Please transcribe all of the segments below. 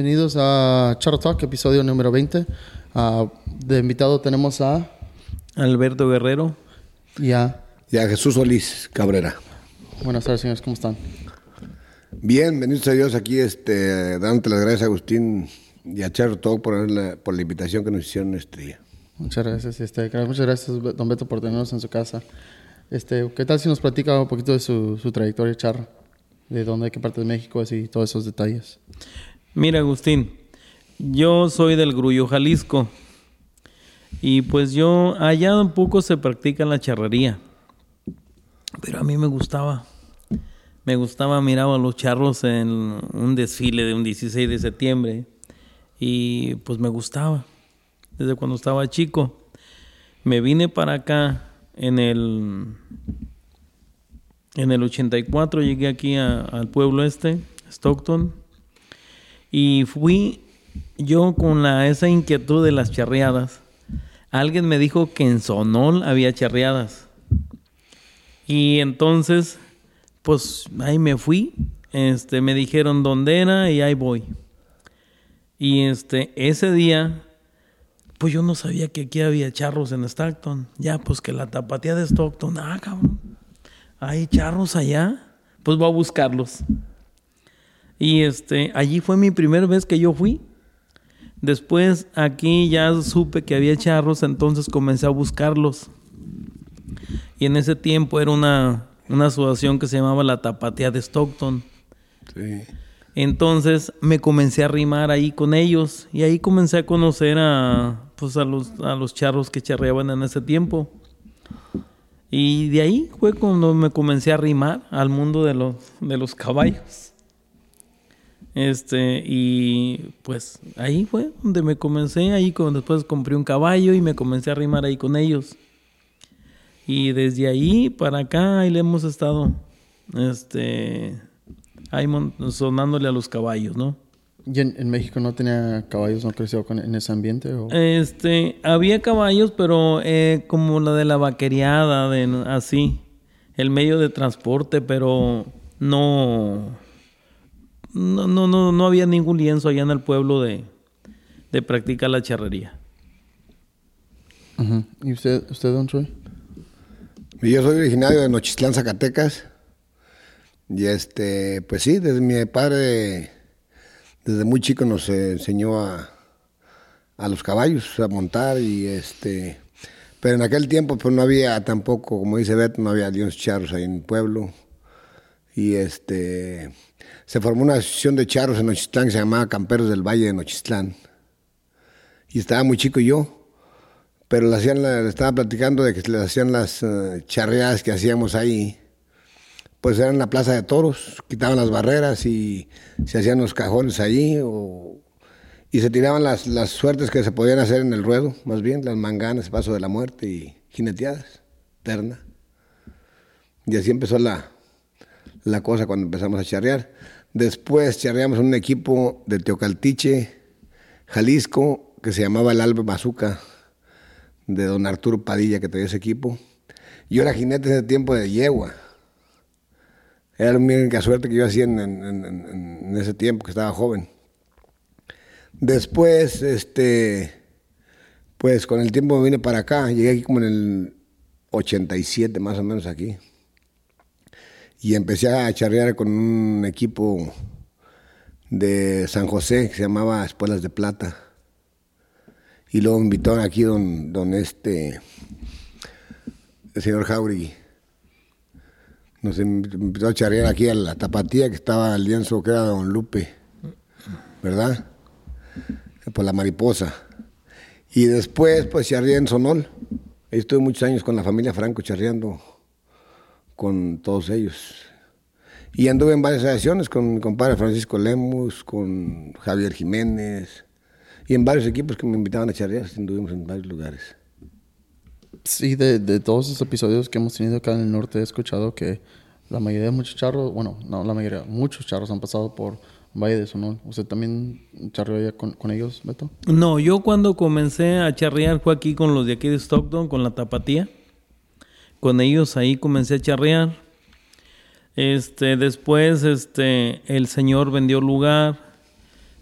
Bienvenidos a Charro Talk, episodio número 20. Ah, de invitado tenemos a... Alberto Guerrero. Y a... Y a Jesús Solís Cabrera. Buenas tardes, señores. ¿Cómo están? Bien, bendito sea Dios aquí, este, dándote las gracias a Agustín y a Charro Talk por la, por la invitación que nos hicieron este día. Muchas gracias. Este, muchas gracias, don Beto, por tenernos en su casa. Este, ¿Qué tal si nos platica un poquito de su, su trayectoria, Charro? ¿De dónde, de qué parte de México es y todos esos detalles? Mira, Agustín, yo soy del Grullo, Jalisco. Y pues yo, allá un poco se practica la charrería. Pero a mí me gustaba. Me gustaba, miraba los charros en un desfile de un 16 de septiembre. Y pues me gustaba. Desde cuando estaba chico. Me vine para acá en el. En el 84 llegué aquí al pueblo este, Stockton. Y fui yo con la, esa inquietud de las charreadas. Alguien me dijo que en Sonol había charreadas. Y entonces, pues ahí me fui. Este, me dijeron dónde era y ahí voy. Y este, ese día, pues yo no sabía que aquí había charros en Stockton. Ya, pues que la tapatía de Stockton, ah, cabrón. Hay charros allá. Pues voy a buscarlos. Y este, allí fue mi primera vez que yo fui. Después aquí ya supe que había charros, entonces comencé a buscarlos. Y en ese tiempo era una, una asociación que se llamaba la Tapatía de Stockton. Sí. Entonces me comencé a rimar ahí con ellos y ahí comencé a conocer a, pues a, los, a los charros que charreaban en ese tiempo. Y de ahí fue cuando me comencé a rimar al mundo de los, de los caballos. Este, y pues ahí fue donde me comencé, ahí con, después compré un caballo y me comencé a rimar ahí con ellos. Y desde ahí para acá ahí le hemos estado este ahí sonándole a los caballos, ¿no? ¿Y en, México no tenía caballos, no creció con, en ese ambiente? Este, había caballos, pero eh, como la de la vaqueriada, de, así, el medio de transporte, pero no, no, no, no, no había ningún lienzo allá en el pueblo de, de practicar la charrería. ¿Y usted, usted, don Troy? Yo soy originario de Nochistlán, Zacatecas. Y este, pues sí, desde mi padre, desde muy chico nos enseñó a, a los caballos a montar y este, pero en aquel tiempo pues no había tampoco, como dice Beto, no había leones charros ahí en el pueblo. Y este, se formó una asociación de charros en Nochistlán que se llamaba Camperos del Valle de Nochistlán. Y estaba muy chico yo, pero le, hacían le estaba platicando de que les hacían las uh, charreadas que hacíamos ahí. Pues era en la plaza de toros, quitaban las barreras y se hacían los cajones ahí y se tiraban las, las suertes que se podían hacer en el ruedo, más bien, las manganas, paso de la muerte y jineteadas, terna. Y así empezó la, la cosa cuando empezamos a charrear. Después charreamos un equipo de Teocaltiche, Jalisco, que se llamaba el Alba Mazuca, de don Arturo Padilla, que tenía ese equipo. Yo era jinete en ese tiempo de yegua. Era la única suerte que yo hacía en, ese tiempo, que estaba joven. Después, este, pues con el tiempo me vine para acá. Llegué aquí como en el 87, más o menos aquí y empecé a charrear con un equipo de San José que se llamaba Espuelas de Plata. Y luego invitaron aquí don, don este, el señor Jauregui. Nos invitó a charrear aquí a la tapatía que estaba al lienzo que era don Lupe, ¿verdad? Por la mariposa. Y después pues charreé en Sonol. estuve muchos años con la familia Franco charreando con todos ellos. Y anduve en varias asociaciones con mi compadre Francisco Lemus, con Javier Jiménez y en varios equipos que me invitaban a charrear, anduvimos en varios lugares. Sí, de, de todos los episodios que hemos tenido acá en el norte he escuchado que la mayoría de muchos charros, bueno, no la mayoría, muchos charros han pasado por Valle de Sonol. ¿Usted también charreó con, con, ellos, Beto? No, yo cuando comencé a charrear fue aquí con los de aquí de Stockton, con la Tapatía con ellos ahí comencé a charrear. Este, después este, el señor vendió lugar,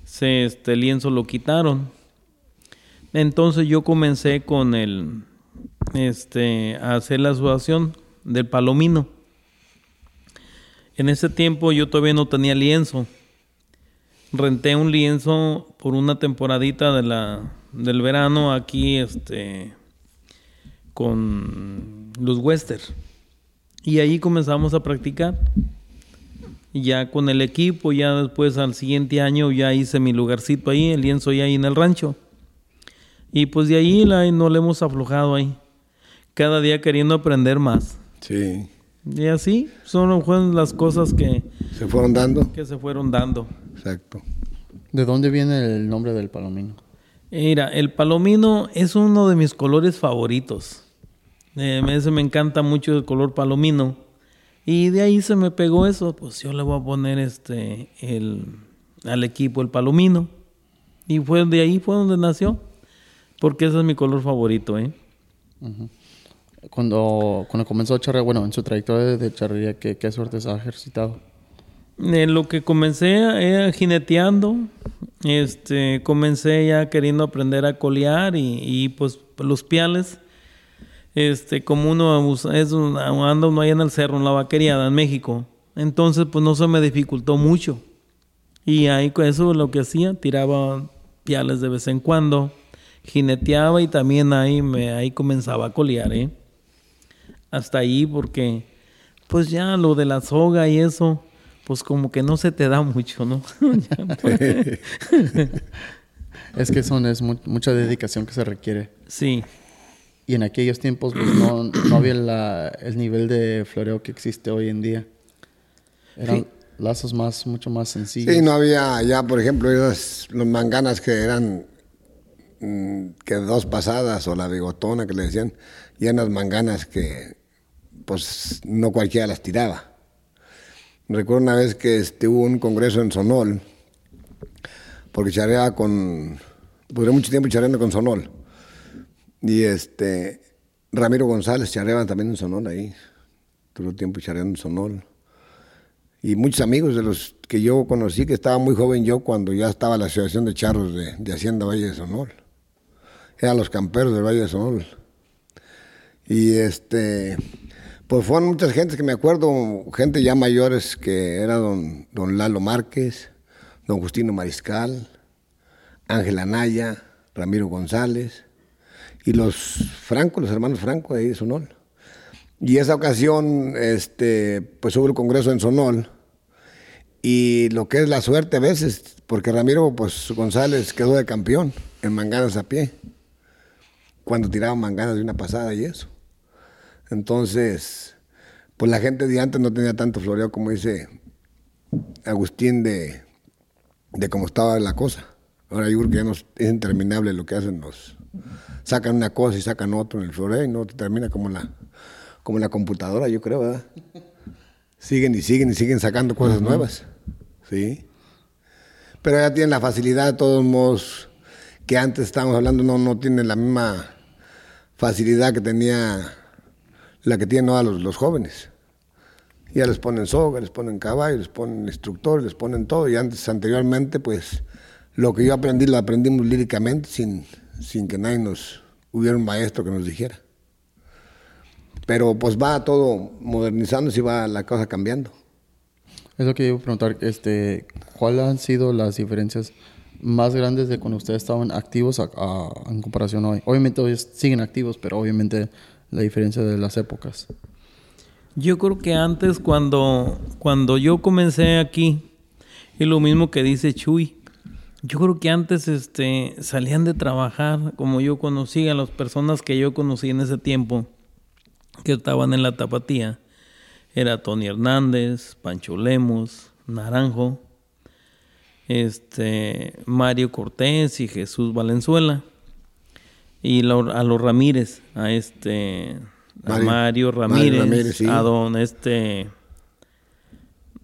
se, este lienzo lo quitaron. Entonces yo comencé con el, este, a hacer la asociación del palomino. En ese tiempo yo todavía no tenía lienzo. Renté un lienzo por una temporadita de la, del verano aquí, este, con los Wester. Y ahí comenzamos a practicar. Y ya con el equipo, ya después al siguiente año ya hice mi lugarcito ahí, el lienzo ya ahí en el rancho. Y pues de ahí la, no le hemos aflojado ahí. Cada día queriendo aprender más. Sí. Y así son fueron las cosas que, Se fueron dando. que se fueron dando. Exacto. ¿De dónde viene el nombre del palomino? Mira, el palomino es uno de mis colores favoritos. Eh, ese me encanta mucho el color palomino. Y de ahí se me pegó eso. Pues yo le voy a poner este el, al equipo el palomino. Y fue de ahí fue donde nació. Porque ese es mi color favorito, ¿eh? Cuando, cuando comenzó a charrear, bueno, en su trayectoria de charrería, ¿qué, qué suertes ha ejercitado? En lo que comencé eh, jineteando, este, comencé ya queriendo aprender a colear y, y, pues los piales, este, como uno abus- es un- anda uno ahí en el cerro, en la vaqueriada en México, entonces pues no se me dificultó mucho. Y ahí con eso lo que hacía, tiraba piales de vez en cuando, jineteaba y también ahí me ahí comenzaba a colear, ¿eh? Hasta ahí porque pues ya lo de la soga y eso, pues como que no se te da mucho, ¿no? Pues, Es que son, es mu- mucha dedicación que se requiere. sí, Y en aquellos tiempos pues, no, no había la- el nivel de floreo que existe hoy en día. Eran Sí. lazos más, mucho más sencillos. Sí, no había ya, por ejemplo, esas, los manganas que eran mm, que dos pasadas o la bigotona que le decían, y eran las manganas que pues no cualquiera las tiraba. Recuerdo una vez que este, hubo un congreso en Sonol, porque chareaba con, duré mucho tiempo chareando con Sonol. Y este, Ramiro González chareaba también en Sonol ahí, duró tiempo chareando en Sonol y muchos amigos de los que yo conocí, que estaba muy joven yo cuando ya estaba la Asociación de Charros de, de Hacienda Valle de Sonol. Eran los camperos del Valle de Sonol. Y este, pues fueron muchas gentes que me acuerdo, gente ya mayores que era don, don Lalo Márquez, don Justino Mariscal, Ángel Anaya, Ramiro González y los Franco, los hermanos Franco de ahí de Sonol. Y esa ocasión, este, pues hubo el congreso en Sonol. Y lo que es la suerte a veces, porque Ramiro pues, González quedó de campeón en manganas a pie, cuando tiraban manganas de una pasada y eso. Entonces, pues la gente de antes no tenía tanto floreo como dice Agustín de, de cómo estaba la cosa. Ahora yo creo que ya no es interminable lo que hacen los... Sacan una cosa y sacan otro en el floreo y no termina como la, como la computadora, yo creo, ¿verdad? Siguen y siguen y siguen sacando cosas nuevas. Sí. Pero ya tienen la facilidad, de todos modos, que antes estábamos hablando, no, no tienen la misma facilidad que tenía la que tienen ahora los, los jóvenes. Ya les ponen soga, les ponen caballo, les ponen instructor, les ponen todo. Y antes, anteriormente, pues, lo que yo aprendí lo aprendimos líricamente sin, sin que nadie nos hubiera un maestro que nos dijera. Pero pues va todo modernizándose y va la cosa cambiando. Es lo que iba a preguntar, este, ¿cuáles han sido las diferencias más grandes de cuando ustedes estaban activos a- a- en comparación a hoy? Obviamente hoy siguen activos, pero obviamente la diferencia de las épocas. Yo creo que antes cuando, cuando yo comencé aquí, es lo mismo que dice Chuy. Yo creo que antes este, salían de trabajar, como yo conocí a las personas que yo conocí en ese tiempo, que estaban en la tapatía. Era Tony Hernández, Pancho Lemos, Naranjo, este, Mario Cortés y Jesús Valenzuela. Y a los Ramírez, a este a Mario- Mario Mario Ramírez, sí. a don este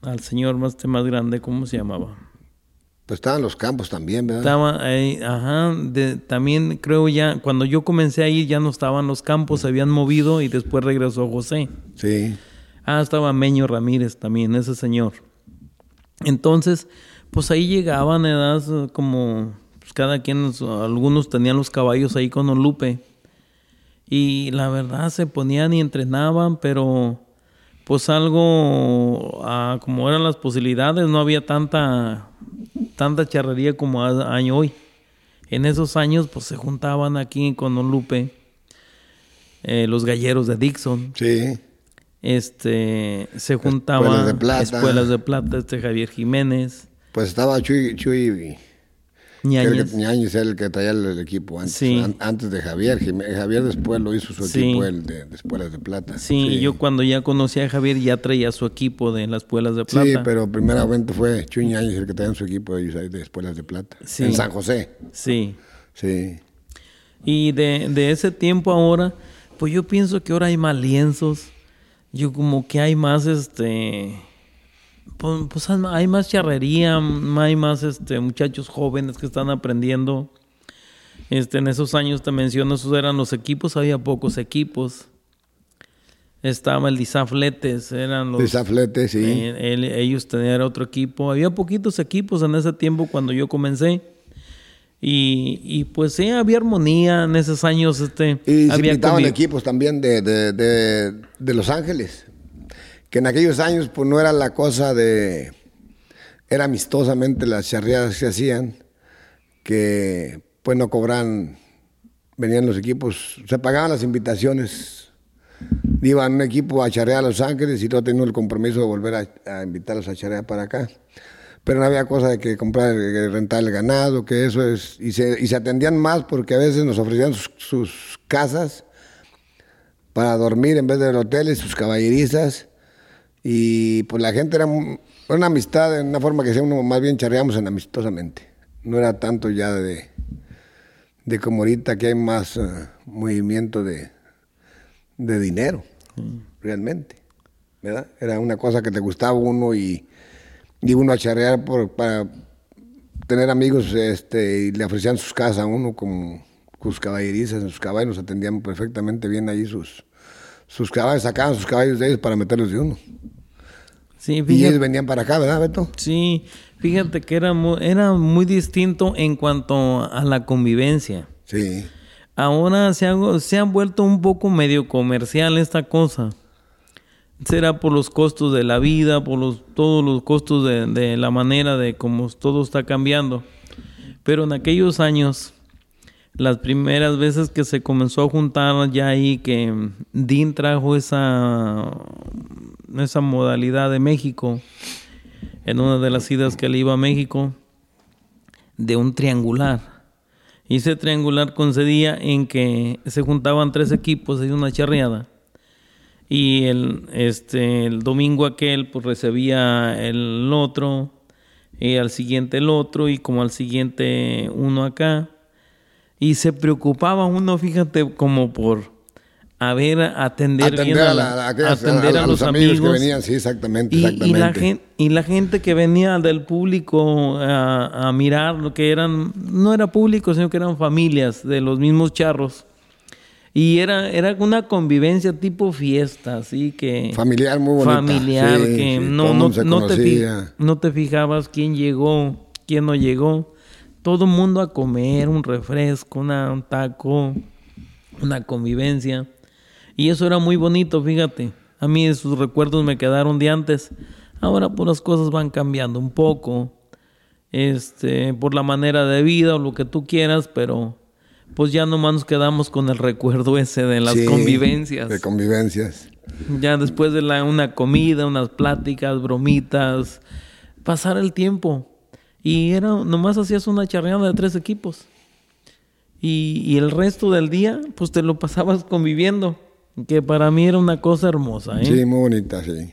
al señor más, este más grande, ¿cómo se llamaba? Pues estaban los campos también, ¿verdad? Estaba ahí, ajá, de- también creo ya, cuando yo comencé ahí ya no estaban los campos, se habían movido y después regresó José. Sí. Ah, estaba Meño Ramírez también, ese señor. Entonces, pues ahí llegaban edades como pues cada quien, algunos tenían los caballos ahí con Lupe. Y la verdad se ponían y entrenaban, pero pues algo ah, como eran las posibilidades, no había tanta tanta charrería como año hoy. En esos años pues se juntaban aquí con Don Lupe eh, los galleros de Dixon. Sí. Este se juntaban escuelas de plata, escuelas de plata este Javier Jiménez. Pues estaba Chuy, Chuy Ñañez. era el que traía el, equipo antes, antes de Javier. Javier después lo hizo su equipo, el de, Espuelas de Plata. Sí, yo cuando ya conocí a Javier ya traía su equipo de las Espuelas de Plata. Sí, pero primeramente fue Chuy Ñañez el que traía su equipo de, de Espuelas de Plata. En San José. Sí. Sí. Y de, de ese tiempo ahora, pues yo pienso que ahora hay más lienzos. Yo como que hay más este pues, pues, hay más charrería, hay más este, muchachos jóvenes que están aprendiendo. Este, en esos años te menciono, esos eran los equipos, había pocos equipos. Estaba el Disafletes, eran los... Disafletes, sí. Eh, ellos tenían otro equipo. Había poquitos equipos en ese tiempo cuando yo comencé. Y, y pues sí, había armonía en esos años. Este, y se invitaban equipos también de, de, de, de Los Ángeles que en aquellos años pues no era la cosa de, era amistosamente las charreadas que hacían, que pues no cobran, venían los equipos, se pagaban las invitaciones, iban un equipo a charrear a Los Ángeles y no tenían el compromiso de volver a, invitarlos a charrear para acá. Pero no había cosa de que comprar, rentar el ganado, que eso es, y se, y se atendían más porque a veces nos ofrecían sus, sus casas para dormir en vez de hoteles, sus caballerizas y pues la gente era una amistad, en una forma que sea uno más bien charreamos en amistosamente. No era tanto ya de, de como ahorita que hay más eh, movimiento de, de dinero, realmente. ¿verdad? Era una cosa que te gustaba uno y, y uno a charrear por, para tener amigos este, y le ofrecían sus casas a uno como sus caballerizas, sus caballos, atendían perfectamente bien allí sus, sus caballos, sacaban sus caballos de ellos para meterlos de uno. Sí, y ellos venían para acá, ¿verdad, Beto? Sí, fíjate que era muy, era muy distinto en cuanto a la convivencia. Sí. Ahora se, ha, se han vuelto un poco medio comercial esta cosa. Será por los costos de la vida, por los, todos los costos de, de la manera de cómo todo está cambiando. Pero en aquellos años, las primeras veces que se comenzó a juntar ya ahí, que Dean trajo esa esa modalidad de México, en una de las idas que le iba a México, de un triangular. Y ese triangular concedía en que se juntaban tres equipos y una charreada. Y el, este, el domingo aquel pues recibía el otro, y al siguiente el otro, y como al siguiente uno acá. Y se preocupaba uno, fíjate, como por a ver, atender, bien a, atender a, los, amigos, que venían, sí, exactamente, y, Y la, gente, y la gente que venía del público a, mirar lo que eran, no era público, sino que eran familias de los mismos charros. Y era, era una convivencia tipo fiesta, así que... Familiar, muy bonita. Familiar, que no, no, no, te no te fijabas quién llegó, quién no llegó. Todo el mundo a comer, un refresco, una, un taco, una convivencia. Y eso era muy bonito, fíjate. A mí esos recuerdos me quedaron de antes. Ahora pues las cosas van cambiando un poco. Este, por la manera de vida o lo que tú quieras, pero pues ya nomás nos quedamos con el recuerdo ese de las convivencias. De convivencias. Ya después de la, una comida, unas pláticas, bromitas, pasar el tiempo. Y era, nomás hacías una charreada de tres equipos. Y, y el resto del día, pues te lo pasabas conviviendo. Que para mí era una cosa hermosa, ¿eh? Sí, muy bonita, sí.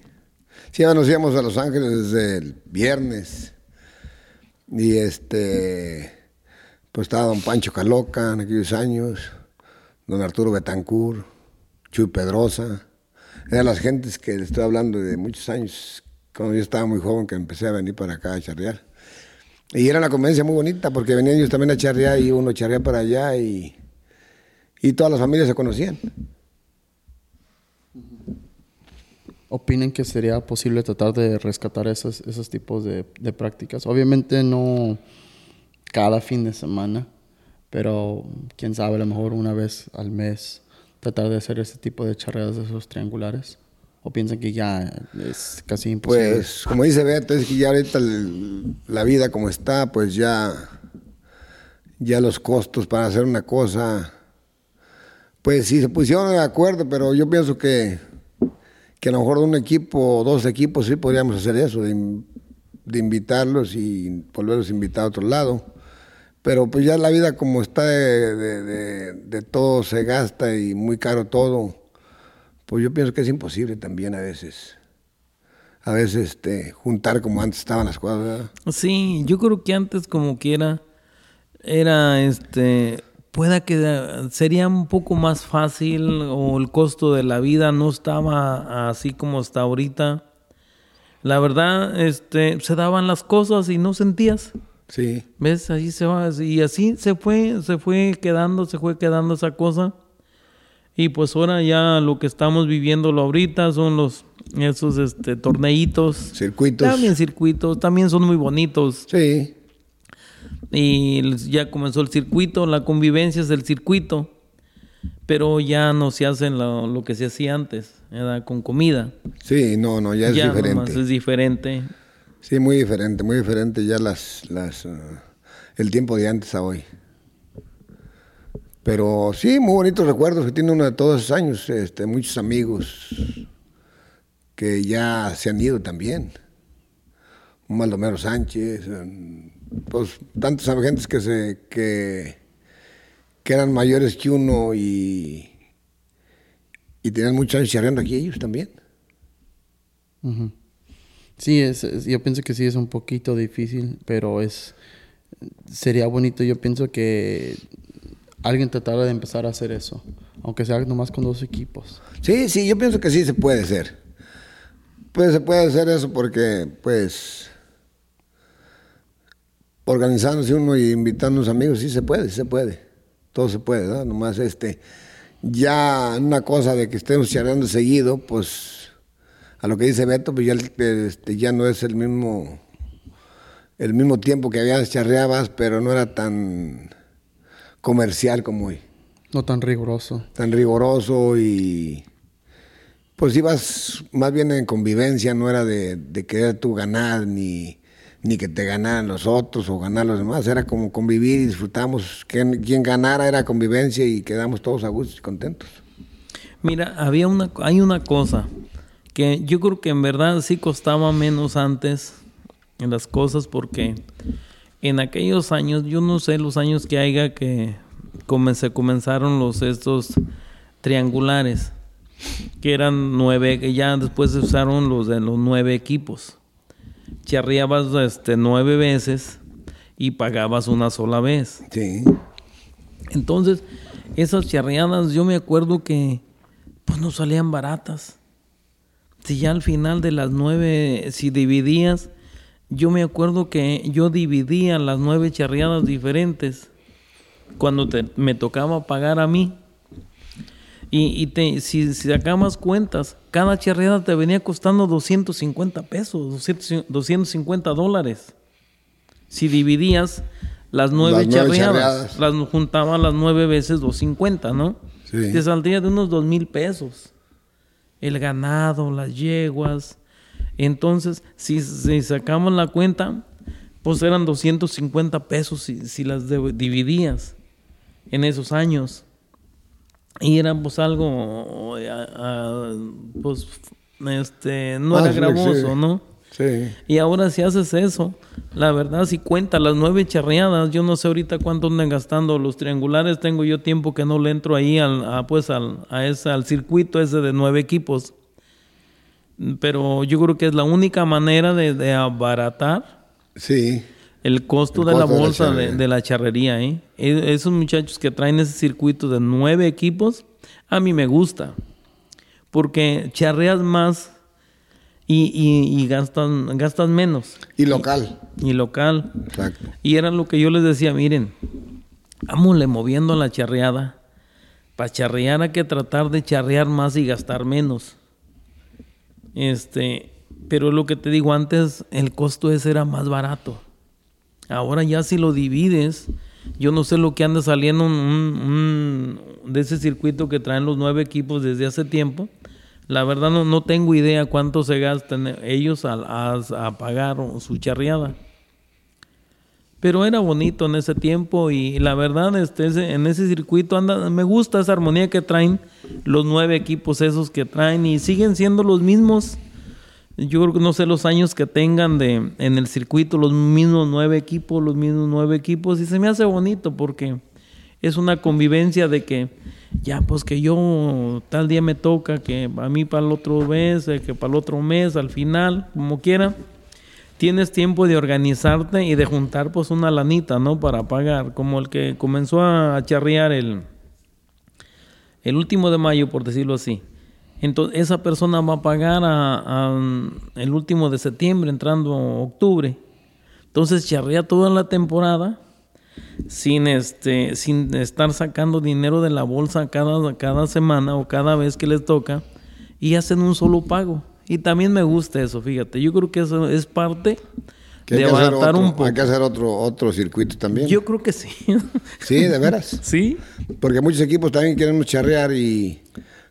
Sí, nos íbamos a Los Ángeles desde el viernes. Y este, pues estaba don Pancho Caloca en aquellos años, don Arturo Betancourt, Chuy Pedrosa. Eran las gentes que le estoy hablando de muchos años, cuando yo estaba muy joven, que empecé a venir para acá a charrear. Y era una convivencia muy bonita, porque venían ellos también a charrear y uno charrear para allá y, y todas las familias se conocían. Opinen que sería posible tratar de rescatar esos, esos tipos de, de prácticas. Obviamente no cada fin de semana, pero quién sabe, a lo mejor una vez al mes tratar de hacer ese tipo de charreadas de esos triangulares. ¿O piensan que ya es casi imposible? Pues, como dice Beto, es que ya ahorita el- la vida como está, pues ya, ya los costos para hacer una cosa, pues sí se pusieron de acuerdo, pero yo pienso que, que a lo mejor un equipo o dos equipos sí podríamos hacer eso, de, de invitarlos y volverlos a invitar a otro lado. Pero pues ya la vida como está de- de todo se gasta y muy caro todo, pues yo pienso que es imposible también a veces. A veces este, juntar como antes estaban las cosas, ¿verdad? Sí, yo creo que antes como quiera era este pueda que eh, sería un poco más fácil o el costo de la vida no estaba así como está ahorita. La verdad, este se daban las cosas y no sentías. Sí, ¿Ves? Ahí se va y así se fue, se fue quedando, se fue quedando esa cosa. Y pues ahora ya lo que estamos viviéndolo ahorita son los esos este torneitos. circuitos. También circuitos, también son muy bonitos. Sí, Y ya comenzó el circuito, la convivencia es el circuito. Pero ya no se hace lo, lo que se hacía antes, ¿verdad? con comida. sí, no, no, ya es ya nomás diferente. es diferente. Sí, muy diferente, muy diferente ya las, las, ah, el tiempo de antes a hoy. Pero sí, muy bonitos recuerdos que tiene uno de todos esos años, este, muchos amigos que ya se han ido también. Un Maldomero Sánchez, eh, pues tantos agentes que se que, que eran mayores que uno y, y tenían muchos años charreando aquí ellos también. Sí, es, es- yo pienso que sí es un poquito difícil, pero es sería bonito. Yo pienso que alguien tratara de empezar a hacer eso, aunque sea nomás con dos equipos. Sí, sí, yo pienso que sí se puede hacer. Pues se puede hacer eso porque, pues, organizándose uno y invitando a unos amigos, sí se puede, sí se puede. Todo se puede, ¿no? Nomás este, ya una cosa de que estemos charlando seguido, pues, a lo que dice Beto, pues ya, este, ya no es el mismo, el mismo tiempo que había charreabas, pero no era tan comercial como hoy No tan riguroso. tan riguroso y pues ibas más bien en convivencia, no era de, de querer tú ganar ni, ni que te ganaran los otros o ganar los demás, era como convivir y disfrutamos, quien, quien ganara era convivencia y quedamos todos a gusto y contentos. Mira, había una, hay una cosa que yo creo que en verdad sí costaba menos antes en las cosas porque en aquellos años, yo no sé los años que haya que se comenzaron los estos triangulares, que eran nueve, que ya después se usaron los de los nueve equipos. Charreabas este, nueve veces y pagabas una sola vez. Sí, Entonces, esas charreadas, yo me acuerdo que pues no salían baratas. Si ya al final de las nueve, si dividías, yo me acuerdo que yo dividía las nueve charreadas diferentes cuando te- me tocaba pagar a mí. Y, y te, si, si sacabas cuentas, cada charreada te venía costando 250 pesos, 200 250 dólares. Si dividías las nueve, Las nueve charreadas, charreadas. las juntaba las nueve veces 250, ¿no? Sí. Te saldría de unos dos mil pesos. El ganado, las yeguas. Entonces, si, si sacamos la cuenta, pues eran 250 pesos si, si las de- dividías en esos años. Y era pues algo, eh, pues, este, no Ah, era sí, gravoso, sí. ¿no? sí. Y ahora si haces eso, la verdad si cuenta las nueve charreadas, yo no sé ahorita cuánto andan gastando los triangulares, tengo yo tiempo que no le entro ahí al, a, pues al, a ese, al circuito ese de nueve equipos. Pero yo creo que es la única manera de, de abaratar Sí, el costo El de la costo de la bolsa de, la charrería. ¿eh? Esos muchachos que traen ese circuito de nueve equipos, a mí me gusta. Porque charreas más y, y, gastas menos. y local, Y local. exacto. Y era lo que yo les decía, miren, vámonle moviendo la charreada. Para charrear hay que tratar de charrear más y gastar menos. Este, pero lo que te digo antes, el costo ese era más barato. Ahora ya si lo divides, yo no sé lo que anda saliendo de ese circuito que traen los nueve equipos desde hace tiempo. La verdad no, no tengo idea cuánto se gastan ellos a, a- pagar su charreada. Pero era bonito en ese tiempo y la verdad este, en ese circuito anda, me gusta esa armonía que traen los nueve equipos esos que traen y siguen siendo los mismos. Yo no sé los años que tengan de en el circuito, los mismos nueve equipos, los mismos nueve equipos y se me hace bonito porque es una convivencia de que ya pues que yo tal día me toca, que a mí para el otro mes, eh, que para el otro mes, al final, como quiera tienes tiempo de organizarte y de juntar pues una lanita, ¿no? Para pagar, como el que comenzó a charrear el, el último de mayo, por decirlo así. Entonces, esa persona va a pagar a, a, el último de septiembre, entrando octubre. Entonces, charrea toda la temporada sin, este, sin estar sacando dinero de la bolsa cada, cada semana o cada vez que les toca y hacen un solo pago. Y también me gusta eso, fíjate. Yo creo que eso es parte de abaratar un poco. Hay que hacer otro, otro circuito también. Yo creo que sí. Sí, de veras. sí. Porque muchos equipos también quieren charrear y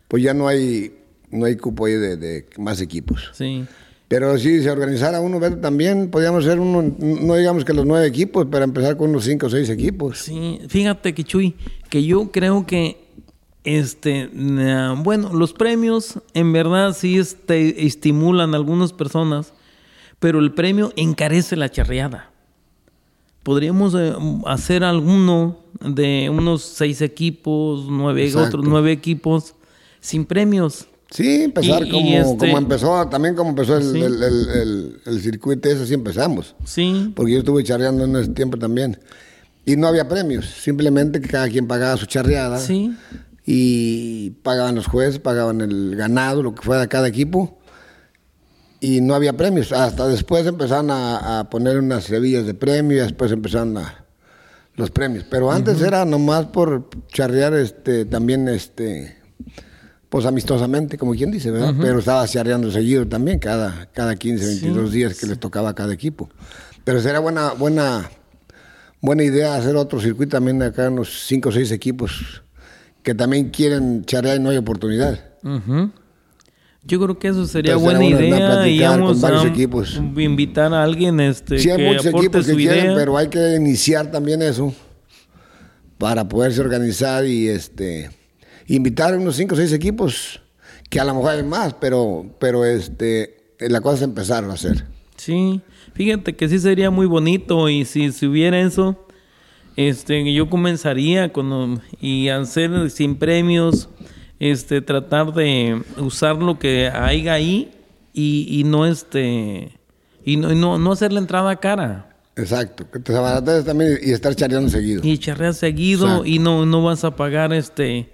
pues ya no hay no hay cupo ahí de, de más equipos. Sí. Pero si se organizara uno, también podríamos ser uno, no digamos que los nueve equipos, pero empezar con unos cinco o seis equipos. Sí, fíjate que Chuy, que yo creo que este bueno, los premios en verdad sí este, estimulan a algunas personas, pero el premio encarece la charreada. Podríamos eh, hacer alguno de unos seis equipos, nueve, Exacto. otros nueve equipos sin premios. Sí, empezar Y- y como, este- como empezó, también como empezó el, Sí. el, el- el- circuito, eso sí empezamos. Sí, Porque yo estuve charreando en ese tiempo también. Y no había premios, simplemente que cada quien pagaba su charreada. sí, y pagaban los jueces, pagaban el ganado, lo que fuera de cada equipo, y no había premios. Hasta después empezaron a, a poner unas hebillas de premio y después empezaron a- los premios. Pero antes era nomás por charrear este, también este, pues amistosamente, como quien dice, ¿verdad? Pero estaba charreando seguido también, cada, cada 15, 22 días que les tocaba a cada equipo. Pero será buena, buena, buena idea hacer otro circuito también acá, unos 5 o 6 equipos que también quieren charrear y no hay oportunidad. Ujú. Yo creo que eso sería Entonces, buena idea y vamos varios a equipos. invitar a alguien este, Sí, hay que muchos aporte equipos que su quieren, idea. pero hay que iniciar también eso para poderse organizar y este invitar a unos 5 o 6 equipos, que a lo mejor hay más, pero, pero este, la cosa es empezar a hacer. Sí, fíjate que sí sería muy bonito y si, si hubiera eso, este, yo comenzaría con y hacer sin premios, este, tratar de usar lo que haya ahí y, y no este y no, y no, no hacer la entrada cara. Exacto, que te también y estar charreando seguido. Y charrear seguido Exacto. y no, no vas a pagar este.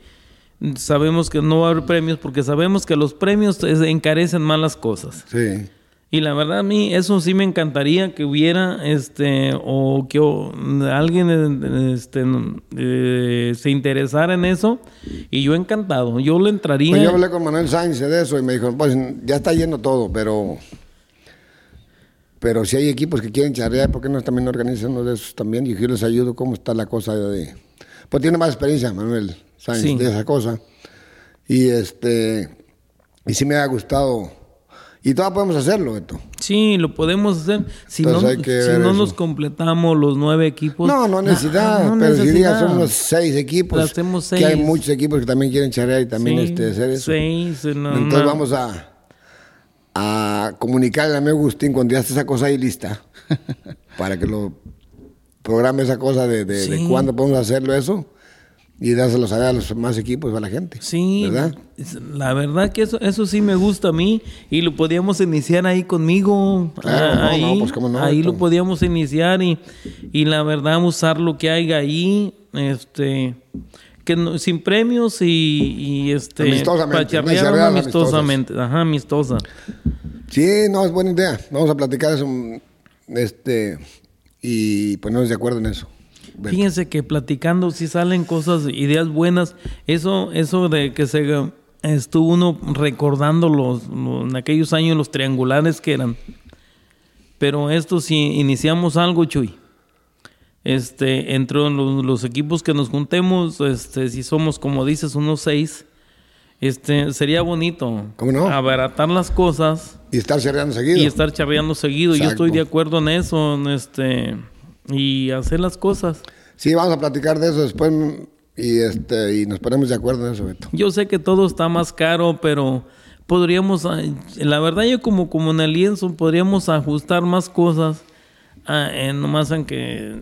Sabemos que no va a haber premios porque sabemos que los premios encarecen más las cosas. Sí. Y la verdad a mí eso sí me encantaría que hubiera este o que o, alguien este, eh, se interesara en eso y yo encantado, yo le entraría. Pues yo hablé con Manuel Sánchez de eso y me dijo, pues ya está yendo todo, pero pero si hay equipos que quieren charrear, ¿por qué no también organizan uno de esos también? Y yo les ayudo cómo está la cosa de... Pues tiene más experiencia Manuel Sí. de esa cosa. Y este y sí me ha gustado. Y todavía podemos hacerlo, Beto. Sí, lo podemos hacer. Si no, Entonces si no nos completamos los nueve equipos. No, no necesidad, no pero si digas son unos seis equipos, Hacemos que hay seis. muchos equipos que también quieren charrear y también Sí, este, hacer eso. seis, no, Entonces no. vamos a, a comunicarle al amigo Agustín cuando ya esté esa cosa ahí lista, para que lo programe esa cosa de, de, de Sí. cuándo podemos hacerlo eso y dárselo a los más equipos, a la gente. Sí, la verdad que eso, eso sí me gusta a mí y lo podíamos iniciar ahí conmigo. Claro, ah, ahí, no, pues, cómo no, ahí lo podíamos iniciar y, y la verdad usar lo que haya ahí, este, que no- sin premios y, y este, Amistosamente, charreadas amistosamente, ajá, amistosa. Sí, no, es buena idea. Vamos a platicar eso este, y ponernos de acuerdo en eso. Beto. Fíjense que platicando si salen cosas, ideas buenas, eso, eso de que se estuvo uno recordando los, los- en aquellos años los triangulares que eran. Pero esto si iniciamos algo, Chuy. Este, entre los, los equipos que nos juntemos, este, si somos como dices, unos seis, este, sería bonito. ¿Cómo no? Abaratar las cosas Y estar cerrando seguido. y estar charreando seguido. Yo estoy de acuerdo en eso, en este, y hacer las cosas. Sí, vamos a platicar de eso después y este y nos ponemos de acuerdo en eso, Beto. Yo sé que todo está más caro, pero podríamos, la verdad yo como, como en el lienzo, podríamos ajustar más cosas, ah, en nomás en que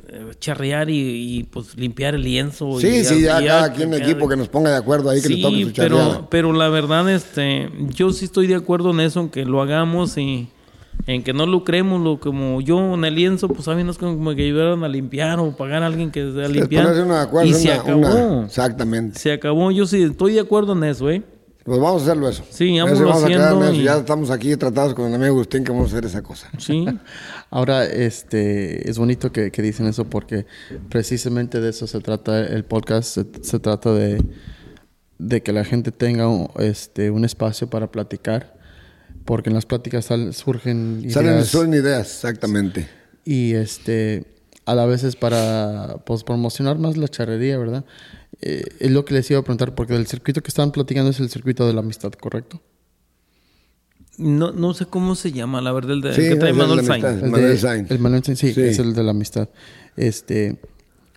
eh, charrear y, y, pues limpiar el lienzo. Sí, y sí, ya y cada quien equipo que nos ponga de acuerdo ahí que le toque Sí, su charreada. pero, pero la verdad, este, yo sí estoy de acuerdo en eso, en que lo hagamos y en que no lucremos, lo como yo en el lienzo, pues saben, es como que ayudaran a limpiar o pagar a alguien que a Sí, limpiar. y una- se acabó. una- exactamente. Se acabó, yo sí estoy de acuerdo en eso, ¿eh? Pues vamos a hacerlo eso. Sí, Eso vamos a eso. y- Ya estamos aquí tratados con el amigo Agustín que vamos a hacer esa cosa. Sí. Ahora, este, es bonito que, que dicen eso porque precisamente de eso se trata el podcast. Se, se trata de, de que la gente tenga un, este, un espacio para platicar, porque en las pláticas sal- surgen ideas Salen, ideas, exactamente. y este, a la vez es para pues, promocionar más la charrería, ¿verdad? Eh, es lo que les iba a preguntar, porque el circuito que estaban platicando es el circuito de la amistad, ¿correcto? No, no sé cómo se llama, la verdad, el, de, Sí, el que trae Manuel la Sainz. amistad. El Manuel Sainz. El Manuel Sainz, sí, Sí. es el de la amistad. Este,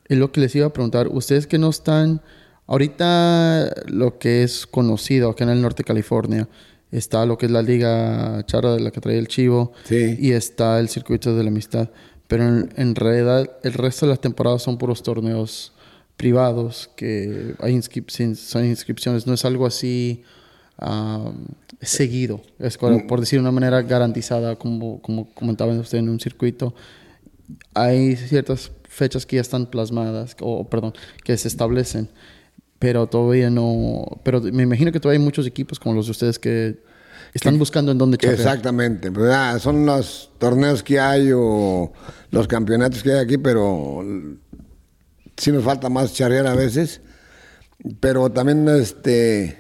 es lo que les iba a preguntar. Ustedes que no están, ahorita lo que es conocido acá en el norte de California, está lo que es la Liga Charra de la que trae el Chivo Sí. y está el circuito de la amistad. Pero en, en realidad el resto de las temporadas son puros torneos privados que hay inscrip- son inscripciones. No es algo así seguido. Es por decir de una manera garantizada, como, como comentaban usted en un circuito. Hay ciertas fechas que ya están plasmadas, o perdón, que se establecen, pero todavía no. Pero me imagino que todavía hay muchos equipos como los de ustedes que están buscando en dónde charrear. Exactamente. Pues, ah, son los torneos que hay o los campeonatos que hay aquí, pero sí nos falta más charrear a veces. Pero también, este,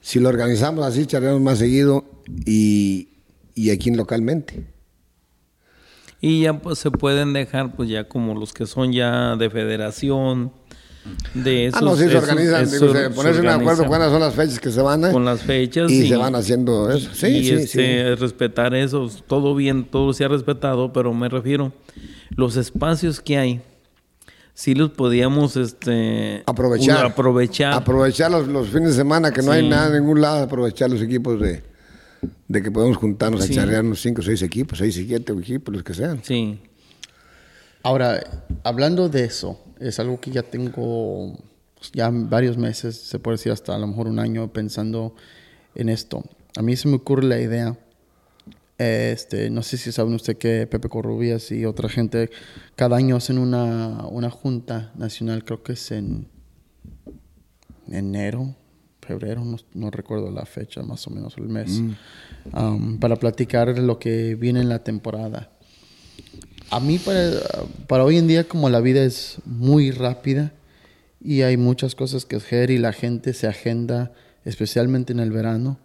si lo organizamos así, charreamos más seguido y, y aquí localmente. Y ya pues se pueden dejar pues ya como los que son ya de federación, de esos. ah, no, sí se organizan, esos digo, se ponerse de acuerdo cuáles son las fechas que se van a con las fechas y, se van haciendo eso. Sí, y sí, este, respetar eso, todo bien, todo se ha respetado, pero me refiero, los espacios que hay, sí los podíamos este, Aprovechar. aprovechar. Aprovechar los, los fines de semana, que no hay nada en ningún lado, aprovechar los equipos de, de que podemos juntarnos Sí. a charrear unos 5 o 6 equipos, 6 y 7 equipos, los que sean. sí. Ahora, hablando de eso, es algo que ya tengo pues, ya varios meses, se puede decir hasta a lo mejor un año pensando en esto. A mí se me ocurre la idea, este, no sé si saben usted que Pepe Corrubias y otra gente cada año hacen una, una junta nacional, creo que es en enero, febrero, no, no recuerdo la fecha, más o menos el mes, um, para platicar lo que viene en la temporada. A mí para, para hoy en día como la vida es muy rápida y hay muchas cosas que hacer y la gente se agenda, especialmente en el verano.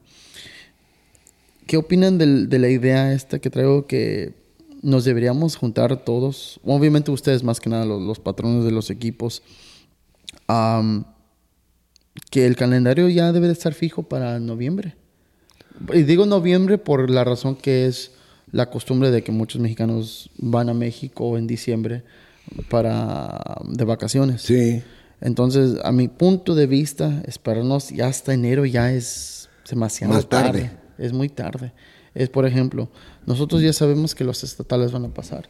¿Qué opinan del- de la idea esta que traigo que nos deberíamos juntar todos? Obviamente ustedes más que nada, los, los patrones de los equipos. am, que el calendario ya debe de estar fijo para noviembre. Y digo noviembre por la razón que es la costumbre de que muchos mexicanos van a México en diciembre para de vacaciones. Sí. Entonces, a mi punto de vista, esperarnos ya hasta enero ya es demasiado Más tarde. tarde. Es muy tarde. Es, por ejemplo, nosotros ya sabemos que los estatales van a pasar,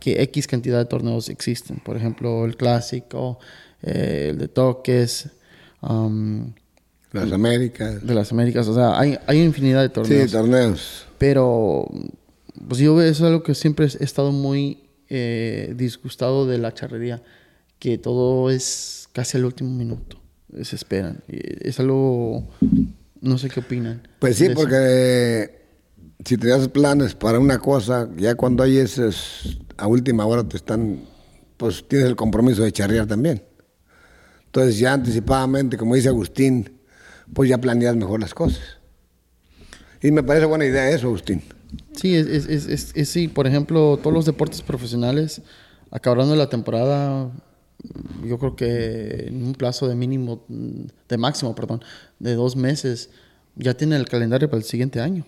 que X cantidad de torneos existen. Por ejemplo, el clásico, eh, el de toques, am, Las Américas. de las Américas. O sea, hay, hay infinidad de torneos. Sí, torneos. Pero, pues yo eso es algo que siempre he estado muy eh, disgustado de la charrería, que todo es casi al último minuto, se esperan. Es algo, no sé qué opinan. Pues sí, porque si tenías planes para una cosa, ya cuando hay esos, a última hora te están, pues tienes el compromiso de charrear también. Entonces ya anticipadamente, como dice Agustín, pues ya planeas mejor las cosas. Y me parece buena idea eso, Agustín. Sí, es, es, es, es- es- sí, por ejemplo, todos los deportes profesionales, acabando la temporada, yo creo que en un plazo de mínimo, de máximo, perdón, de dos meses, ya tienen el calendario para el siguiente año.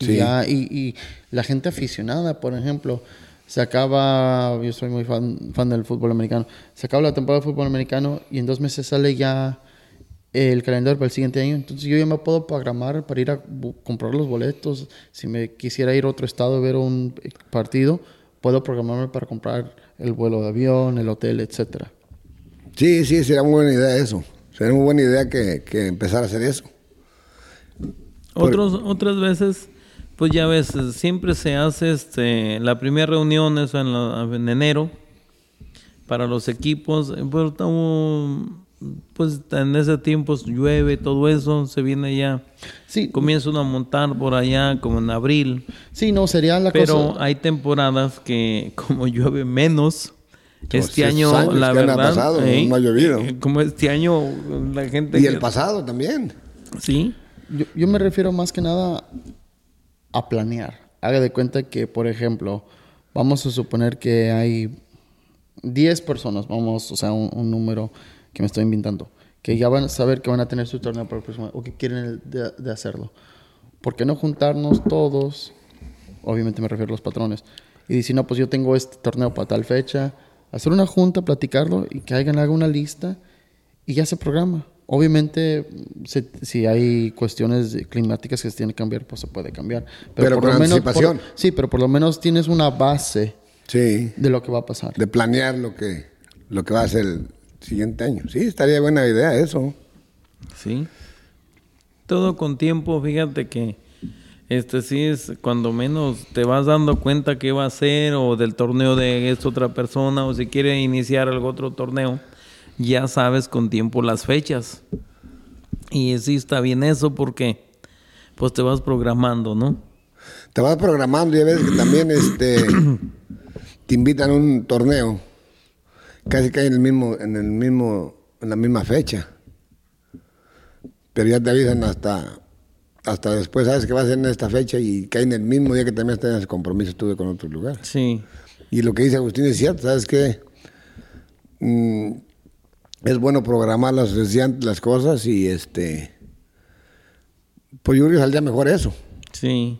Y ya- y, y la gente aficionada, por ejemplo, se acaba, yo soy muy fan, fan del fútbol americano, se acaba la temporada de fútbol americano y en dos meses sale ya el calendario para el siguiente año. Entonces yo ya me puedo programar para ir a comprar los boletos. Si me quisiera ir a otro estado a ver un partido, puedo programarme para comprar el vuelo de avión, el hotel, etcétera. Sí, sí, sería muy buena idea eso. Sería muy buena idea que, que empezar a hacer eso. Otros, otras veces, pues ya ves, siempre se hace este, la primera reunión eso en, la- en enero para los equipos. Pero estamos, pues en ese tiempo llueve, todo eso, se viene ya, Sí, comienza uno a montar por allá como en abril. sí, no, sería la Pero cosa... hay temporadas que como llueve menos, este año, años la que han verdad, pasado, ¿eh? no ha llovido. Como este año la gente... Y el que- pasado también. Sí, Yo, yo me refiero más que nada a planear. Haga de cuenta que, por ejemplo, vamos a suponer que hay 10 personas, vamos, o sea, un, un número que me estoy inventando, que ya van a saber que van a tener su torneo para el próximo o que quieren de, de hacerlo. ¿Por qué no juntarnos todos? Obviamente me refiero a los patrones. Y decir, no, pues yo tengo este torneo para tal fecha. Hacer una junta, platicarlo y que alguien haga una lista y ya se programa. Obviamente, se- si hay cuestiones climáticas que se tienen que cambiar, pues se puede cambiar. Pero por- anticipación. sí, pero por lo menos tienes una base Sí. de lo que va a pasar. De planear lo que, lo que va a ser el siguiente año. Sí, estaría buena idea eso. Sí. Todo con tiempo, fíjate que este sí es cuando menos te vas dando cuenta qué va a ser o del torneo de esta otra persona o si quiere iniciar algún otro torneo, ya sabes con tiempo las fechas. Y sí está bien eso porque pues te vas programando, ¿no? Te vas programando y a veces que también este, te invitan a un torneo. Casi cae en el mismo, en el mismo, en la misma fecha. Pero ya te avisan hasta, hasta después, sabes que va a ser en esta fecha y cae en el mismo día que también tenías compromiso tuve con otro lugar. Sí. Y lo que dice Agustín es cierto, ¿sabes qué? Mm, es bueno programar las, las cosas y este. Pues yo creo que saldría mejor eso. Sí.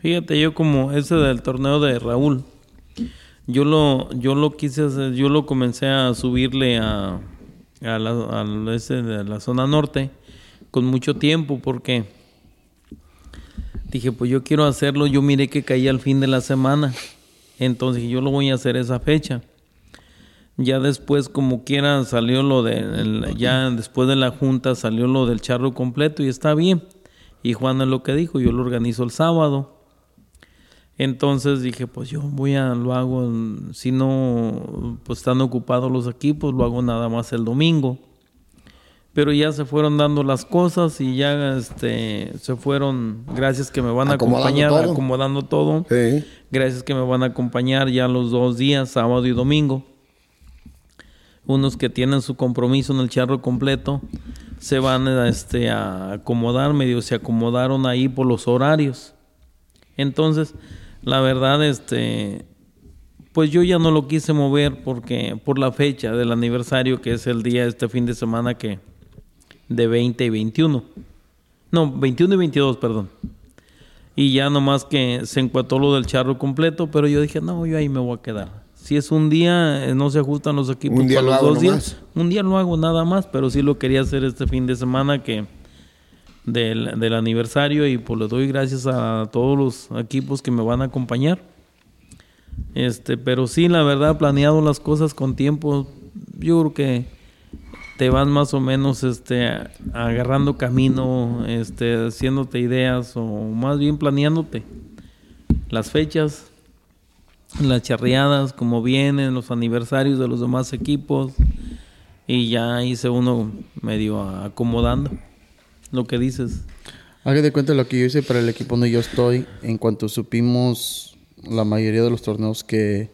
Fíjate, yo como ese del torneo de Raúl, yo lo, yo lo quise hacer, yo lo comencé a subirle a, a la, de la zona norte con mucho tiempo porque dije, pues yo quiero hacerlo, yo miré que caía al fin de la semana, entonces yo lo voy a hacer esa fecha. Ya después, como quiera, salió lo de, ya después de la junta salió lo del charro completo y está bien. Y Juan es lo que dijo, yo lo organizo el sábado. Entonces dije, pues yo voy a, lo hago, si no, pues están ocupados los equipos, lo hago nada más el domingo. Pero ya se fueron dando las cosas y ya este, se fueron, gracias que me van a Acomodando acompañar, todo. acomodando todo. Sí. Gracias que me van a acompañar ya los dos días, sábado y domingo. Unos que tienen su compromiso en el charro completo se van a, este, a acomodar, medio se acomodaron ahí por los horarios. Entonces, la verdad, este, pues yo ya no lo quise mover porque por la fecha del aniversario que es el día este fin de semana que de 20 y 21. No, 21 y 22, perdón. Y ya nomás que se encuatró lo del charro completo, pero yo dije, no, yo ahí me voy a quedar. Si es un día, eh, no se ajustan los equipos Un día para lo los hago dos días. nomás. Un día lo hago nada más, pero sí lo quería hacer este fin de semana que del, del aniversario y pues le doy gracias a todos los equipos que me van a acompañar. Este, pero sí, la verdad, planeado las cosas con tiempo, yo creo que te vas más o menos este agarrando camino, este haciéndote ideas o más bien planeándote las fechas, las charreadas, como vienen, los aniversarios de los demás equipos y ya hice uno medio acomodando lo que dices. Haga de cuenta lo que yo hice para el equipo donde yo estoy. En cuanto supimos la mayoría de los torneos que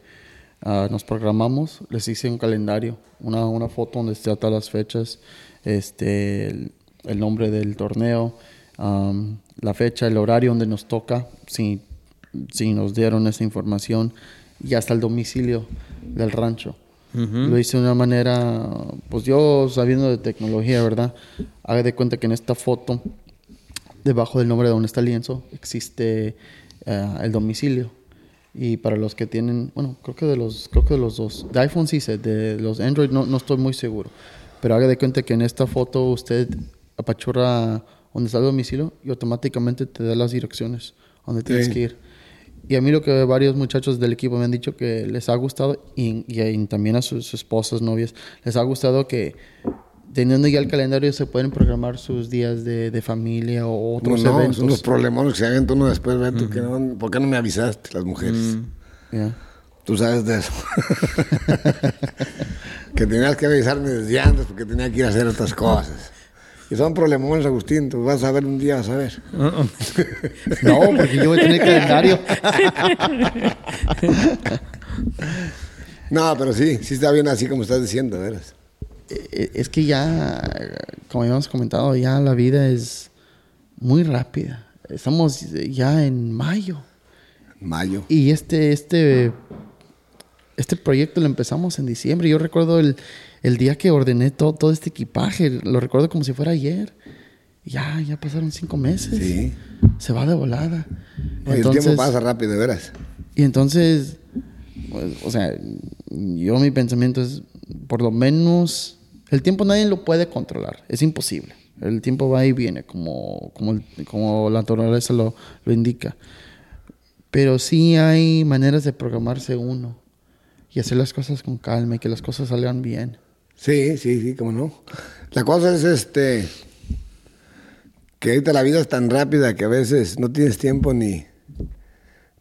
ah, nos programamos, les hice un calendario, una, una foto donde está todas las fechas, este, el- nombre del torneo, am, la fecha, el horario donde nos toca, si, si nos dieron esa información, y hasta el domicilio del rancho. Lo hice de una manera, pues yo sabiendo de tecnología, ¿verdad? Haga de cuenta que en esta foto, debajo del nombre de donde está el lienzo, existe eh, el domicilio. Y para los que tienen, bueno, creo que de los, creo que de los dos, de iPhone sí sé, de los Android no, no estoy muy seguro. Pero haga de cuenta que en esta foto usted apachurra donde está el domicilio y automáticamente te da las direcciones donde tienes que ir. Y a mí lo que varios muchachos del equipo me han dicho que les ha gustado y, y también a sus esposas, novias, les ha gustado que teniendo ya el calendario se pueden programar sus días de, de familia o No, otros no, eventos. son los problemones que se hagan uno después, Beto, que no- ¿por qué no me avisaste, las mujeres? Ya. Tú sabes de eso. que tenías que avisarme desde antes porque tenía que ir a hacer otras cosas. Y son problemones, Agustín, tú vas a ver un día, vas a ver. No, porque yo voy a tener calendario. No, pero sí, sí está bien así como estás diciendo, veras. Eh, Es que ya, como habíamos comentado, ya la vida es muy rápida. Estamos ya en mayo. Mayo. Y este, este, este proyecto lo empezamos en diciembre. Yo recuerdo el, el día que ordené todo, todo este equipaje. Lo recuerdo como si fuera ayer. Ya, ya pasaron cinco meses. Sí. Se va de volada. El tiempo pasa rápido, de veras. Y entonces, pues, o sea, yo mi pensamiento es, por lo menos, el tiempo nadie lo puede controlar, es imposible. El tiempo va y viene, como, como, como la naturaleza lo, lo indica. Pero sí hay maneras de programarse uno y hacer las cosas con calma y que las cosas salgan bien. Sí, sí, sí, cómo no. La cosa es este que ahorita la vida es tan rápida que a veces no tienes tiempo ni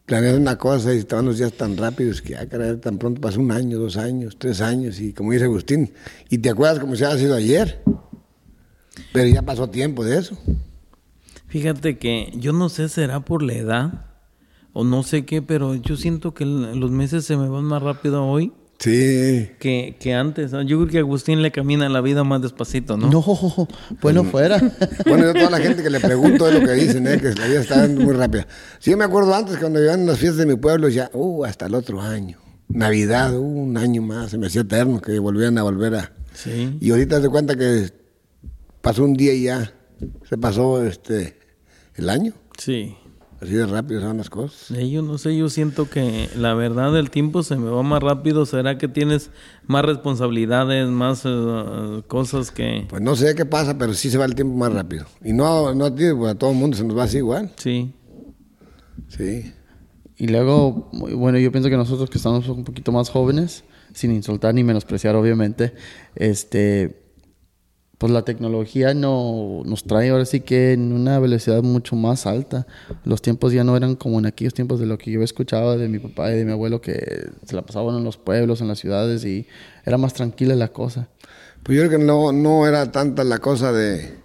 planeas una cosa y te los días tan rápidos que, ah, caray, tan pronto pasa un año, dos años, tres años y como dice Agustín, y te acuerdas como si haya sido ayer, pero ya pasó tiempo de eso. Fíjate que yo no sé, será por la edad o no sé qué, pero yo siento que los meses se me van más rápido hoy Sí, que, que antes. ¿no? Yo creo que Agustín le camina la vida más despacito, ¿no? No, bueno fuera. Bueno, yo a toda la gente que le pregunto es lo que dicen, ¿eh? que la vida está muy rápida. Sí, me acuerdo antes cuando iban las fiestas de mi pueblo, ya, uh, hasta el otro año. Navidad, uh, un año más, se me hacía eterno que volvían a volver a... Sí. Y ahorita te cuenta que pasó un día y ya se pasó este el año. Sí. Así de rápido son las cosas. Yo no sé, yo siento que la verdad el tiempo se me va más rápido. ¿Será que tienes más responsabilidades, más eh, cosas que... Pues no sé qué pasa, pero sí se va el tiempo más rápido. Y no, no a ti, pues a todo el mundo se nos va así igual. Sí. Sí. Y luego, bueno, yo pienso que nosotros que estamos un poquito más jóvenes, sin insultar ni menospreciar, obviamente, este, pues la tecnología no, nos trae ahora sí que en una velocidad mucho más alta. Los tiempos ya no eran como en aquellos tiempos de lo que yo escuchaba de mi papá y de mi abuelo, que se la pasaban en los pueblos, en las ciudades y era más tranquila la cosa. Pues yo creo que no, era tanta la cosa de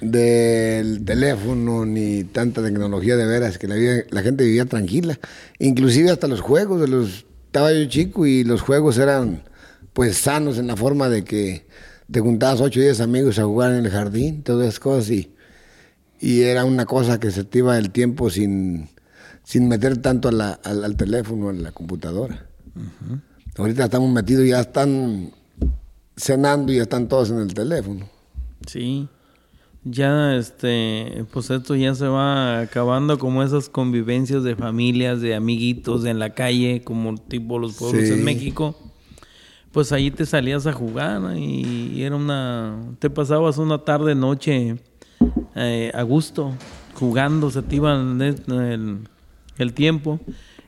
del teléfono ni tanta tecnología de veras que la, la gente vivía tranquila inclusive hasta los juegos de los estaba yo chico y los juegos eran pues sanos en la forma de que te juntabas ocho o diez amigos a jugar en el jardín todas esas cosas y, y era una cosa que se te iba el tiempo sin, sin meter tanto a la- al, al teléfono a la computadora ahorita estamos metidos ya están cenando y ya están todos en el teléfono Sí. Ya, este, pues esto ya se va acabando como esas convivencias de familias, de amiguitos en la calle, como tipo los pueblos Sí. en México. Pues ahí te salías a jugar ¿no? y era una, te pasabas una tarde, noche eh, a gusto, jugando, se te iba el, tiempo.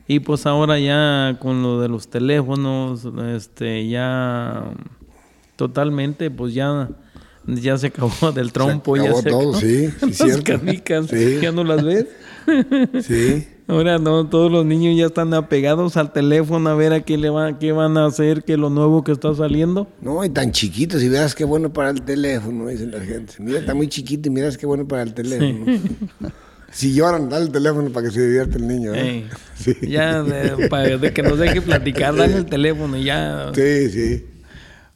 Y pues ahora ya con lo de los teléfonos, este, ya totalmente, pues ya, ya se acabó del trompo, Se ya acabó se todo, acabó. sí, sí, Las cierto. canicas, Sí. ya no las ves. sí Ahora no, todos los niños ya están apegados al teléfono a ver a qué le va, qué van a hacer, qué es lo nuevo que está saliendo. No, y tan chiquitos, y verás qué bueno para el teléfono, dicen la gente. Mira, está muy chiquito y miras qué bueno para el teléfono. Si lloran, dale el teléfono para que se divierta el niño. ¿eh? Sí. Ya de, pa- de que nos deje platicar, dale el teléfono y ya. sí, sí.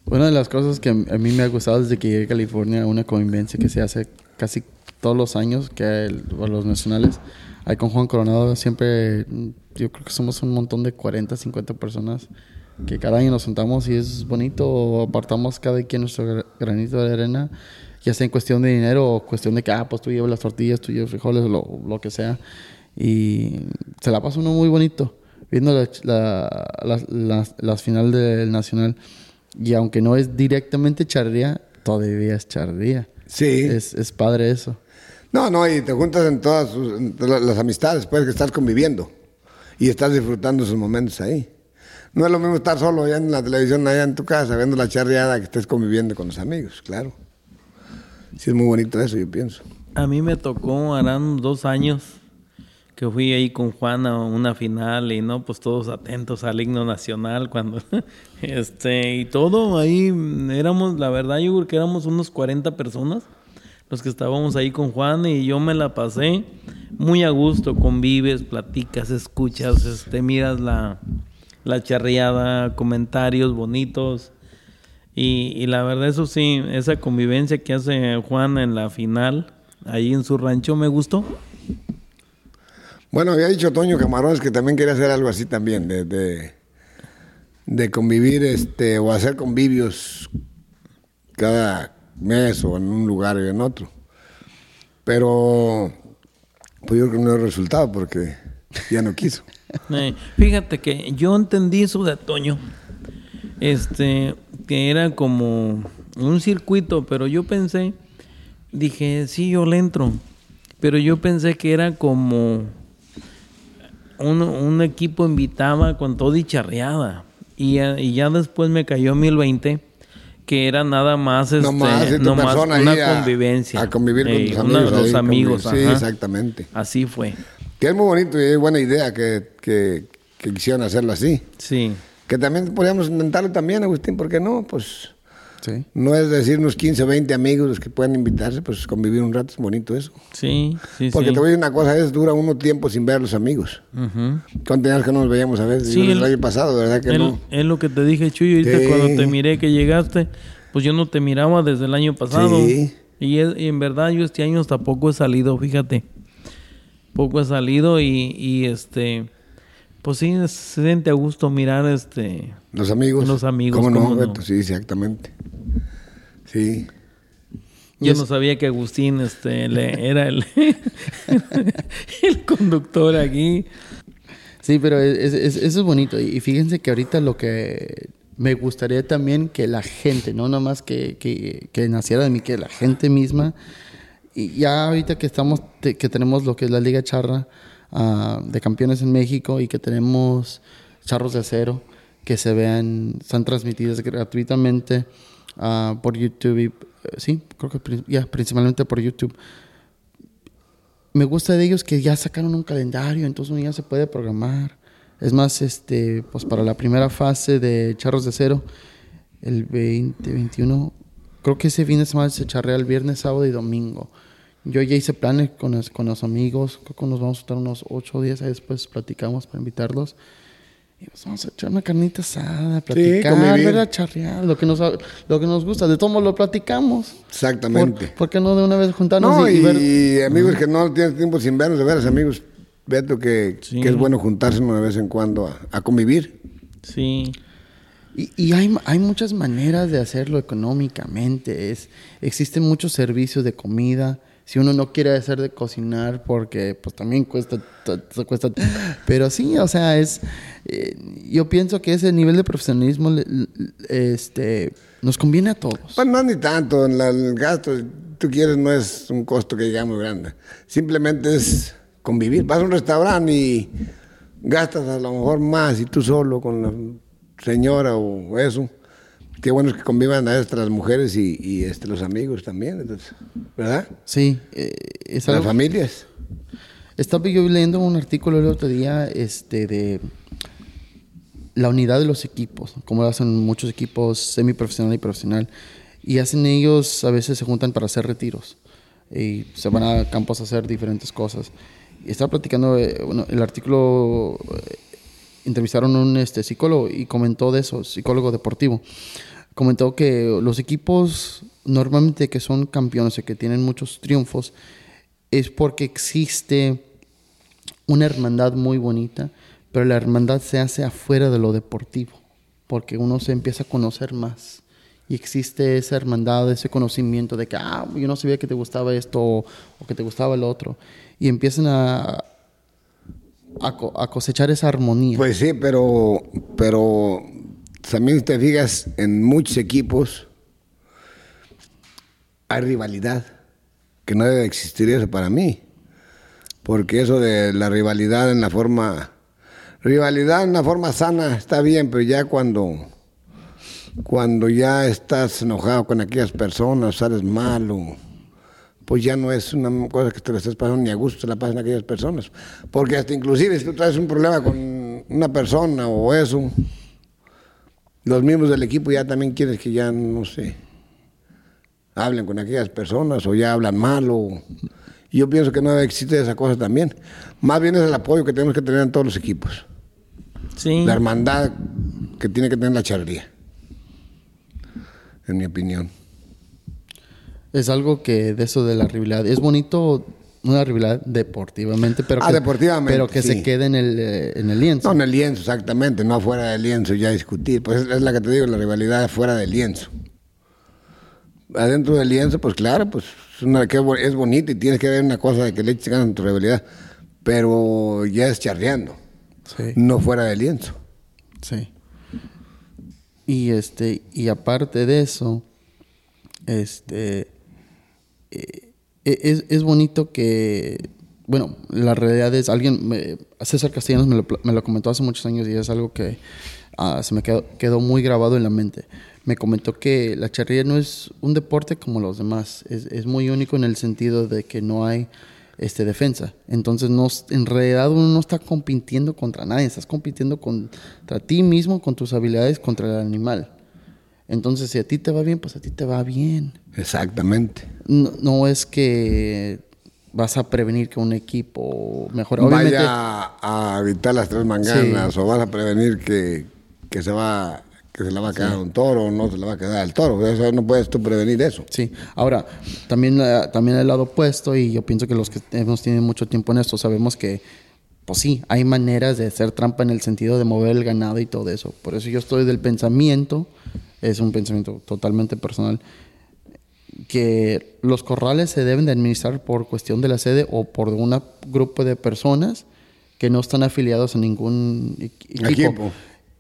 Una de las cosas que a mí me ha gustado desde que llegué a California, una convivencia que se hace casi todos los años, que hay los nacionales, hay con Juan Coronado siempre, yo creo que somos un montón de 40, 50 personas que cada año nos sentamos y es bonito, apartamos cada quien nuestro granito de arena, ya sea en cuestión de dinero o cuestión de que, ah, pues tú llevas las tortillas, tú llevas frijoles, lo, lo que sea. Y se la pasa uno muy bonito viendo la, la, las finales del Nacional. Y aunque no es directamente charrería, todavía es charrería. Sí. Es, es padre eso. No, no, y te juntas en todas las amistades, pues, que estás conviviendo. Y estás disfrutando esos momentos ahí. No es lo mismo estar solo allá en la televisión, allá en tu casa, viendo la charreada, que estés conviviendo con los amigos, claro. Sí, es muy bonito eso, yo pienso. A mí me tocó, harán dos años, que fui ahí con Juan a una final y no, pues todos atentos al himno nacional cuando, este, y todo ahí éramos, la verdad yo creo que éramos unos 40 personas los que estábamos ahí con Juan y yo me la pasé muy a gusto, convives, platicas, escuchas, este, miras la, la charreada, comentarios bonitos. Y, la verdad, eso sí, esa convivencia que hace Juan en la final, ahí en su rancho, me gustó. Bueno, había dicho Toño Camarones que también quería hacer algo así también, de, de, de convivir este, o hacer convivios cada, mes o en un lugar y en otro. Pero pues yo creo que no resultado porque ya no quiso. fíjate que yo entendí eso de Toño, este, que era como un circuito, pero yo pensé, dije, sí, yo le entro, pero yo pensé que era como un, un equipo invitaba con todo y charreada. Y ya, y ya después me cayó 1020 que era nada más, este, no más una convivencia. A convivir con tus amigos. los amigos. Sí, exactamente. Así fue. Que es muy bonito y es buena idea que, que, que, quisieron hacerlo así. Sí. Que también podríamos intentarlo también, Agustín, ¿por qué no? Pues no es decir unos 15 o 20 amigos los que pueden invitarse, pues convivir un rato es bonito eso. Sí, sí, Porque te voy a decir una cosa, es dura uno tiempo sin ver a los amigos. Uh ¿Cuántos años que no nos veíamos a veces? Sí, el, año pasado, ¿verdad que no? Es lo que te dije, Chuyo, ahorita cuando te miré que llegaste, pues yo no te miraba desde el año pasado. Sí. Y, en verdad yo este año hasta poco he salido, fíjate. Poco he salido y, y este pues sí, se siente a gusto mirar este los amigos. Los amigos. ¿Cómo, no? Sí, exactamente. Sí. Yo no sabía que Agustín este, le, era el, el conductor aquí. Sí, pero eso es bonito. Y fíjense que ahorita lo que me gustaría también que la gente, no nomás que, que, que naciera de mí, que la gente misma, y ya ahorita que estamos, que tenemos lo que es la Liga Charra uh, de Campeones en México y que tenemos charros de acero que se vean, están transmitidas gratuitamente uh, por YouTube. Eh, sí, creo que ya, principalmente por YouTube. Me gusta de ellos que ya sacaron un calendario, entonces uno ya se puede programar. Es más, este, pues para la primera fase de Charros de Cero, el 2021, creo que ese fin de semana se charrea el viernes, sábado y domingo. Yo ya hice planes con los, con los amigos, creo que nos vamos a estar unos 8 días, después platicamos para invitarlos. Y pues vamos a echar una carnita asada, platicar, ver a charrear, lo que, nos, lo que nos gusta. De todos lo platicamos. Exactamente. ¿Por, qué no de una vez juntarnos no, y, y, amigos que no tienen tiempo sin vernos, de veras, amigos, Beto, que, que es bueno juntarse una vez en cuando a, a convivir. Sí. Y, y, hay, hay muchas maneras de hacerlo económicamente. Es, existen muchos servicios de comida si uno no quiere hacer de cocinar porque pues también cuesta, cuesta. Pero sí, o sea, es, eh, yo pienso que ese nivel de profesionalismo este, nos conviene a todos. Pues no ni tanto, en el gasto, tú quieres, no es un costo que digamos grande, simplemente es convivir, vas a un restaurante y gastas a lo mejor más y tú solo con la señora o eso qué bueno es que convivan a estas mujeres y, y este, los amigos también, entonces, ¿verdad? Sí. Eh, Las familias. Estaba yo leyendo un artículo el otro día este, de la unidad de los equipos, como lo hacen muchos equipos semiprofesional y profesional. Y hacen ellos, a veces se juntan para hacer retiros y se van a campos a hacer diferentes cosas. Y estaba platicando, eh, bueno, el artículo, eh, entrevistaron a un este, psicólogo y comentó de eso, psicólogo deportivo comentó que los equipos normalmente que son campeones y que tienen muchos triunfos es porque existe una hermandad muy bonita, pero la hermandad se hace afuera de lo deportivo, porque uno se empieza a conocer más. Y existe esa hermandad, ese conocimiento de que, ah, yo no sabía que te gustaba esto o, que te gustaba el otro. Y empiezan a, a, cosechar esa armonía. Pues sí, pero, pero también te fijas, en muchos equipos hay rivalidad, que no debe existir eso para mí. Porque eso de la rivalidad en la forma... Rivalidad en la forma sana está bien, pero ya cuando, cuando ya estás enojado con aquellas personas, sales malo, pues ya no es una cosa que te la estés pasando ni a gusto, te la pasan aquellas personas. Porque hasta inclusive si tú traes un problema con una persona o eso, los miembros del equipo ya también quieren que ya, no sé, hablen con aquellas personas o ya hablan mal o... Yo pienso que no existe esa cosa también. Más bien es el apoyo que tenemos que tener en todos los equipos. Sí. La hermandad que tiene que tener la charrería. En mi opinión. Es algo que de eso de la rivalidad. Es bonito una rivalidad deportivamente, pero ah, deportivamente, pero que se quede en el, eh, en el lienzo. No, en el lienzo, exactamente, no afuera del lienzo ya discutir. Pues es, la que te digo, la rivalidad fuera del lienzo. Adentro del lienzo, pues claro, pues es, una, que es bonito y tienes que ver una cosa de que le eches ganas en tu rivalidad, pero ya es charreando, no fuera del lienzo. Sí. Y este, y aparte de eso, este eh, es, es, bonito que, bueno, la realidad es, alguien, me, César Castellanos me lo, me lo, comentó hace muchos años y es algo que ah, se me quedó, quedó, muy grabado en la mente. Me comentó que la charrería no es un deporte como los demás, es, es muy único en el sentido de que no hay este, defensa. Entonces, no, en realidad uno no está compitiendo contra nadie, estás compitiendo contra ti mismo, con tus habilidades, contra el animal. Entonces, si a ti te va bien, pues a ti te va bien. Exactamente. No, es que vas a prevenir que un equipo mejore. Vaya a, evitar las tres manganas o vas a prevenir que, se va que se le va a quedar un toro o no se le va a quedar el toro. Eso no puedes tú prevenir eso. Sí. Ahora, también, eh, también el lado opuesto, y yo pienso que los que hemos tenido mucho tiempo en esto sabemos que, pues sí, hay maneras de hacer trampa en el sentido de mover el ganado y todo eso. Por eso yo estoy del pensamiento es un pensamiento totalmente personal, que los corrales se deben de administrar por cuestión de la sede o por un grupo de personas que no están afiliados a ningún equipo.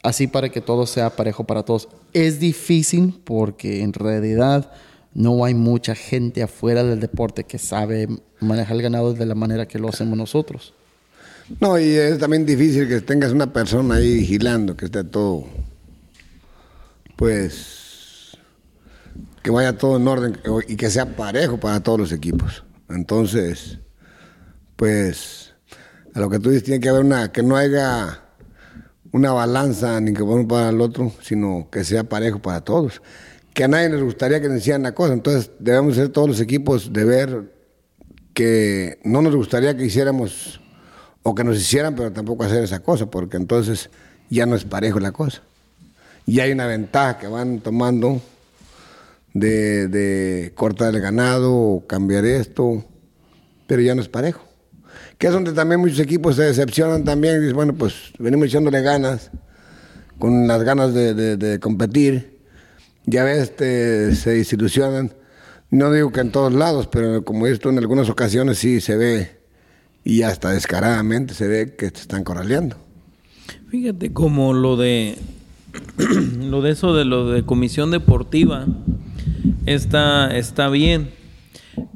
Así para que todo sea parejo para todos. Es difícil porque en realidad no hay mucha gente afuera del deporte que sabe manejar el ganado de la manera que lo hacemos nosotros. No, y es también difícil que tengas una persona ahí vigilando, que esté todo pues que vaya todo en orden y que sea parejo para todos los equipos. Entonces, pues a lo que tú dices tiene que haber una que no haya una balanza ni que uno para el otro, sino que sea parejo para todos. Que a nadie les gustaría que nos hicieran la cosa, entonces debemos ser todos los equipos de ver que no nos gustaría que hiciéramos o que nos hicieran, pero tampoco hacer esa cosa, porque entonces ya no es parejo la cosa y hay una ventaja que van tomando de, cortar el ganado o cambiar esto, pero ya no es parejo. Que es donde también muchos equipos se decepcionan también y dicen, bueno, pues venimos echándole ganas, con las ganas de, competir, ya ves, este, se desilusionan. No digo que en todos lados, pero como esto en algunas ocasiones sí se ve, y hasta descaradamente se ve que te están corraleando. Fíjate como lo de lo de eso de lo de comisión deportiva está, está bien.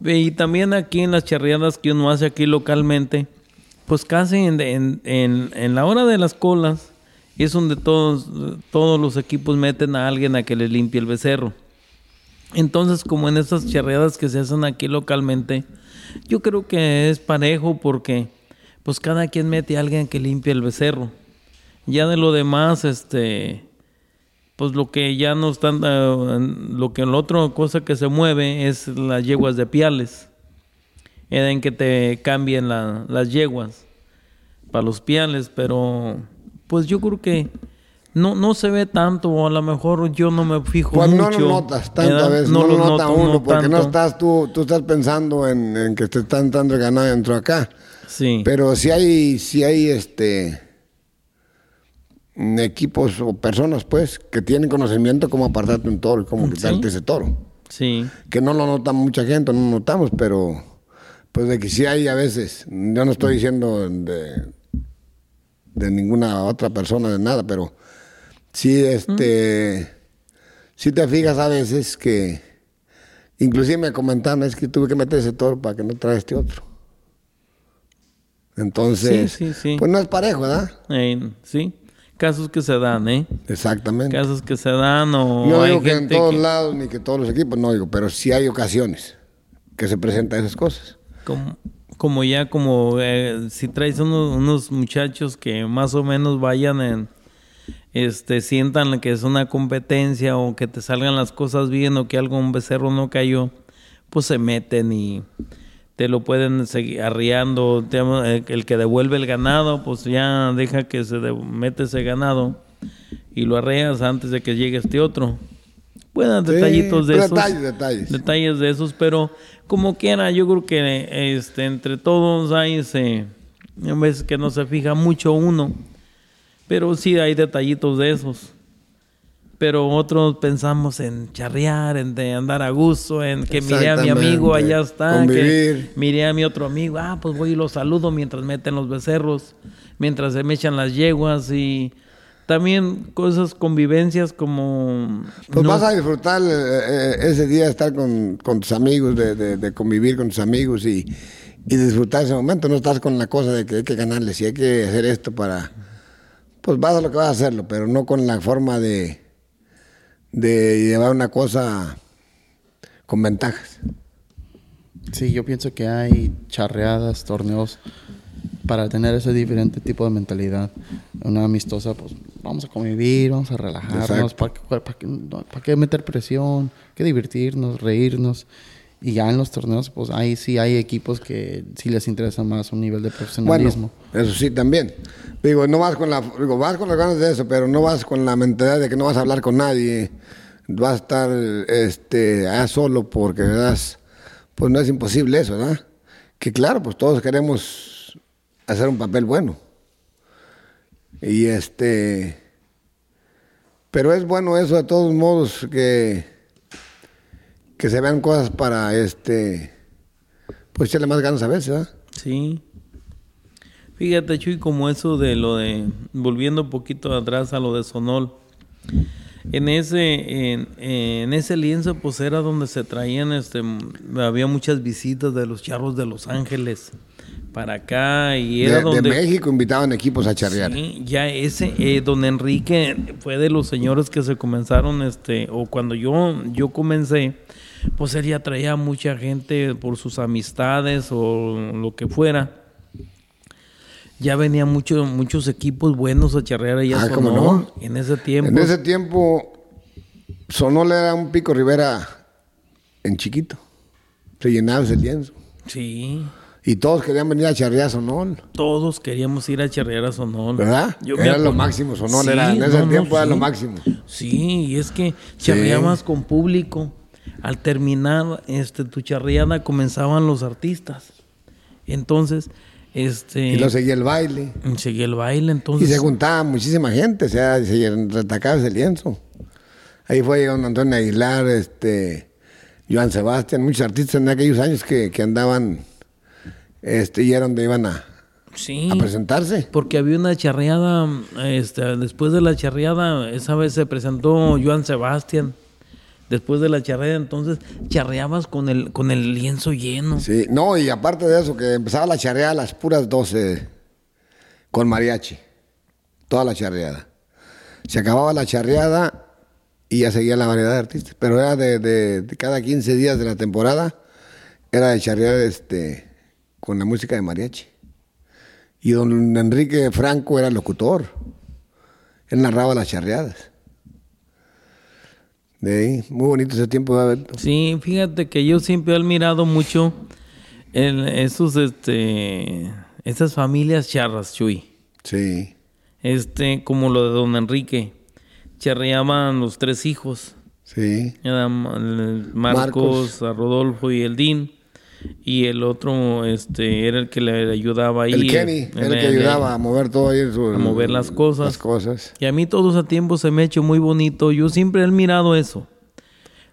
Y también aquí en las charreadas que uno hace aquí localmente, pues casi en, en, en, la hora de las colas es donde todos, todos los equipos meten a alguien a que le limpie el becerro. Entonces, como en estas charreadas que se hacen aquí localmente, yo creo que es parejo porque pues cada quien mete a alguien que limpie el becerro. Ya de lo demás, este, pues lo que ya no están, eh, lo que la otra cosa que se mueve es las yeguas de piales, en que te cambien las yeguas para los piales, pero pues yo creo que no, no se ve tanto, o a lo mejor yo no me fijo Pues no mucho. lo notas tanto ¿verdad? a veces, no, lo lo nota noto, uno, no porque no tanto. estás tú, tú estás pensando en, en que te están dando el ganado dentro de acá. Sí. Pero si hay, si hay este equipos o personas pues que tienen conocimiento cómo apartarte un toro y cómo Sí. quitarte ese toro. Sí. Que no lo nota mucha gente, no lo notamos, pero pues de que sí hay a veces. Yo no estoy diciendo de, de ninguna otra persona de nada, pero sí este sí te fijas a veces que inclusive me comentaron es que tuve que meter ese toro para que no trae este otro. Entonces, Sí, sí, sí. pues no es parejo, ¿verdad? Eh, sí. Casos que se dan, ¿eh? Exactamente. Casos que se dan o No hay digo que en todos que- lados ni que todos los equipos, no digo, pero sí hay ocasiones que se presentan esas cosas. como, como ya como eh, si traes unos, unos muchachos que más o menos vayan en este sientan que es una competencia o que te salgan las cosas bien o que algo un becerro no cayó pues se meten y te lo pueden seguir arriando eh, el que devuelve el ganado pues ya deja que se mete ese ganado y lo arreas antes de que llegue este otro Buenos Sí, detallitos de esos detalles, detalles. de esos, pero como quiera, yo creo que este entre todos hay ese a veces que no se fija mucho uno, pero sí hay detallitos de esos. Pero otros pensamos en charrear, en de andar a gusto, en que miré a mi amigo, allá está, Convivir. que miré a mi otro amigo, ah, pues voy y lo saludo mientras meten los becerros, mientras se me echan las yeguas y también cosas, convivencias como... Pues no- vas a disfrutar eh, eh, ese día, estar con, con tus amigos, de, de- de convivir con tus amigos y, y disfrutar ese momento. No estás con la cosa de que hay que ganarles y hay que hacer esto para... Pues vas a lo que vas a hacerlo, pero no con la forma de, de llevar una cosa con ventajas. Sí, yo pienso que hay charreadas, torneos para tener ese diferente tipo de mentalidad. Una amistosa, pues vamos a convivir, vamos a relajarnos. ¿para qué, no, ¿para qué meter presión? que divertirnos, reírnos. Y ya en los torneos, pues ahí sí hay equipos que sí les interesa más un nivel de profesionalismo. Bueno, eso sí también. Digo, no vas con la, digo, vas con las ganas de eso, pero no vas con la mentalidad de que no vas a hablar con nadie. Vas a estar este, allá solo porque, ¿verdad? Pues no es imposible eso, ¿verdad? Que claro, pues todos queremos hacer un papel bueno. Y este. Pero es bueno eso de todos modos que, que se vean cosas para este. Pues echarle más ganas a veces, ¿verdad? Sí. Fíjate, Chuy, como eso de lo de, volviendo un poquito atrás a lo de Sonol, en ese, en, en ese lienzo, pues era donde se traían, este, había muchas visitas de los charros de Los Ángeles para acá y era de. México invitaban equipos a charrear. Sí, ya ese, eh, don Enrique fue de los señores que se comenzaron, este, o cuando yo, yo comencé, pues él ya traía mucha gente por sus amistades o lo que fuera. Ya venían muchos muchos equipos buenos a charrear allá Ah, a ¿cómo Sonora no? en ese tiempo. En ese tiempo, Sonol era un pico Rivera en chiquito. Se llenaba ese lienzo. Sí, Y todos querían venir a charrear a Sonol. todos queríamos ir a charrear a Sonol. ¿Verdad? Yo era lo máximo, Sonol Sí, era. En ese no, no, tiempo era sí. lo máximo. Sí, y es que charreabas con público. Al terminar este, tu charreada comenzaban los artistas. Entonces, este... Y lo seguía el baile. seguía el baile, Y entonces... se juntaba muchísima gente, o sea, se retacaba ese lienzo. Ahí fue don Antonio Aguilar, este, Joan Sebastián, muchos artistas en aquellos años que, que andaban, este, y era donde iban a, sí, a presentarse. porque había una charreada, este, después de la charreada, esa vez se presentó Joan Sebastián. Después de la charreada, entonces charreabas con el, con el lienzo lleno. Sí, no, y aparte de eso, que empezaba la charreada a las puras 12 con mariachi. Toda la charreada. Se acababa la charreada y ya seguía la variedad de artistas. Pero era de, de- de cada 15 días de la temporada, era de charrear este, con la música de mariachi. Y don Enrique Franco era locutor. Él narraba las charreadas. De ahí, muy bonito ese tiempo, ¿verdad, Beto? Sí, fíjate que yo siempre he admirado mucho esos, este, esas familias charras, Chuy. Sí. Este, como lo de don Enrique. charreaban los tres hijos. Sí. Marcos, Marcos. a Rodolfo y el Dean. Y el otro este, era el que le ayudaba ahí. El Kenny, era el que ayudaba a mover todo ahí. su- a mover las cosas. Las cosas. Y a mí todo ese tiempo se me ha hecho muy bonito. Yo siempre he mirado eso.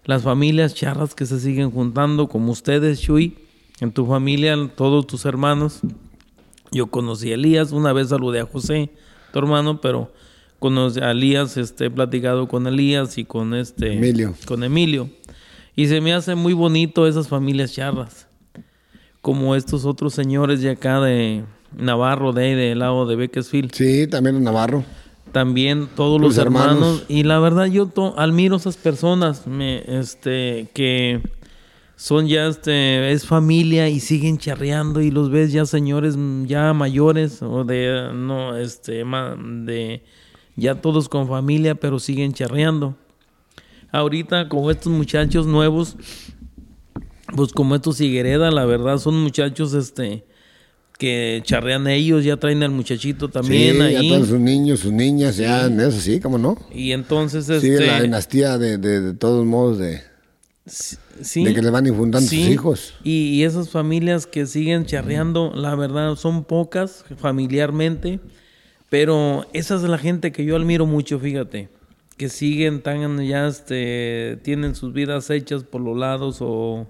Las familias charras que se siguen juntando, como ustedes, Chuy, en tu familia, todos tus hermanos. Yo conocí a Elías, una vez saludé a José, tu hermano, pero conocí a Elías, este, he platicado con Elías y con este Emilio. con Emilio. Y se me hace muy bonito esas familias charras. Como estos otros señores de acá de Navarro, de ahí, del lado de Beckesfield Sí, también los Navarro. también todos los hermanos. hermanos. y la verdad yo to- admiro esas personas me, este que son ya este es familia y siguen charreando y los ves ya señores ya mayores o de no este de ya todos con familia pero siguen charreando ahorita como estos muchachos nuevos pues como estos Higuereda la verdad son muchachos este que charrean ellos ya traen al muchachito también sí, ahí ya todos sus niños, sus niñas, ya en eso sí, ¿cómo no? y entonces, Sigue este, la dinastía de, de, de todos modos de, sí, de que le van infundando sus hijos. Y, y esas familias que siguen charreando, la verdad, son pocas familiarmente, pero esa es la gente que yo admiro mucho, fíjate, que siguen tan ya, este, tienen sus vidas hechas por los lados o...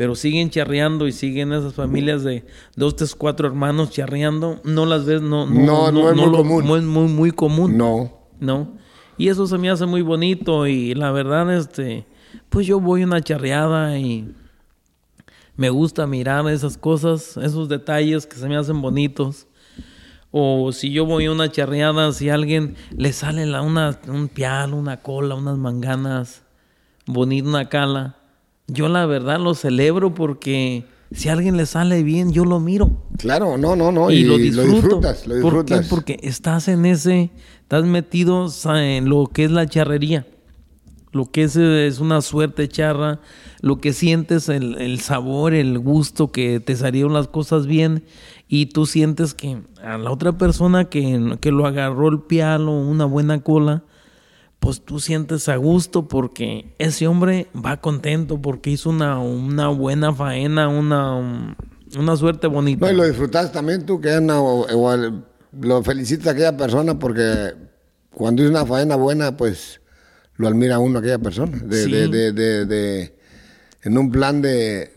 Pero siguen charreando y siguen esas familias de dos, tres, cuatro hermanos charreando. No las ves, no, No, no es muy lo- común. no es muy, muy común. No. ¿no? Y eso se me hace muy bonito y la verdad, este, pues yo voy a una charreada y me gusta mirar esas cosas, esos detalles que se me hacen bonitos. O si yo voy a una charreada, si a alguien le sale la, una, un pial, una cola, unas manganas, bonita una cala, yo la verdad lo celebro porque si a alguien le sale bien, yo lo miro Claro, no, no, no. y, lo disfruto. disfrutas, lo ¿Por qué? disfrutas. Porque estás en ese, estás metido en lo que es la charrería. Lo que es, es una suerte charra, lo que sientes, el, el sabor, el gusto, que te salieron las cosas bien y tú sientes que a la otra persona que, que lo agarró el pialo, una buena cola, pues tú sientes a gusto porque ese hombre va contento porque hizo una, una buena faena, una, una suerte bonita. No, y lo disfrutas también tú, que Ana, o- igual lo felicitas a aquella persona porque cuando hizo una faena buena, pues lo admira uno a aquella persona. De, Sí. de, de, de- de- en un plan de,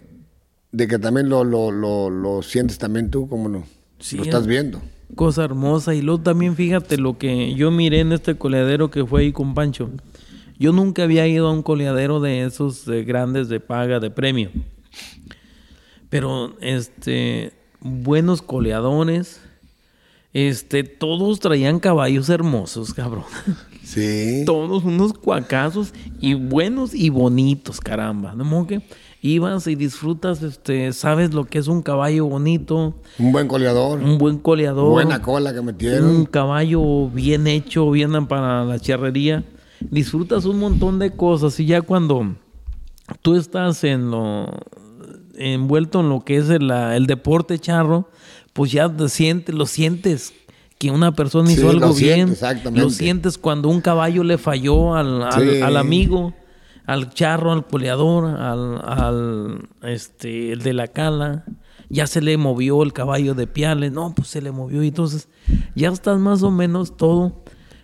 de que también lo, lo, lo, lo sientes también tú, como lo, Sí, lo estás viendo. Cosa hermosa. Y luego también fíjate lo que yo miré en este coleadero que fue ahí con Pancho. Yo nunca había ido a un coleadero de esos de grandes de paga, de premio. Pero, este, buenos coleadores. Este, todos traían caballos hermosos, cabrón. Sí. Todos unos cuacazos y buenos y bonitos, caramba. ¿No? Que ibas y disfrutas, este, sabes lo que es un caballo bonito, Un buen coleador. un buen coleador. Buena cola que metieron. Un caballo bien hecho, bien para la charrería. Disfrutas un montón de cosas y ya cuando tú estás en lo envuelto en lo que es el, deporte charro, pues ya te sientes, lo sientes que una persona Sí, hizo algo lo bien. exactamente. Lo sientes cuando un caballo le falló al, al- Sí. al amigo, al charro, al coleador, al, al, este, el de la cala. Ya se le movió el caballo de piales, no, pues se le movió y entonces ya estás más o menos todo,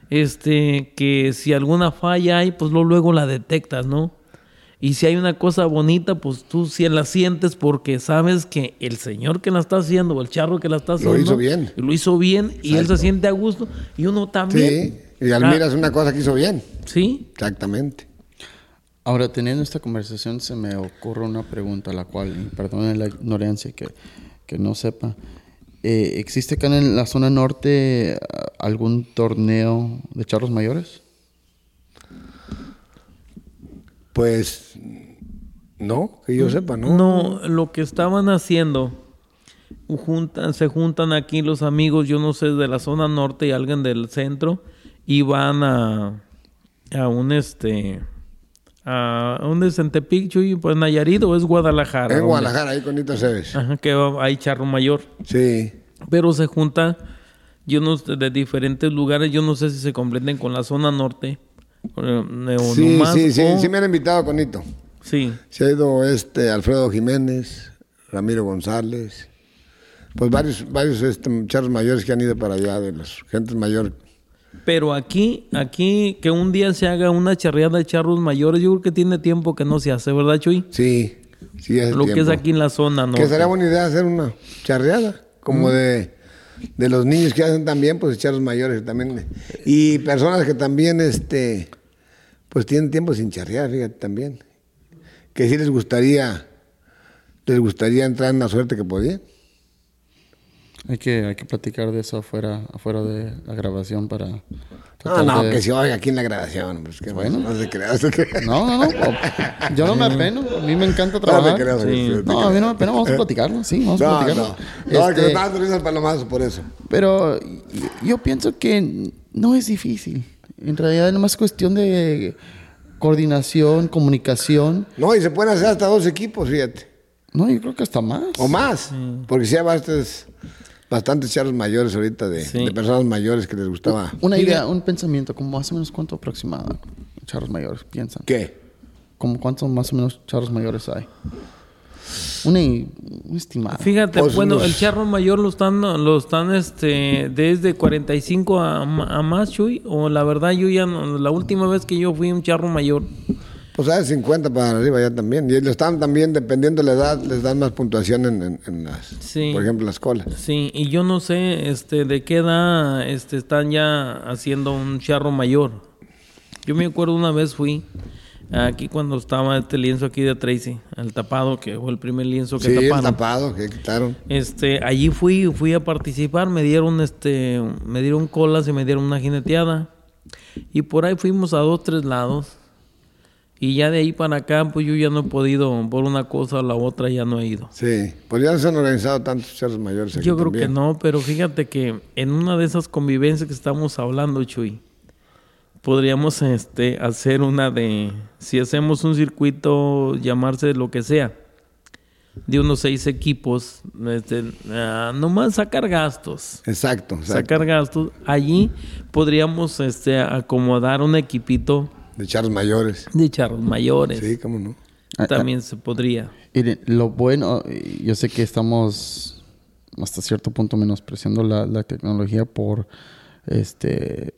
este, que si alguna falla hay, pues lo- luego la detectas, ¿no? Y si hay una cosa bonita, pues tú sí la sientes porque sabes que el señor que la está haciendo o el charro que la está Lo haciendo hizo bien. Lo hizo bien y él se siente a gusto y uno también. Sí. Y admiras una cosa que hizo bien. Sí. Exactamente. Ahora, teniendo esta conversación, se me ocurre una pregunta, la cual, y perdone la ignorancia que, que no sepa. Eh, ¿Existe acá en la zona norte algún torneo de charros mayores? Pues no, que yo sepa, ¿no? No, lo que estaban haciendo, juntan, se juntan aquí los amigos, yo no sé, de la zona norte y alguien del centro, y van a, a un este, a un de Centepic, Chuy, pues Nayarit o es Guadalajara. En ¿dónde? Guadalajara, ahí con Nito Cebes. Ajá, que hay charro mayor. Sí. Pero se junta, yo no sé, de diferentes lugares, yo no sé si se completen con la zona norte, O, o Sí, nomás- sí, sí, o- sí me han invitado con Nito. sí. Se ha ido este Alfredo Jiménez, Ramiro González, pues varios, varios este, charros mayores que han ido para allá, de las gentes mayores. Pero aquí, aquí, que un día se haga una charreada de charros mayores, yo creo que tiene tiempo que no se hace, ¿verdad, Chuy? Sí, sí, hace Lo que es aquí en la zona, ¿no? Que sería buena idea hacer una charreada, como de, de los niños que hacen también, pues charros mayores también. Y personas que también, este, pues tienen tiempo sin charrear, fíjate, también. Que sí les gustaría, les gustaría entrar en la suerte que podían. Hay que, hay que platicar de eso afuera, afuera de la grabación para... No, no, de- que se oiga aquí en la grabación. Pues que Bueno. no, se crea, no se crea. No, no, no. Yo no me apeno. A mí me encanta No te trabajar. creas, Sí. no No, a mí no me apena. Vamos a platicarlo. Sí, vamos a No, platicarlo. no. No, que Este, me dando el palomazo por eso. Pero yo pienso que no es difícil. En realidad es más cuestión de coordinación, comunicación. No, y se pueden hacer hasta dos equipos, fíjate. No, yo creo que hasta más. O más. Porque si hay bastantes, charros mayores ahorita de, Sí. de personas mayores que les gustaba. Una idea, un pensamiento, como más o menos cuánto aproximado charros mayores piensan. ¿Qué? Como cuántos más o menos charros mayores hay. Una, un estimado. Fíjate, Pues bueno, el charro mayor lo están, lo están, este, desde 45 a, a más, Chuy. O la verdad, yo ya, no- la última vez que yo fui un charro mayor, Pues hay 50 para arriba ya también. Y le están también, dependiendo de la edad, les dan más puntuación en, en- en las, Sí. por ejemplo, las colas. sí, y yo no sé, este, de qué edad, este, están ya haciendo un charro mayor. Yo me acuerdo una vez fui, aquí cuando estaba este lienzo aquí de Tracy, el tapado, que fue el primer lienzo que Sí, el taparon. tapado que quitaron. Este, allí fui, fui a participar, me dieron este, me dieron colas y me dieron una jineteada. Y por ahí fuimos a dos, tres lados. Y ya de ahí para acá, pues yo ya no he podido, por una cosa o la otra, ya no he ido. Sí, pues ya se han organizado tantos charros mayores aquí Yo creo que no, pero fíjate que en una de esas convivencias que estamos hablando, Chuy, podríamos este, hacer una de, si hacemos un circuito, llamarse lo que sea, de unos seis equipos, este, ah, nomás sacar gastos. Exacto, exacto. Sacar gastos. Allí podríamos este, acomodar un equipito De charros mayores. de charros mayores. Sí, cómo no. Ah, También se podría. Miren, lo bueno, yo sé que estamos hasta cierto punto menospreciando la, la tecnología por este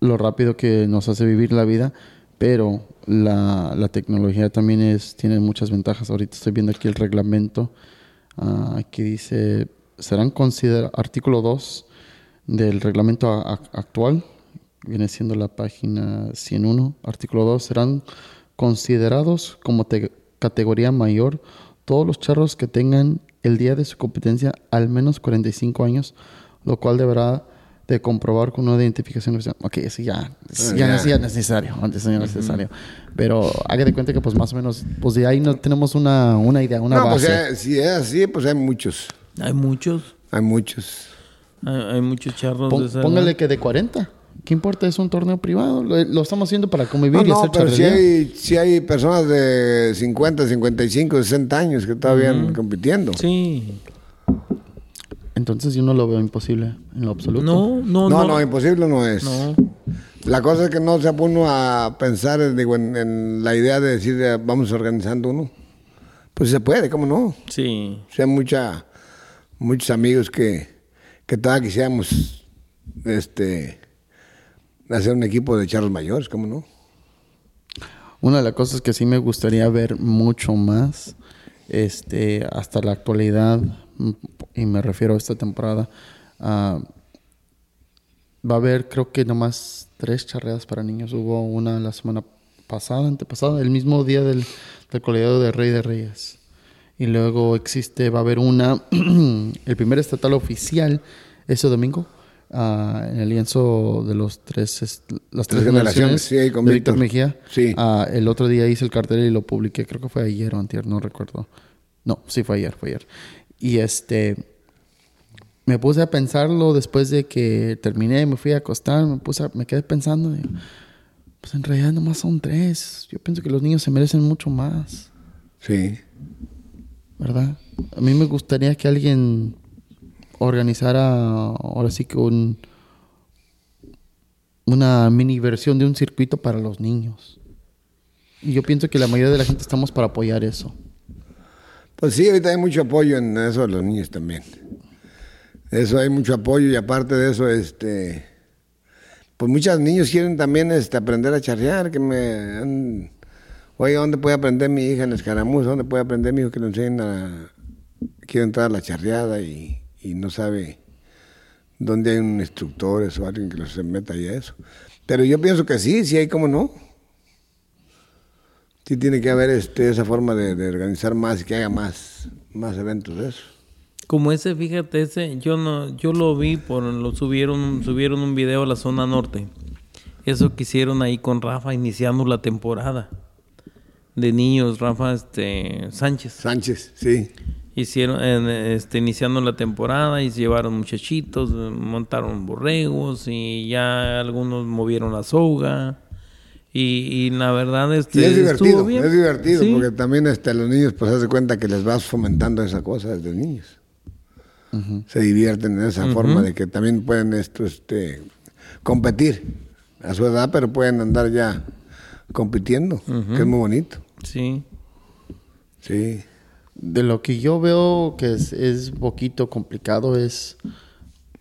lo rápido que nos hace vivir la vida, pero la, la tecnología también es, tiene muchas ventajas. Ahorita estoy viendo aquí el reglamento ah, que dice, serán considerados, artículo 2 del reglamento a- a- actual, viene siendo la página 101, artículo 2, serán considerados como te- categoría mayor todos los charros que tengan el día de su competencia al menos 45 años, lo cual deberá de comprobar con una identificación oficial. Ok, eso ya, eso ya, no ya. es- ya no es necesario, antes ya no es necesario. Pero haga de cuenta que pues más o menos, pues de ahí no tenemos una, una idea, una no, pues base. eh, si es así, pues hay muchos. Hay muchos. Hay muchos. Hay, hay muchos charros Pon- de esa póngale edad. que de 40. ¿Qué importa? Es un torneo privado. Lo, lo estamos haciendo para convivir No, y no, hacer pero si hay, si hay personas de 50, 55, 60 años que todavía están compitiendo. Sí. Entonces yo no lo veo imposible en lo absoluto. No, no, No, no. no, imposible no es. No. La cosa es que no se pone uno a pensar digo, en, en la idea de decir eh, vamos organizando uno. Pues se puede, ¿cómo no? Sí. O sea, mucha, muchos amigos que, que todavía quisiéramos este, hacer un equipo de charros mayores, ¿cómo no? Una de las cosas que sí me gustaría ver mucho más, este, hasta la actualidad, y me refiero a esta temporada, ah, va a haber creo que nomás tres charreadas para niños. Hubo una la semana pasada, antepasada, el mismo día del, del colegiado de Rey de Reyes. Y luego existe, va a haber una, el primer estatal oficial ese domingo, ah, en el lienzo de los tres, las tres, Tres generaciones, sí, de Víctor Víctor. Mejía. Sí. Ah, el otro día hice el cartel y lo publiqué, creo que fue ayer o antier, no recuerdo. No, sí fue ayer, fue ayer. Y este, me puse a pensarlo después de que terminé, me fui a acostar, me puse, a- me quedé pensando, pues en realidad nomás son tres. Yo pienso que los niños se merecen mucho más, Sí. ¿verdad? A mí me gustaría que alguien organizara, ahora sí que un, una mini versión de un circuito para los niños. Y yo pienso que la mayoría de la gente estamos para apoyar eso. Pues sí, ahorita hay mucho apoyo en eso de los niños también. Eso hay mucho apoyo y aparte de eso, este, pues muchos niños quieren también este, aprender a charrear, que me oiga, ¿dónde puede aprender mi hija en escaramuza? ¿Dónde puede aprender mi hijo que le enseñen a, quiere entrar a la charreada y, y no sabe dónde hay un instructor o alguien que se meta a eso. Pero yo pienso que sí, sí hay como no. Sí tiene que haber este, esa forma de, de organizar más y que haya más, más eventos de eso. Como ese, fíjate, ese, yo no, yo lo vi por, lo subieron, subieron un video a la zona norte. Eso que hicieron ahí con Rafa iniciando la temporada de niños, Rafa este, Sánchez. Sánchez, sí. Hicieron, este, iniciando la temporada y se llevaron muchachitos, montaron borregos y ya algunos movieron la soga. Y, la verdad este, es divertido, es divertido porque también este, los niños pues se cuenta que les vas fomentando esa cosa desde niños se divierten en esa forma de que también pueden esto, este, competir a su edad, pero pueden andar ya compitiendo, que es muy bonito. Sí. Sí. De lo que yo veo que es, es poquito complicado es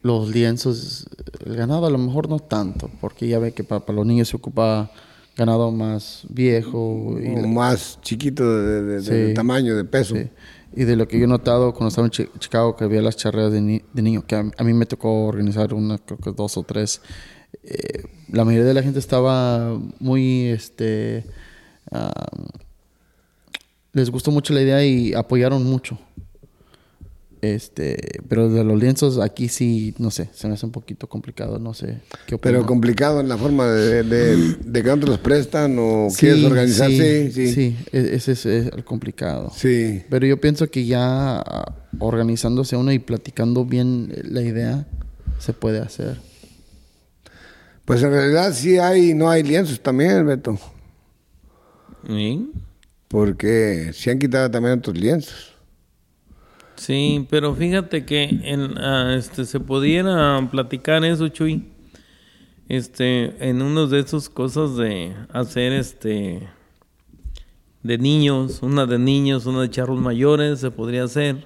los lienzos. El ganado a lo mejor no tanto, porque ya ve que para, los niños se ocupa ganado más viejo. Y más chiquito de, tamaño, de peso. Y de lo que yo he notado cuando estaba en Chicago, que había las charreas de, niños, que a, mí me tocó organizar una, creo que dos o tres, eh, la mayoría de la gente estaba muy, este, les gustó mucho la idea y apoyaron mucho. Este, pero de los lienzos aquí sí, no sé, se me hace un poquito complicado, no sé qué Pero complicado en la forma de, de, que otros prestan o quieres organizarse. Sí, sí, sí. E, ese es, el complicado. Sí. Pero yo pienso que ya ah, organizándose uno y platicando bien la idea, se puede hacer. Pues en realidad sí hay, no hay lienzos también, Beto. ¿Sí? Porque se han quitado también otros lienzos. Sí, pero fíjate que en, ah, este, se pudiera platicar eso, Chuy. Este, en uno de esas cosas de hacer este de niños, una de niños, una de charros mayores, se podría hacer.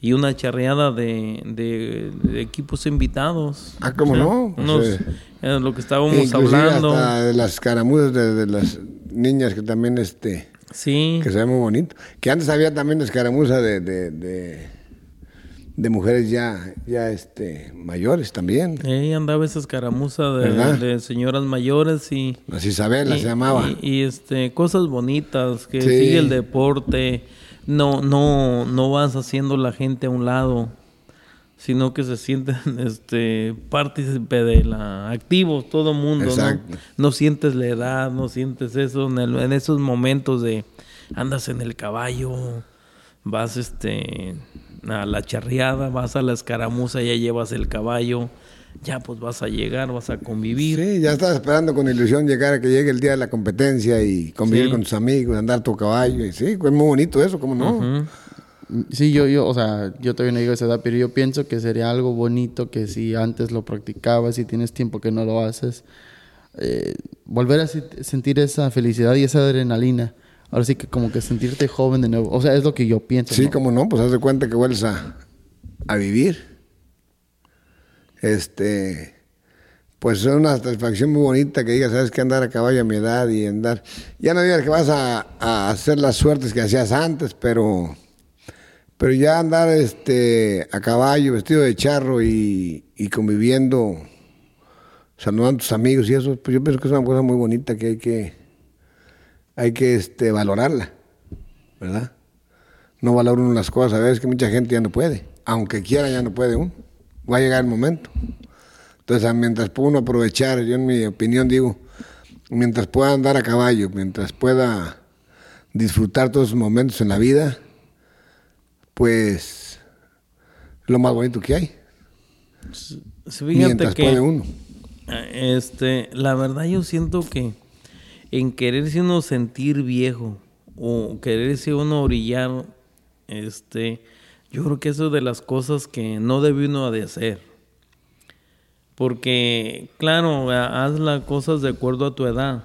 Y una charreada de, de, equipos invitados. Ah, ¿cómo no? Pues, eh, lo que estábamos hablando. de las caramuzas de, las niñas que también este Sí. Que se ve muy bonito. Que antes había también escaramuza de, de, de, mujeres ya, ya este, mayores también. Sí, andaba esa escaramuza de, señoras mayores y... Las Isabela se llamaba. Y, este, cosas bonitas, que sigue el deporte. No, no, no vas haciendo la gente a un lado sino que se sienten este partícipe de la activos todo mundo ¿no? no sientes la edad no sientes eso en, esos momentos de andas en el caballo vas este a la charreada vas a la escaramuza ya llevas el caballo ya pues vas a llegar vas a convivir. Sí ya estás esperando con ilusión llegar a que llegue el día de la competencia y convivir con tus amigos andar tu caballo y sí es muy bonito eso cómo no Sí, yo, yo, o sea, yo todavía no digo esa edad, pero yo pienso que sería algo bonito que si antes lo practicabas y tienes tiempo que no lo haces, eh, volver a sentir esa felicidad y esa adrenalina. Ahora sí que como que sentirte joven de nuevo. O sea, es lo que yo pienso. Sí, como no, pues haz de cuenta que vuelves a, a vivir. Este, pues es una satisfacción muy bonita que digas, sabes que andar a caballo a mi edad y andar. Ya no digas que vas a, a hacer las suertes que hacías antes, pero pero ya andar este, a caballo, vestido de charro y, conviviendo, saludando a tus amigos y eso, pues yo pienso que es una cosa muy bonita que hay que, hay que este, valorarla, ¿verdad? No valora uno las cosas, a veces que mucha gente ya no puede, aunque quiera ya no puede uno, va a llegar el momento. Entonces, mientras pueda uno aprovechar, yo en mi opinión digo, mientras pueda andar a caballo, mientras pueda disfrutar todos esos momentos en la vida, pues lo más bonito que hay. Fíjate que, puede uno. Este, la verdad yo siento que en quererse uno sentir viejo o quererse uno orillar, este, yo creo que eso es de las cosas que no debe uno de hacer. Porque, claro, ha- haz las cosas de acuerdo a tu edad.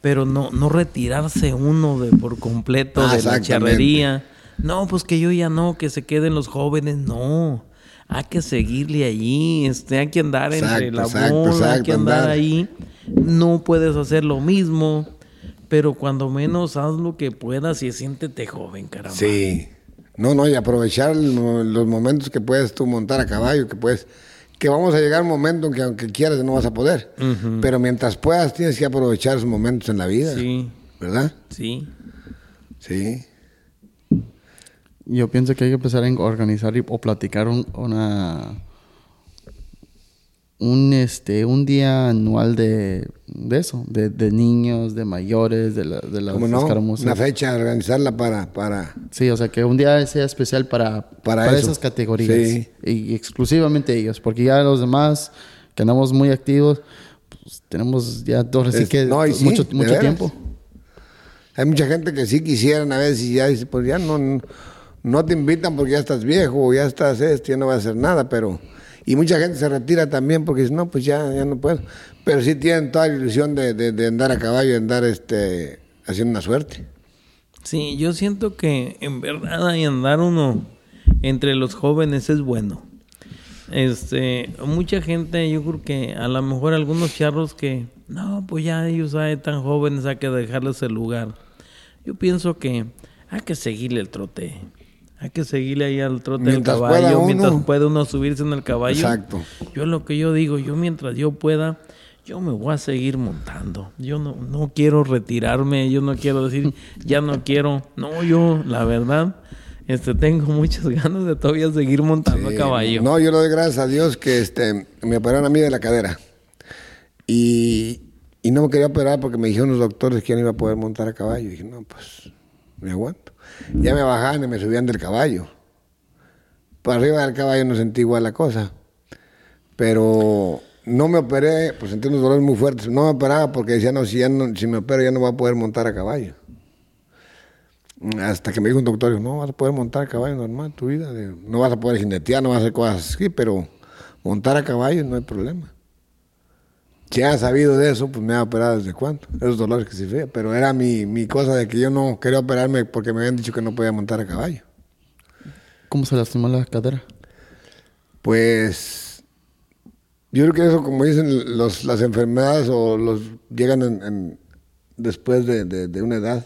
Pero no, no retirarse uno de por completo Ah, de la exactamente. charrería. No, pues que yo ya no, que se queden los jóvenes. No. Hay que seguirle allí. Este, hay que andar entre Exacto, la exacto, bola, hay que andar andar. ahí. No puedes hacer lo mismo. Pero cuando menos haz lo que puedas y siéntete joven, caramba. Sí. No, no, y aprovechar lo- los momentos que puedes tú montar a caballo, que puedes, que vamos a llegar a un momento en que aunque quieras no vas a poder. Pero mientras puedas tienes que aprovechar esos momentos en la vida. Sí, ¿Verdad? sí. Sí. Yo pienso que hay que empezar a organizar y- o platicar un, una un este un día anual de, de eso, de, de niños, de mayores, de, la, de las ¿Cómo no? Una fecha, organizarla para, para, Sí, o sea, que un día sea especial para, Para esas categorías. Sí. Y exclusivamente ellos, porque ya los demás que andamos muy activos, pues tenemos ya todo así Es- que no, y sí, mucho, mucho tiempo. Hay mucha gente que sí quisieran a veces y ya dice, pues ya no, no, no te invitan porque ya estás viejo o ya estás esto, ya no vas a hacer nada, pero... Y mucha gente se retira también porque dice, no, pues ya, ya no puedo. Pero sí tienen toda la ilusión de, de- de andar a caballo, de andar este, haciendo una suerte. Sí, yo siento que en verdad ahí andar uno entre los jóvenes es bueno. Este, mucha gente, yo creo que a lo mejor algunos charros que, no, pues ya ellos hay tan jóvenes, hay que dejarles el lugar. Yo pienso que hay que seguirle el trote. Hay que seguirle ahí al trote Mientras del pueda caballo, uno. mientras puede uno subirse en el caballo. Exacto. Yo lo que yo digo, yo mientras yo pueda, yo me voy a seguir montando. Yo no, no quiero retirarme, yo no quiero decir, ya no quiero. No, yo, la verdad, este, tengo muchas ganas de todavía seguir montando a Sí, caballo. No, yo le doy gracias a Dios que este, me operaron a mí de la cadera. Y, y no me quería operar porque me dijeron los doctores que ya no iba a poder montar a caballo. Y dije, no, pues me aguanto. Ya me bajaban y me subían del caballo. Para arriba del caballo no sentí igual la cosa. Pero no me operé, pues sentí unos dolores muy fuertes. No me operaba porque decía, no, si, ya no, si me opero ya no voy a poder montar a caballo. Hasta que me dijo un doctor, no vas a poder montar a caballo normal tu vida. No vas a poder jinetear, no vas a hacer cosas así, pero montar a caballo no hay problema. Si ha sabido de eso, pues me ha operado desde cuándo. Esos dolores que sí fue. Pero era mi, mi cosa de que yo no quería operarme porque me habían dicho que no podía montar a caballo. ¿Cómo se lastimó la cadera? Pues yo creo que eso, como dicen los, las enfermedades o los llegan en- en- después de, de- de una edad.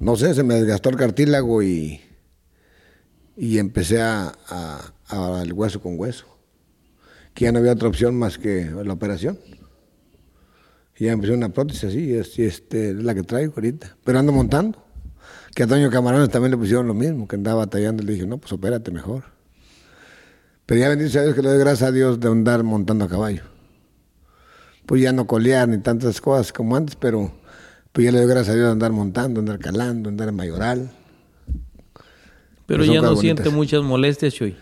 No sé, se me desgastó el cartílago y, y empecé a, a, a- al hueso con hueso. Que ya no había otra opción más que la operación. Y ya empecé una prótesis así, es, este, es la que traigo ahorita. Pero ando montando. Que a Toño Camarones también le pusieron lo mismo, que andaba batallando. Le dije, no, pues opérate mejor. Pero ya bendito sea Dios que le doy gracias a Dios de andar montando a caballo. Pues ya no colear ni tantas cosas como antes, pero pues ya le doy gracias a Dios de andar montando, andar calando, andar en mayoral. Pero Pues ya no siente muchas molestias, Chuy.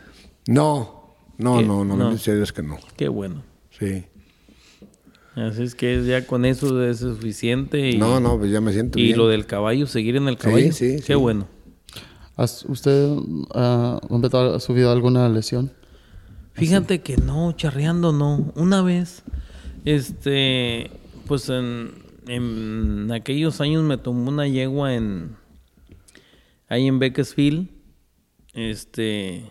No, no, ¿Qué? no, no, No. bendito sea Dios que no. Qué bueno. Sí. Así es que ya con eso es suficiente. Y, No, no, pues ya me siento Y bien. lo del caballo, seguir en el caballo. sí, Qué sí. bueno. ¿Has- ¿Usted ah, ha subido alguna lesión? Fíjate que no, charreando no. Una vez, este, pues en, en aquellos años me tomó una yegua en, ahí en Beckesfield. Este,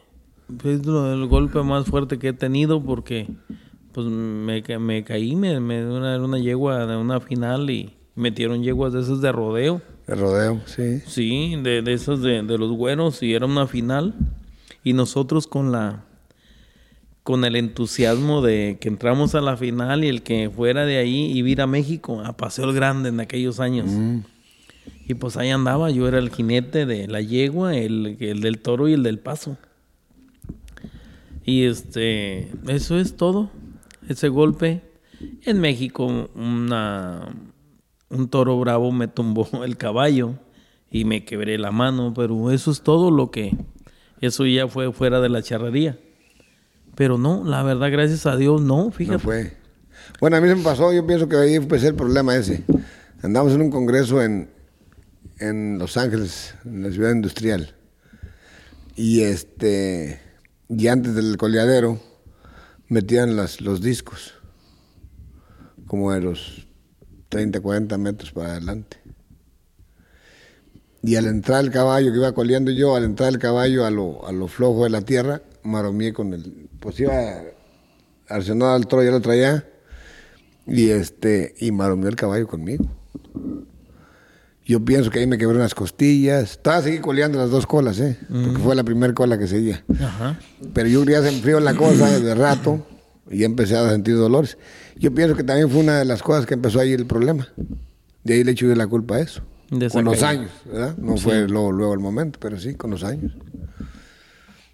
lo- el golpe más fuerte que he tenido porque, pues me, me caí, me, me una, era una yegua de una final y metieron yeguas de esas de rodeo. El rodeo, sí. Sí, de, de esas de, de los güeros y era una final. Y nosotros con la con el entusiasmo de que entramos a la final y el que fuera de ahí iba a ir a México a Paseo el Grande en aquellos años. Y pues ahí andaba, yo era el jinete de la yegua, el, el del toro y el del paso. Y este, eso es todo. Ese golpe. En México, una, un toro bravo me tumbó el caballo y me quebré la mano, pero eso es todo lo que. Eso ya fue fuera de la charrería. Pero no, la verdad, gracias a Dios, no, fíjate. No fue. Bueno, a mí se me pasó, yo pienso que ahí empecé el problema ese. Andamos en un congreso en, en Los Ángeles, en la ciudad industrial. Y este, y antes del coleadero, metían las, los discos, como de los 30, 40 metros para adelante. Y al entrar el caballo, que iba coleando yo, al entrar el caballo a lo, a lo flojo de la tierra, maromié con el. Pues iba arsenado al toro, ya lo traía. Y este, y maromió el caballo conmigo. Yo pienso que ahí me quebré unas costillas. Estaba seguí coleando las dos colas, ¿eh? Porque fue la primera cola que seguía. Ajá. Pero yo ya se enfrió la cosa de rato y empecé a sentir dolores. Yo pienso que también fue una de las cosas que empezó ahí el problema. De ahí le eché la culpa a eso. De con los caída. años, ¿verdad? No fue luego, luego el momento, pero sí, con los años.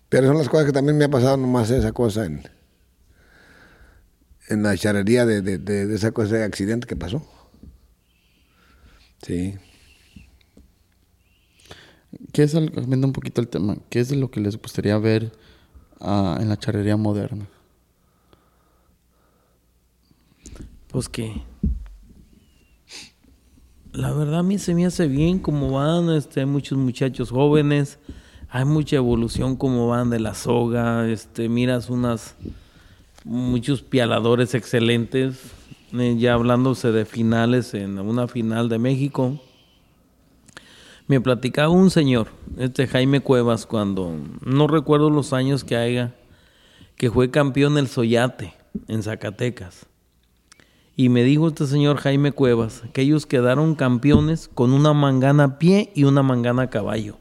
Pero son las cosas que también me ha pasado nomás esa cosa en, en la charrería de, de, de- de esa cosa de accidente que pasó. Sí. ¿Qué es, el- cambiando un poquito el tema, qué es lo que les gustaría ver ah, en la charrería moderna? Pues que la verdad a mí se me hace bien como van, este, hay muchos muchachos jóvenes, hay mucha evolución como van de la soga, este, miras unas muchos pialadores excelentes, eh, ya hablándose de finales en una final de México. Me platicaba un señor, este Jaime Cuevas, cuando no recuerdo los años que haya, que fue campeón del Soyate en Zacatecas. Y me dijo este señor Jaime Cuevas que ellos quedaron campeones con una mangana a pie y una mangana a caballo.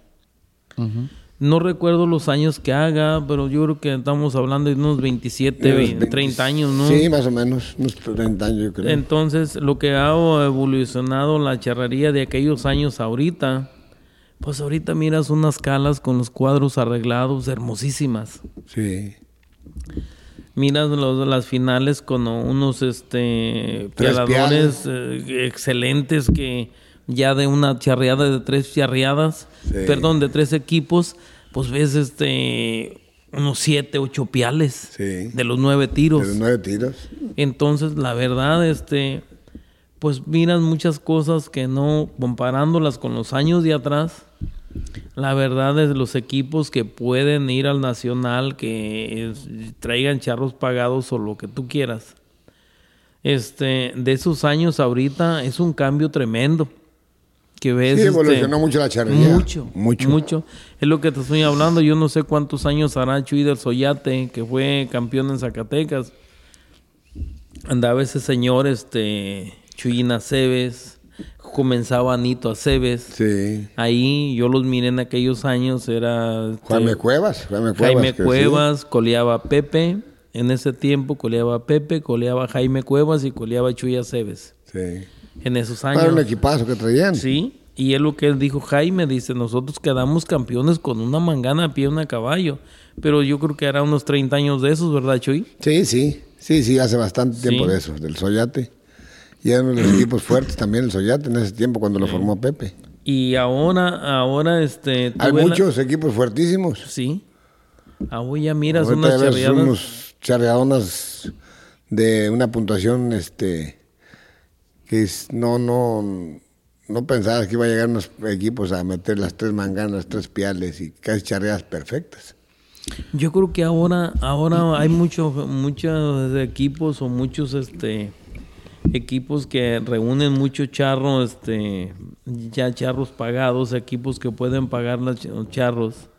No recuerdo los años que haga, pero yo creo que estamos hablando de unos 27, Unos 20, 30 años, ¿no? Sí, más o menos, unos 30 años yo creo. Entonces, lo que ha evolucionado la charrería de aquellos años ahorita, pues ahorita miras unas calas con los cuadros arreglados hermosísimas. Sí. Miras los- las finales con unos este pialadores eh, excelentes que ya de una charreada de tres charreadas, Sí. perdón, de tres equipos, pues ves este unos siete, ocho piales Sí. de los nueve tiros. De los nueve tiros. Entonces, la verdad, este, pues miras muchas cosas que no, comparándolas con los años de atrás, la verdad es los equipos que pueden ir al nacional, que es- traigan charros pagados o lo que tú quieras. Este, de esos años ahorita es un cambio tremendo. Que ves. Sí, este, evolucionó mucho la charrería. Mucho, Mucho. mucho. Es lo que te estoy hablando. Yo no sé cuántos años hará Chuy del Soyate, que fue campeón en Zacatecas. Andaba ese señor, este, Chuyín Aceves, comenzaba Anito Aceves. Sí. Ahí yo los miré en aquellos años, era... este, Jaime Cuevas. Jaime Cuevas. Jaime Cuevas, coleaba Pepe. En ese tiempo coleaba Pepe, coleaba Jaime Cuevas y coleaba Chuy Aceves. Sí. En esos Era un años. equipazo que traían. Sí, y es lo que él dijo Jaime, dice, nosotros quedamos campeones con una mangana a pie una caballo. Pero yo creo que era unos 30 años de esos, ¿verdad, Chuy? Sí, sí. Sí, sí, hace bastante tiempo de eso, del Soyate. Y eran uno de los equipos fuertes también el Soyate en ese tiempo cuando lo formó Pepe. Y ahora, ahora, este... Hay la- muchos equipos fuertísimos. Sí. Ahora ya miras Ahorita unas unos charreadonas de una puntuación este que no no no pensabas que iba a llegar unos equipos a meter las tres manganas, tres piales y casi charreadas perfectas. Yo creo que ahora, ahora hay muchos, muchos equipos o muchos este equipos que reúnen mucho charro, este, ya charros pagados, equipos que pueden pagar los ch- charros.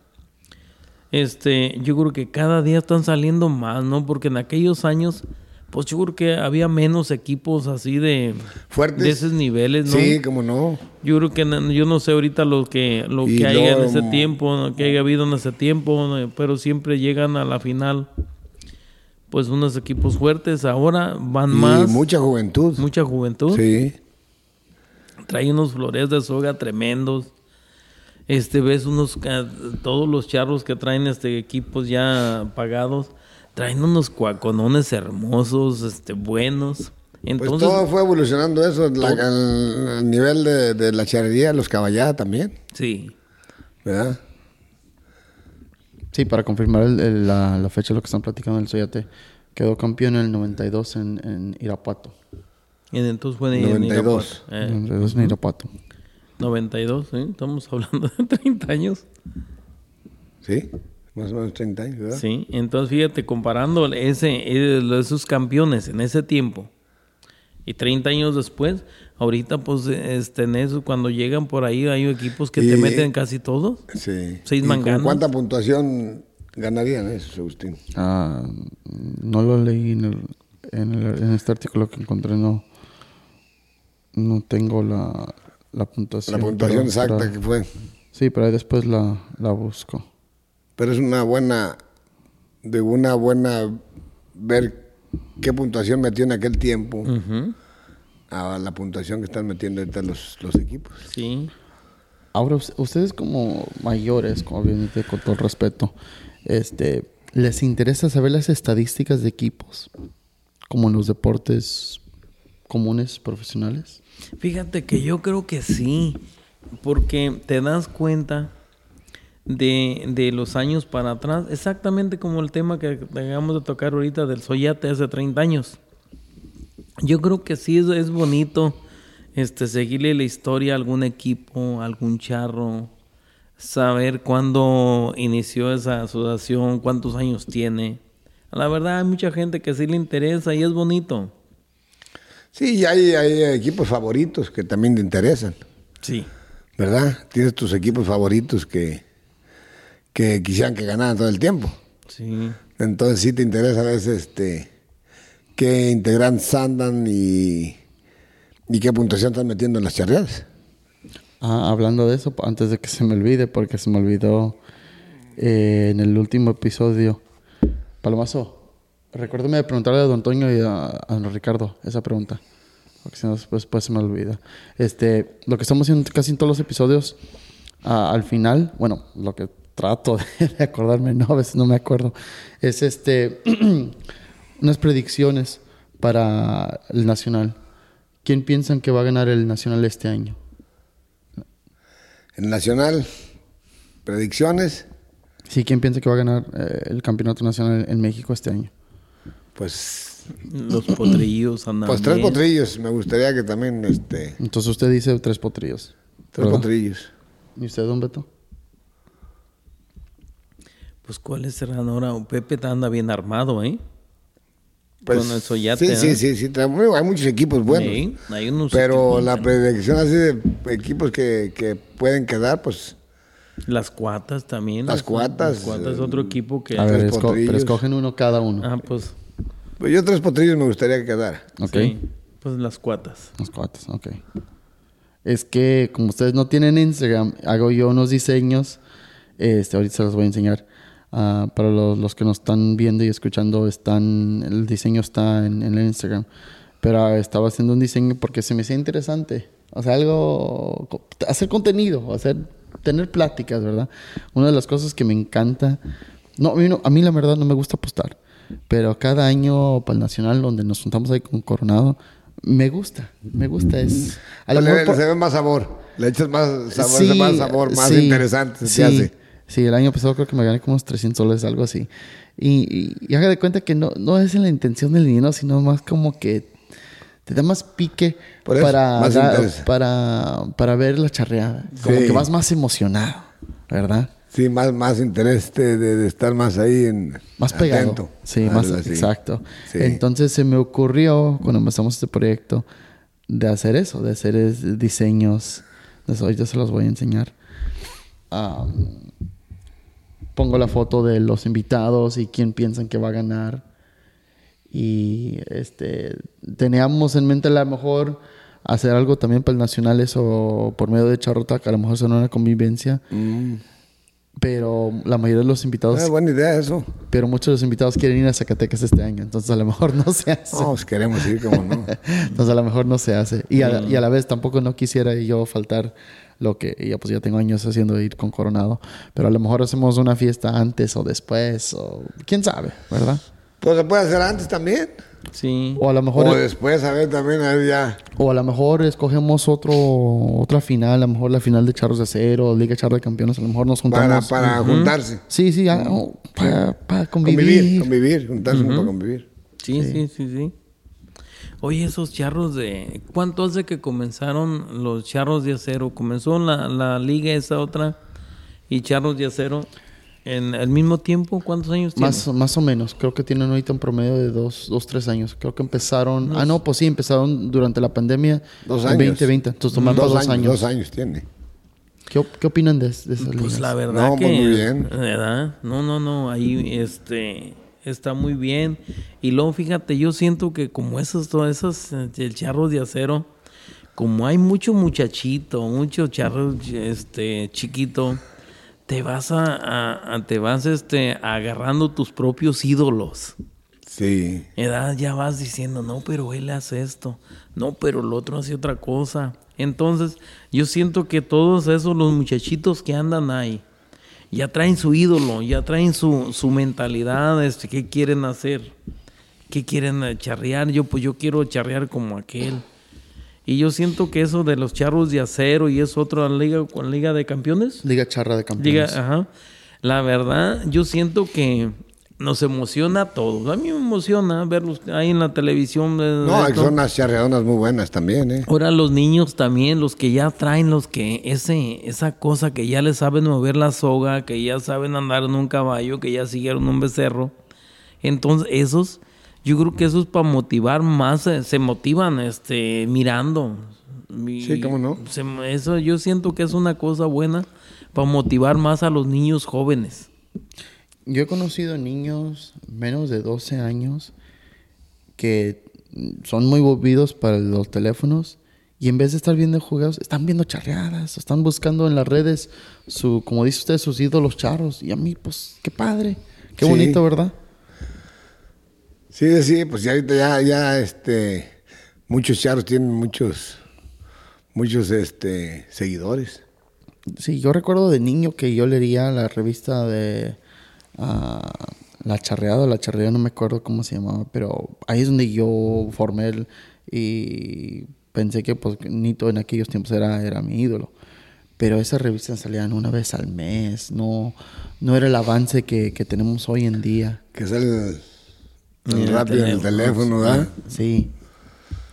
Este, yo creo que cada día están saliendo más, ¿no? Porque en aquellos años, pues yo creo que había menos equipos así de, Fuertes. de esos niveles, ¿no? Sí, como no. Yo creo que no- yo no sé ahorita lo que lo Y que haya en ese tiempo, ¿no? que haya habido en ese tiempo, pero siempre llegan a la final pues unos equipos fuertes, ahora van Y más mucha juventud. mucha juventud, Sí. trae unos flores de soga tremendos. Este ves unos todos los charros que traen este equipos ya pagados, traen unos cuaconones hermosos, este buenos. Pues Entonces, todo fue evolucionando eso, la- al nivel de, de la charrería, los caballadas también, sí. ¿verdad? Sí, para confirmar el- el- la, la fecha de lo que están platicando el Soyate, quedó campeón en el 92 en, en Irapuato. Y entonces fue en 92. Irapuato. Eh, 92 en Irapuato. 92, ¿sí? Estamos hablando de 30 años. Sí. Más o menos 30 años, ¿verdad? Sí, entonces fíjate, comparando ese, eh, esos campeones en ese tiempo y 30 años después, ahorita pues este, en eso, cuando llegan por ahí hay equipos que te meten casi todos. Sí. Seis ¿Y con manganas. ¿Cuánta puntuación ganarían esos, Agustín? Ah, no lo leí en, el, en, el- en este artículo que encontré, no. No tengo la, la puntuación. La puntuación pero- exacta pero- que fue. Sí, pero ahí después la, la busco. Pero es una buena, de una buena, ver qué puntuación metió en aquel tiempo a la puntuación que están metiendo ahorita los, los equipos. Sí. Ahora, us- ustedes como mayores, obviamente con todo el respeto, este, ¿les interesa saber las estadísticas de equipos? Como en los deportes comunes, profesionales. Fíjate que yo creo que sí, porque te das cuenta de, de los años para atrás, exactamente como el tema que acabamos de tocar ahorita del Soyate hace 30 años. Yo creo que sí es, es bonito este, seguirle la historia a algún equipo, a algún charro, saber cuándo inició esa asociación, cuántos años tiene. La verdad hay mucha gente que sí le interesa y es bonito. Sí, y hay, hay equipos favoritos que también te interesan, Sí. ¿verdad? Tienes tus equipos favoritos que, que quisieran que ganaran todo el tiempo. Sí. Entonces sí te interesa a veces este, qué integrantes andan y, y qué puntuación están metiendo en las charreadas. Ah, hablando de eso, antes de que se me olvide, porque se me olvidó eh, en el último episodio. Palomazo, recuérdame de preguntarle a don Antonio y a, a don Ricardo esa pregunta. Porque si no, después, después se me olvida. Este, lo que estamos haciendo casi en todos los episodios, ah, al final, bueno, lo que trato de, de acordarme, no, a veces no me acuerdo, es este, unas predicciones para el Nacional. ¿Quién piensan que va a ganar el Nacional este año? En Nacional, predicciones, Sí, ¿quién piensa que va a ganar eh, el campeonato nacional en México este año? pues, Los potrillos andan pues tres bien. potrillos. Me gustaría que también, este, Entonces usted dice tres potrillos. tres ¿verdad? potrillos. ¿Y usted, don Beto? Pues cuáles serán ahora. Pepe anda bien armado, ¿eh? Pues, Con el Soyate, Sí, ¿eh? sí, sí, sí. trae- Hay muchos equipos buenos. Sí, hay unos Pero equipos la buenos. predicción así de equipos que, que pueden quedar, pues Las cuatas también. Las Cuatas, Las cuatas es eh, otro equipo que... A ver, tres esco- potrillos. pero escogen uno cada uno. Ah, pues... pues yo tres potrillos me gustaría que quedara. ok. sí, pues las cuatas. Los cuates, ok. Es que como ustedes no tienen Instagram, hago yo unos diseños. Este, ahorita se los voy a enseñar. Ah, para los, los que nos están viendo y escuchando, están, el diseño está en, en el Instagram. Pero ah, estaba haciendo un diseño porque se me hacía interesante. O sea, algo, hacer contenido, hacer, tener pláticas, ¿verdad? Una de las cosas que me encanta, no, a mí, no- a mí la verdad no me gusta apostar, pero cada año para el Nacional, donde nos juntamos ahí con Coronado, me gusta, me gusta. Es, a lo le, por- se ve más sabor. Le echas más sabor, Sí, más sabor, más sí, interesante se sí, hace. Sí, el año pasado creo que me gané como unos 300 soles, algo así. Y, y, y haga de cuenta que no, no es en la intención del dinero, sino más como que te da más pique eso, para, más para, para ver la charreada. Como Sí. que vas más emocionado, ¿verdad? Sí, más, más interés de, de- estar más ahí en Más pegado. atento. Sí, más así. exacto. Sí. Entonces se me ocurrió, cuando empezamos este proyecto, de hacer eso, de hacer diseños. De eso, ahorita se los voy a enseñar. Am, pongo la foto de los invitados y quién piensan que va a ganar. Y este teníamos en mente a lo mejor hacer algo también para el Nacionales o por medio de Charrota, que a lo mejor son una convivencia. Mm. Pero la mayoría de los invitados Ah, buena idea eso. pero muchos de los invitados quieren ir a Zacatecas este año, entonces a lo mejor no se hace. No, pues queremos ir, como no. Entonces a lo mejor no se hace. Y a, y a la vez tampoco no quisiera yo faltar lo que ya pues ya tengo años haciendo ir con Coronado, pero a lo mejor hacemos una fiesta antes o después o quién sabe, ¿verdad? Pues se puede hacer antes también. Sí. O a lo mejor O después, a ver, también, a ver, ya. o a lo mejor escogemos otro otra final, a lo mejor la final de Charros de Acero, Liga Charro de Campeones, a lo mejor nos Para, juntamos. para juntarse. Sí, sí, ah, oh, para, para Convivir, convivir. convivir, juntarse para convivir. Sí, sí, sí, sí. Oye, esos charros de... ¿Cuánto hace que comenzaron los charros de acero? Comenzó la, la liga esa otra y charros de acero. En el mismo tiempo, ¿cuántos años tienen? Más, más o menos, creo que tienen ahorita un promedio de dos, dos, tres años. Creo que empezaron, ah, no, pues sí, empezaron durante la pandemia. Dos en años. 2020, entonces tomando dos, dos, años, años. Dos años tiene. ¿Qué, qué opinan de, de esas Pues líneas? la verdad No, que pues, muy bien. ¿verdad? No, no, no, ahí este está muy bien. Y luego fíjate, yo siento que como esos todas esas eh, el charros de acero, como hay mucho muchachito, mucho charro este chiquito, te vas a, a- a- te vas este agarrando tus propios ídolos. Sí. edad ya vas diciendo, no, pero él hace esto, no, pero el otro hace otra cosa. Entonces, yo siento que todos esos, los muchachitos que andan ahí, ya traen su ídolo, ya traen su, su mentalidad, este, qué quieren hacer, qué quieren eh, charrear. Yo, pues yo quiero charrear como aquel. Y yo siento que eso de los charros de acero y es otra liga con Liga de Campeones. Liga Charra de Campeones. ajá. La verdad, yo siento que nos emociona a todos. A mí me emociona verlos ahí en la televisión. de- No, esto. son unas charreadonas muy buenas también, ¿eh? Ahora los niños también, los que ya traen, los que ese, esa cosa que ya les saben mover la soga, que ya saben andar en un caballo, que ya siguieron un becerro. Entonces, esos, yo creo que esos para motivar más, se motivan este, mirando. Y Sí, cómo no. se- eso yo siento que es una cosa buena para motivar más a los niños jóvenes. Yo he conocido niños menos de 12 años que son muy movidos para los teléfonos y en vez de estar viendo juegos, están viendo charreadas, están buscando en las redes, su, como dice usted, sus ídolos charros. Y a mí, pues, qué padre, qué Sí. bonito, ¿verdad? Sí, sí, pues ya ahorita ya, ya, este, muchos charros tienen muchos, muchos, este, seguidores. Sí, yo recuerdo de niño que yo leía la revista de ah, La Charreada, La Charreada, no me acuerdo cómo se llamaba, pero ahí es donde yo formé el, y pensé que pues Nito en aquellos tiempos era, era mi ídolo. Pero esas revistas salían una vez al mes, no, no era el avance que, que tenemos hoy en día. Que sale el, el rápido en el teléfono, ¿verdad? Sí.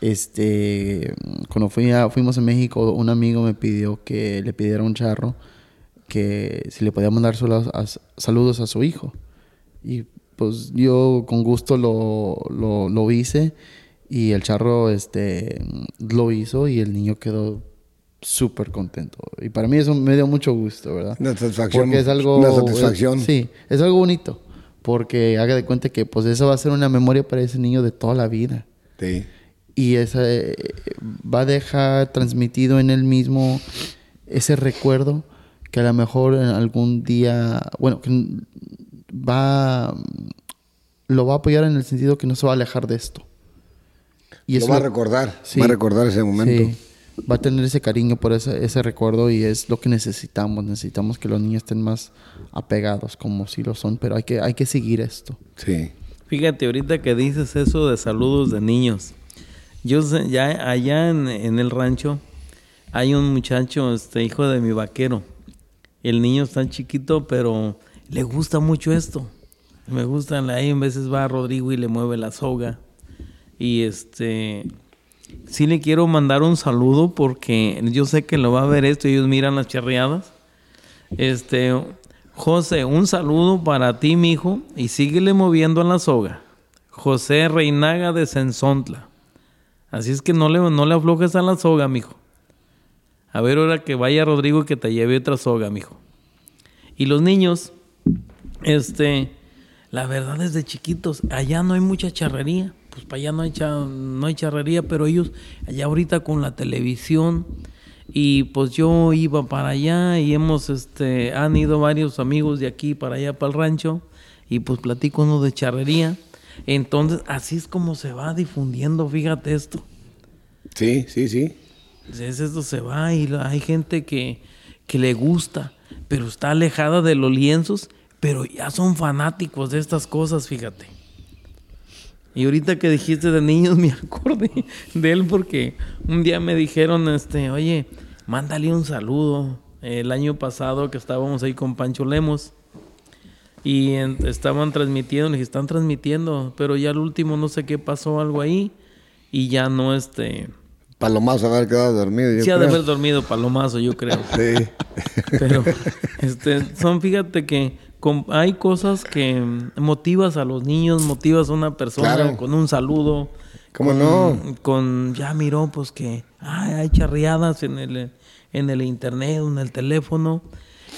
Este, cuando fui a- fuimos a México, un amigo me pidió que le pidiera a un charro que si le podía mandar solo a- saludos a su hijo. Y pues yo con gusto lo, lo, lo hice y el charro este, lo hizo y el niño quedó súper contento. Y para mí eso me dio mucho gusto, ¿verdad? Una satisfacción, Porque es algo... una satisfacción. Sí, es algo bonito. Porque haga de cuenta que pues eso va a ser una memoria para ese niño de toda la vida. Sí. Y esa, eh, va a dejar transmitido en él mismo ese recuerdo que a lo mejor en algún día, bueno, que va, lo va a apoyar en el sentido que no se va a alejar de esto. Y lo eso va a recordar, Sí. va a recordar ese momento. Sí, va a tener ese cariño por ese, ese recuerdo y es lo que necesitamos. Necesitamos que los niños estén más apegados, como si lo son, pero hay que, hay que seguir esto. Sí. Fíjate, ahorita que dices eso de saludos de niños. Yo sé, ya allá en, en el rancho hay un muchacho, este hijo de mi vaquero. El niño está chiquito, pero le gusta mucho esto. Me gusta, ahí en veces va Rodrigo y le mueve la soga. Y este, sí le quiero mandar un saludo porque yo sé que lo va a ver esto ellos miran las charreadas. Este, José, un saludo para ti, mijo, y síguele moviendo a la soga. José Reinaga de Sensontla. Así es que no le, no le aflojes a la soga, mijo. A ver, ahora que vaya Rodrigo que te lleve otra soga, mijo. Y los niños, este, la verdad desde chiquitos, allá no hay mucha charrería. Pues para allá no hay, cha- no hay charrería, pero ellos allá ahorita con la televisión y pues yo iba para allá y hemos, este, han ido varios amigos de aquí para allá para el rancho y pues platico uno de charrería. Entonces así es como se va difundiendo, fíjate esto. Sí, sí, sí. Es esto se va y hay gente que, que le gusta, pero está alejada de los lienzos, pero ya son fanáticos de estas cosas, fíjate. Y ahorita que dijiste de niños me acordé de él porque un día me dijeron, este, oye, mándale un saludo. El año pasado que estábamos ahí con Pancho Lemos y en- estaban transmitiendo, le dije, están transmitiendo, pero ya al último no sé qué pasó, algo ahí y ya no, este, Palomazo haber quedado dormido. yo Sí, ha de haber dormido palomazo, yo creo. Sí. Pero este, son, fíjate que hay cosas que motivas a los niños, motivas a una persona Claro. con un saludo. ¿Cómo con- no? Con, ya miró, pues que ay, hay charreadas en el, en el internet, en el teléfono.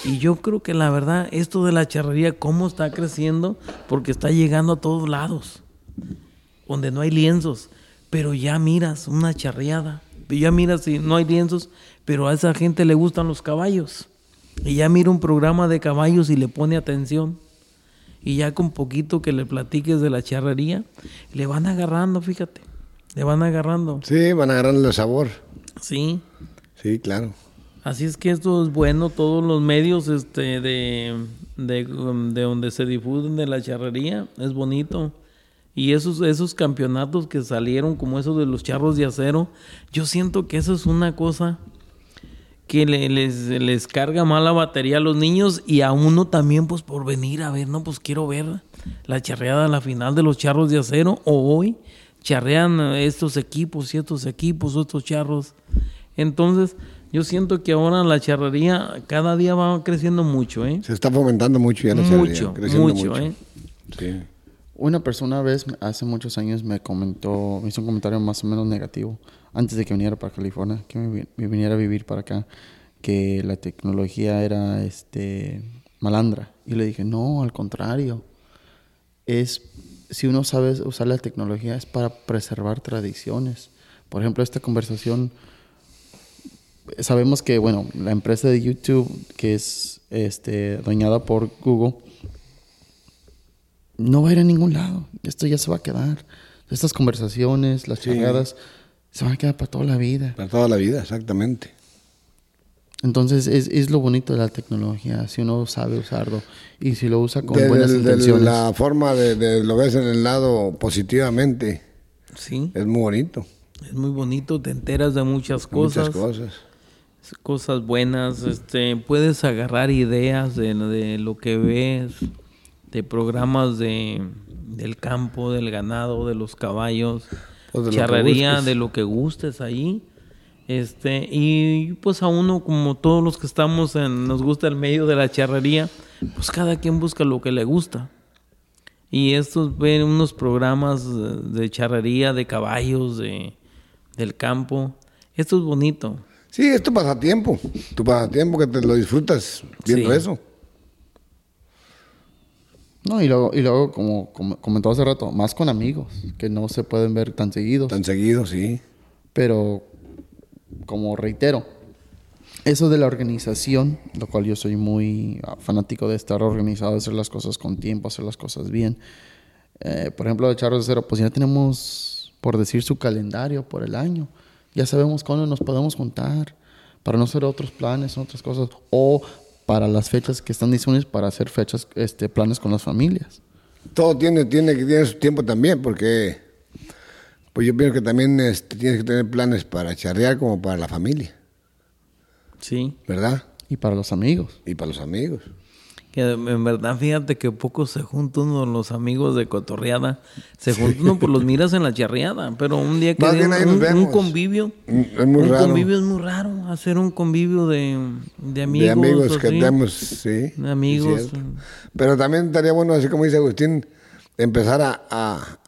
Y yo creo que la verdad, esto de la charrería, cómo está creciendo, porque está llegando a todos lados, donde no hay lienzos. Pero ya miras una charreada, ya miras si no hay lienzos, pero a esa gente le gustan los caballos. Y ya mira un programa de caballos y le pone atención. Y ya con poquito que le platiques de la charrería, le van agarrando, fíjate. Le van agarrando. Sí, van a agarrarle el sabor. Sí. Sí, claro. Así es que esto es bueno, todos los medios este, de, de, de donde se difunden de la charrería, es bonito. Y esos, esos campeonatos que salieron, como esos de los charros de acero, yo siento que eso es una cosa que le- les, les carga mal la batería a los niños y a uno también, pues por venir a ver, no, pues quiero ver la charreada a la final de los charros de acero o hoy charrean estos equipos y estos equipos, estos charros. Entonces, yo siento que ahora la charrería cada día va creciendo mucho, ¿eh? Se está fomentando mucho ya la charrería, Mucho, creciendo mucho, ¿eh? Sí. Una persona vez, hace muchos años, me comentó, me hizo un comentario más o menos negativo, antes de que viniera para California, que me, vi- me viniera a vivir para acá, que la tecnología era este malandra. Y le dije, no, al contrario. Es, si uno sabe usar la tecnología, es para preservar tradiciones. Por ejemplo, esta conversación, sabemos que, bueno, la empresa de YouTube, que es este, doñada por Google, no va a ir a ningún lado. Esto ya se va a quedar. Estas conversaciones, las charreadas, se van a quedar para toda la vida. Para toda la vida, exactamente. Entonces, es, es lo bonito de la tecnología, si uno sabe usarlo y si lo usa con De, buenas de- de intenciones. la forma de, de lo ves en el lado positivamente, Sí, es muy bonito. es muy bonito, te enteras de muchas cosas. Muchas cosas. cosas buenas, este, puedes agarrar ideas de, de lo que ves, de programas de, del campo, del ganado, de los caballos, de lo charrería, busques. de lo que gustes ahí. Este, y pues a uno, como todos los que estamos en, nos gusta el medio de la charrería, pues cada quien busca lo que le gusta. Y estos ven unos programas de de charrería, de caballos, de, del campo. Esto es bonito. Sí, es tu pasatiempo. Tu pasatiempo que te lo disfrutas viendo Sí. eso. No, y luego, y luego como, como comentó hace rato, más con amigos, que no se pueden ver tan seguidos. Tan seguido, sí. Pero, como reitero, eso de la organización, lo cual yo soy muy fanático de estar organizado, hacer las cosas con tiempo, hacer las cosas bien. Eh, por ejemplo, de Charros de Cero, pues ya tenemos, por decir, su calendario por el año. Ya sabemos cuándo nos podemos juntar para no hacer otros planes, otras cosas. O para las fechas que están disponibles para hacer fechas, este, planes con las familias. Todo tiene, tiene, tiene su tiempo también, porque pues yo pienso que también este, tienes que tener planes para charrear como para la familia, Sí. ¿verdad? Y para los amigos. Y para los amigos. Que en verdad, fíjate que pocos se juntan los amigos de cotorreada. Se juntan uno, pues los miras en la charreada. Pero un día que den un, convivio. Es muy un raro. convivio es muy raro. Hacer un convivio de, de amigos. de amigos que tenemos, sí. De amigos. Pero también estaría bueno, así como dice Agustín, empezar a, a,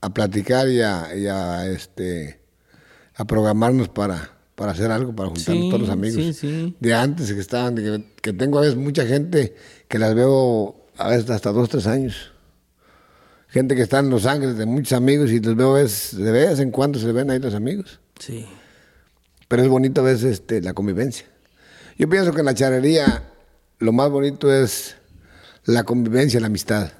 a platicar y a, y a, este, a programarnos para, para hacer algo, para juntarnos Sí, todos los amigos. sí, sí. De antes que estaban, de que, que tengo a veces mucha gente que las veo a veces hasta dos, tres años. Gente que está en Los Ángeles, de muchos amigos, y los veo a veces, de vez en cuando se ven ahí los amigos. Sí. Pero es bonito a veces este, la convivencia. Yo pienso que en la charrería lo más bonito es la convivencia, la amistad,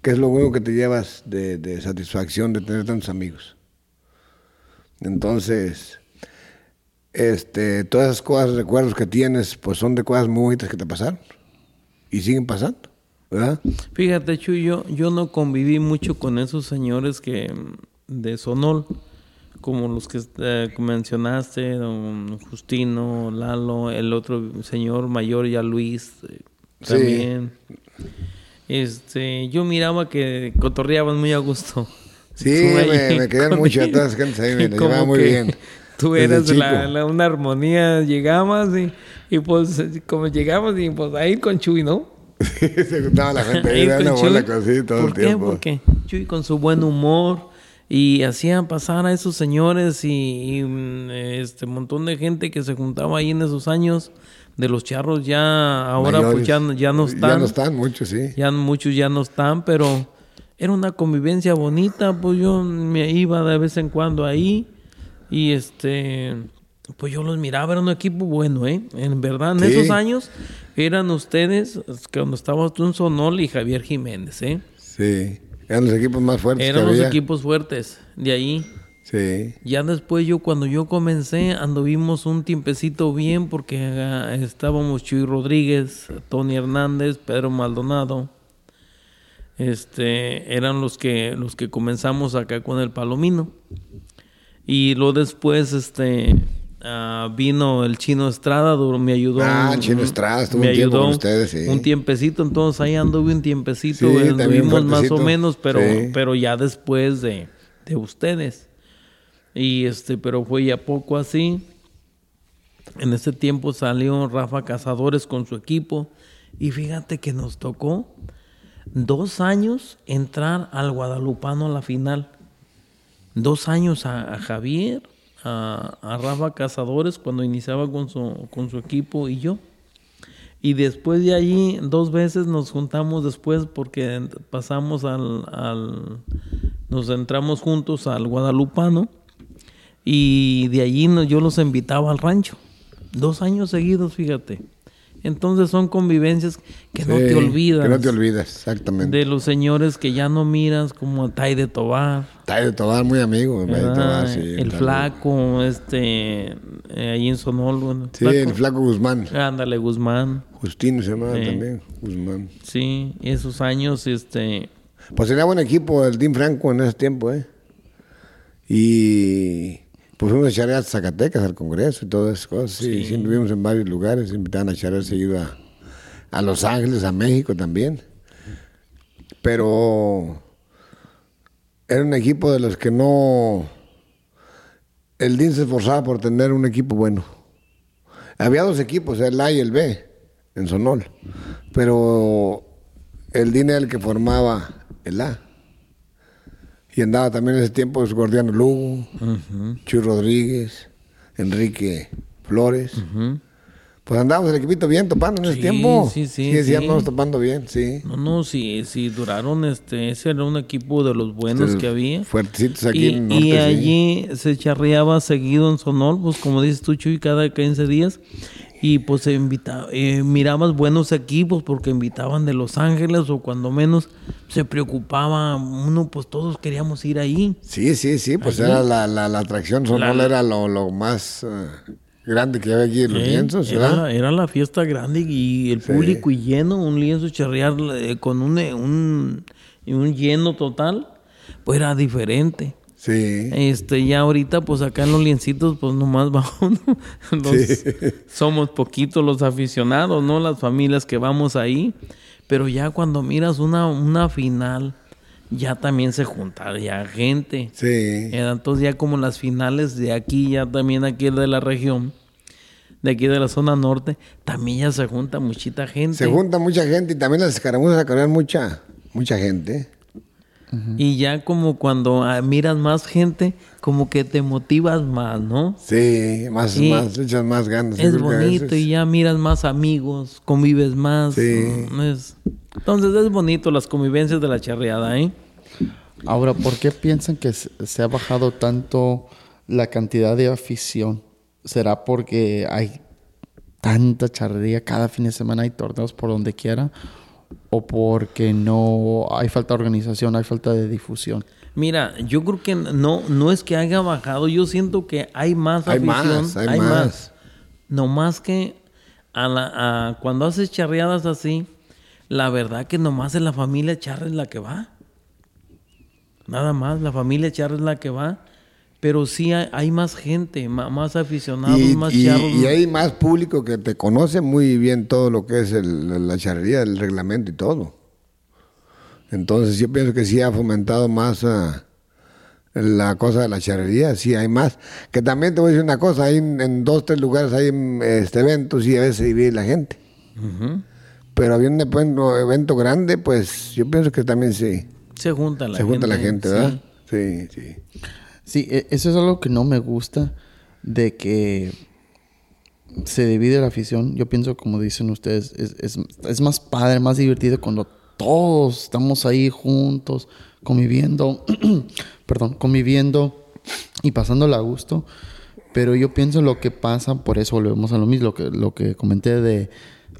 que es lo único que te llevas de, de satisfacción de tener tantos amigos. Entonces, este, todas esas cosas, recuerdos que tienes, pues son de cosas muy bonitas que te pasaron y siguen pasando, ¿verdad? Fíjate, Chuyo, yo no conviví mucho con esos señores que de Sonol, como los que eh, mencionaste, don Justino, Lalo, el otro señor mayor ya Luis, eh, Sí. también. Este, yo miraba que cotorreaban muy a gusto. Sí, me, me ellos. todas las gentes ahí, me la llevaba muy que bien. Tú eras la, la- una armonía, llegabas y, y pues como llegabas y pues ahí con Chuy, ¿no? se juntaba la gente ahí dando bola Chuy. con sí todo ¿Por el qué? tiempo. Porque Chuy con su buen humor y hacían pasar a esos señores y, y, mm, este montón de gente que se juntaba ahí en esos años de los charros ya ahora pues Mayores. ya, no- ya no están. Ya no están muchos, sí. Ya muchos ya no están, pero era una convivencia bonita, pues yo me iba de vez en cuando ahí y este pues yo los miraba, era un equipo bueno, ¿eh? En verdad, en Sí. esos años eran ustedes, cuando estabas tú en Sonol y Javier Jiménez, ¿eh? Sí. Eran los equipos más fuertes Eran que los había. equipos fuertes de ahí. Sí. Ya después yo cuando yo comencé anduvimos un tiempecito bien porque ah, estábamos Chuy Rodríguez, Tony Hernández, Pedro Maldonado. Este eran los que los que comenzamos acá con el Palomino. Y luego después este ah, vino el Chino Estrada, me ayudó. Ah, un- Chino Estrada, estuvo me un tiempo ayudó con ustedes, sí. Un tiempecito, entonces ahí anduve un tiempecito, Sí, anduvimos más o menos, pero Sí. pero ya después de, de ustedes. Y este, pero fue ya poco así. En ese tiempo salió Rafa Cazadores con su equipo. Y fíjate que nos tocó dos años entrar al Guadalupano a la final. Dos años a, Javier, a, Rafa Cazadores cuando iniciaba con su, con su equipo y yo. Y después de allí, dos veces nos juntamos después porque pasamos al, al- nos entramos juntos al Guadalupano y de allí yo los invitaba al rancho. Dos años seguidos, fíjate. Entonces son convivencias que no te olvidas. Que no te olvidas, exactamente. De los señores que ya no miras, como Tai de Tobar. Tai de Tobar, muy amigo. De. Tobar, sí, el flaco, este, eh, ahí en Sonol. bueno, Sí, el flaco Guzmán. Ándale, Guzmán. Justino se llamaba Sí. también. Guzmán. Sí, esos años, este, Pues tenía buen equipo el Team Franco en ese tiempo, ¿eh? Y pues fuimos a charrear a Zacatecas, al Congreso y todas esas cosas. Sí, sí, estuvimos en varios lugares, invitaban a charrear seguido a, a Los Ángeles, a México también. Pero era un equipo de los que no... El DIN se esforzaba por tener un equipo bueno. Había dos equipos, el A y el B, en Sonol. Pero el DIN era el que formaba el A. Y andaba también en ese tiempo pues, Gordiano Lugo, Chuy Rodríguez, Enrique Flores. Pues andábamos el equipito bien topando en ese tiempo. sí, sí, Sí, sí. andábamos topando bien, sí. no, no, sí, sí, duraron, este, ese era un equipo de los buenos Este, que había. Fuertecitos aquí y, en norte, y sí. allí se charreaba seguido en Sonol, pues como dices tú, Chuy, cada 15 días. Y pues se invitaba, eh, mirabas buenos equipos porque invitaban de Los Ángeles o cuando menos se preocupaba uno, pues todos queríamos ir ahí. Sí, sí, sí, pues era la, la, la atracción Sonol, La- era lo, lo más eh, grande que había aquí en los Eh, lienzos, era, era la fiesta grande y el Sí. público y lleno, un lienzo charrear eh, con un, un, un lleno total, pues era diferente. Sí. Este, ya ahorita, pues acá en los liencitos, pues nomás va uno. Los- Sí. Somos poquitos los aficionados, ¿no? Las familias que vamos ahí. Pero ya cuando miras una, una final, ya también se junta ya gente. Sí. Entonces ya como las finales de aquí, ya también aquí de la región, de aquí de la zona norte, también ya se junta muchita gente. Se junta mucha gente y también las escaramuzas acarrean mucha, mucha gente. Y ya como cuando ah, miras más gente, como que te motivas más, ¿no? Sí, más, Sí. más, echas más ganas. Es bonito veces- y ya miras más amigos, convives más. Sí. es- Entonces es bonito las convivencias de la charreada, ¿eh? Ahora, ¿por qué piensan que se se ha bajado tanto la cantidad de afición? ¿Será porque hay tanta charrería cada fin de semana, hay torneos por donde quiera? ¿O porque no hay falta de organización, hay falta de difusión? Mira, yo creo que no, no es que haya bajado, yo siento que hay más Hay afición. más, hay más. No más que a la, a- cuando haces charreadas así, la verdad que nomás es la familia charra es la que va. Nada más, la familia charra es la que va. Pero sí hay, hay más gente, más aficionados, Y, más y- charros. y hay más público que te conoce muy bien todo lo que es el- la charrería, el reglamento y todo. Entonces yo pienso que sí ha fomentado más ah, la cosa de la charrería, sí hay más. Que también te voy a decir una cosa, hay en, en dos, tres lugares hay este, eventos y a veces se divide la gente. Ujú. Pero había un evento, grande, pues yo pienso que también sí. Se junta la se gente. junta la gente. ¿verdad? Sí, sí. Sí, e- eso es algo que no me gusta de que se divide la afición. Yo pienso, como dicen ustedes, es, es- es más padre, más divertido cuando todos estamos ahí juntos, conviviendo, perdón, conviviendo y pasándola a gusto. Pero yo pienso lo que pasa, por eso volvemos a lo mismo, lo que, lo que comenté de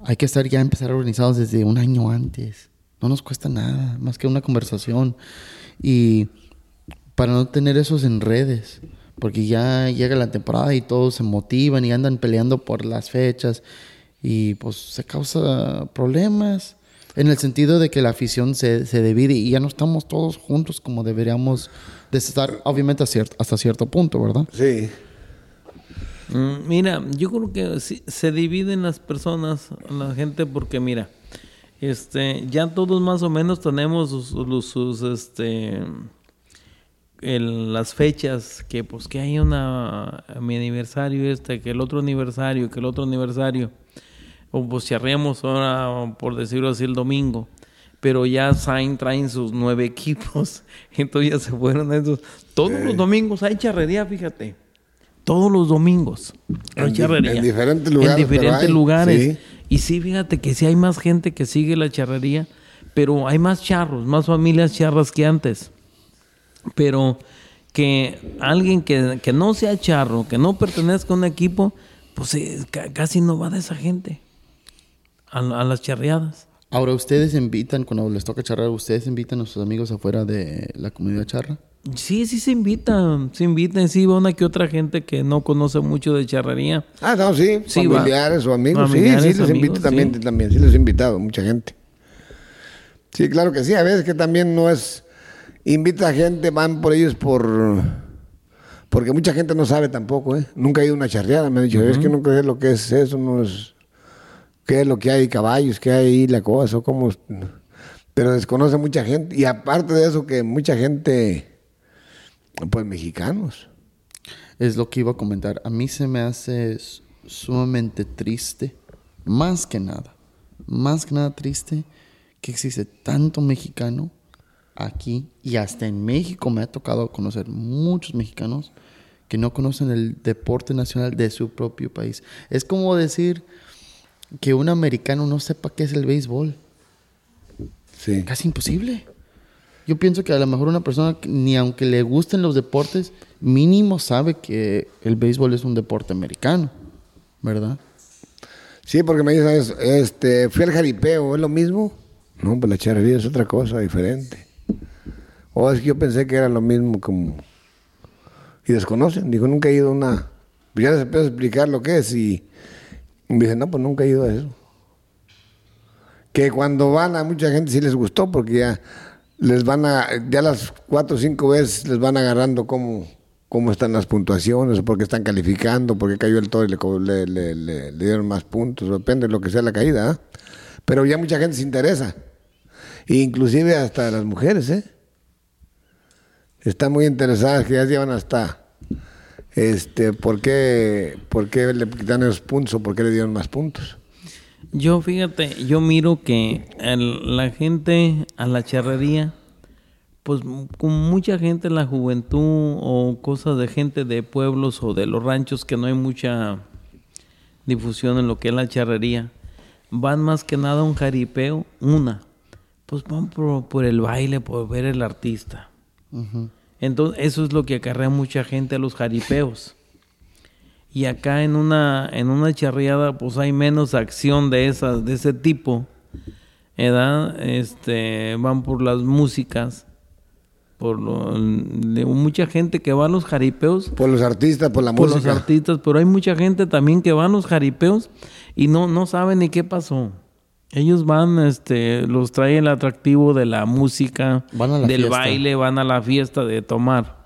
hay que estar ya empezar organizados desde un año antes. No nos cuesta nada, más que una conversación. Y para no tener esos enredes, porque ya llega la temporada y todos se motivan y andan peleando por las fechas y pues se causa problemas en el sentido de que la afición se, se divide y ya no estamos todos juntos como deberíamos de estar, obviamente a cier- hasta cierto punto, ¿verdad? Sí. Mm, Mira, yo creo que sí, se dividen las personas, la gente, porque mira, este, ya todos más o menos tenemos sus, sus- sus, este, el- las fechas, que pues que hay una, mi aniversario este, que el otro aniversario, que el otro aniversario, o pues charreamos ahora, por decirlo así, el domingo. Pero ya traen, traen sus nueve equipos, entonces ya se fueron esos. Todos los domingos hay charrería, fíjate. Todos los domingos. hay En charrería. en diferentes lugares, En diferentes pero hay, lugares. sí. Y sí, fíjate que sí hay más gente que sigue la charrería, pero hay más charros, más familias charras que antes. Pero que alguien que, que no sea charro, que no pertenezca a un equipo, pues eh, ca- casi no va de esa gente a, a las charreadas. Ahora, ¿ustedes invitan, cuando les toca charrar, ustedes invitan a sus amigos afuera de la comunidad charra? Sí, sí se invitan, se invitan, sí va una que otra gente que no conoce mucho de charrería. Ah, no, sí, Sí, va. familiares o amigos. Familiares, sí, sí, les invito también, sí. también, sí les he invitado, mucha gente. Sí, claro que sí, a veces que también no es, invita a gente, van por ellos por, porque mucha gente no sabe tampoco, ¿eh? Nunca ha ido a una charreada, me han dicho, es que nunca sé lo que es eso, no es, qué es lo que hay, caballos, qué hay ahí, la cosa, o cómo, pero desconoce mucha gente, y aparte de eso que mucha gente, pues mexicanos. Es lo que iba a comentar. A mí se me hace sumamente triste, más que nada, más que nada triste que existe tanto mexicano aquí y hasta en México me ha tocado conocer muchos mexicanos que no conocen el deporte nacional de su propio país. Es como decir que un americano no sepa qué es el béisbol. Sí. Casi imposible. Yo pienso que a lo mejor una persona, ni aunque le gusten los deportes, mínimo sabe que el béisbol es un deporte americano, ¿verdad? Sí, porque me dicen, es- este, fui al jaripeo, ¿es lo mismo? No, pues la charrería es otra cosa diferente. O es que yo pensé que era lo mismo como... Y desconocen, dijo, nunca he ido a una... Pues ya les empiezo a explicar lo que es y me dicen, no, pues nunca he ido a eso. Que cuando van a mucha gente sí les gustó porque ya les van a, ya las cuatro o cinco veces les van agarrando cómo, cómo están las puntuaciones, o por qué están calificando, por qué cayó el toro y le, dieron más puntos, depende de lo que sea la caída. ¿ah? Pero ya mucha gente se interesa, e inclusive hasta las mujeres, ¿eh? Están muy interesadas, que ya llevan hasta, este, ¿por qué, por qué le quitan esos puntos o por qué le dieron más puntos? Yo, fíjate, yo miro que la gente a la charrería, pues con mucha gente en la juventud o cosas de gente de pueblos o de los ranchos que no hay mucha difusión en lo que es la charrería, van más que nada a un jaripeo, una, pues van por, por el baile, por ver el artista. Entonces, eso es lo que acarrea mucha gente a los jaripeos. Y acá en una, en una charreada, pues hay menos acción de esa, de ese tipo. ¿verdad? Este, van por las músicas. Por lo- de mucha gente que va a los jaripeos Por los artistas, por la por los música. artistas, pero hay mucha gente también que va a los jaripeos y no, no saben ni qué pasó. Ellos van, este, los trae el atractivo de la música, Van a la del fiesta. baile, van a la fiesta de tomar.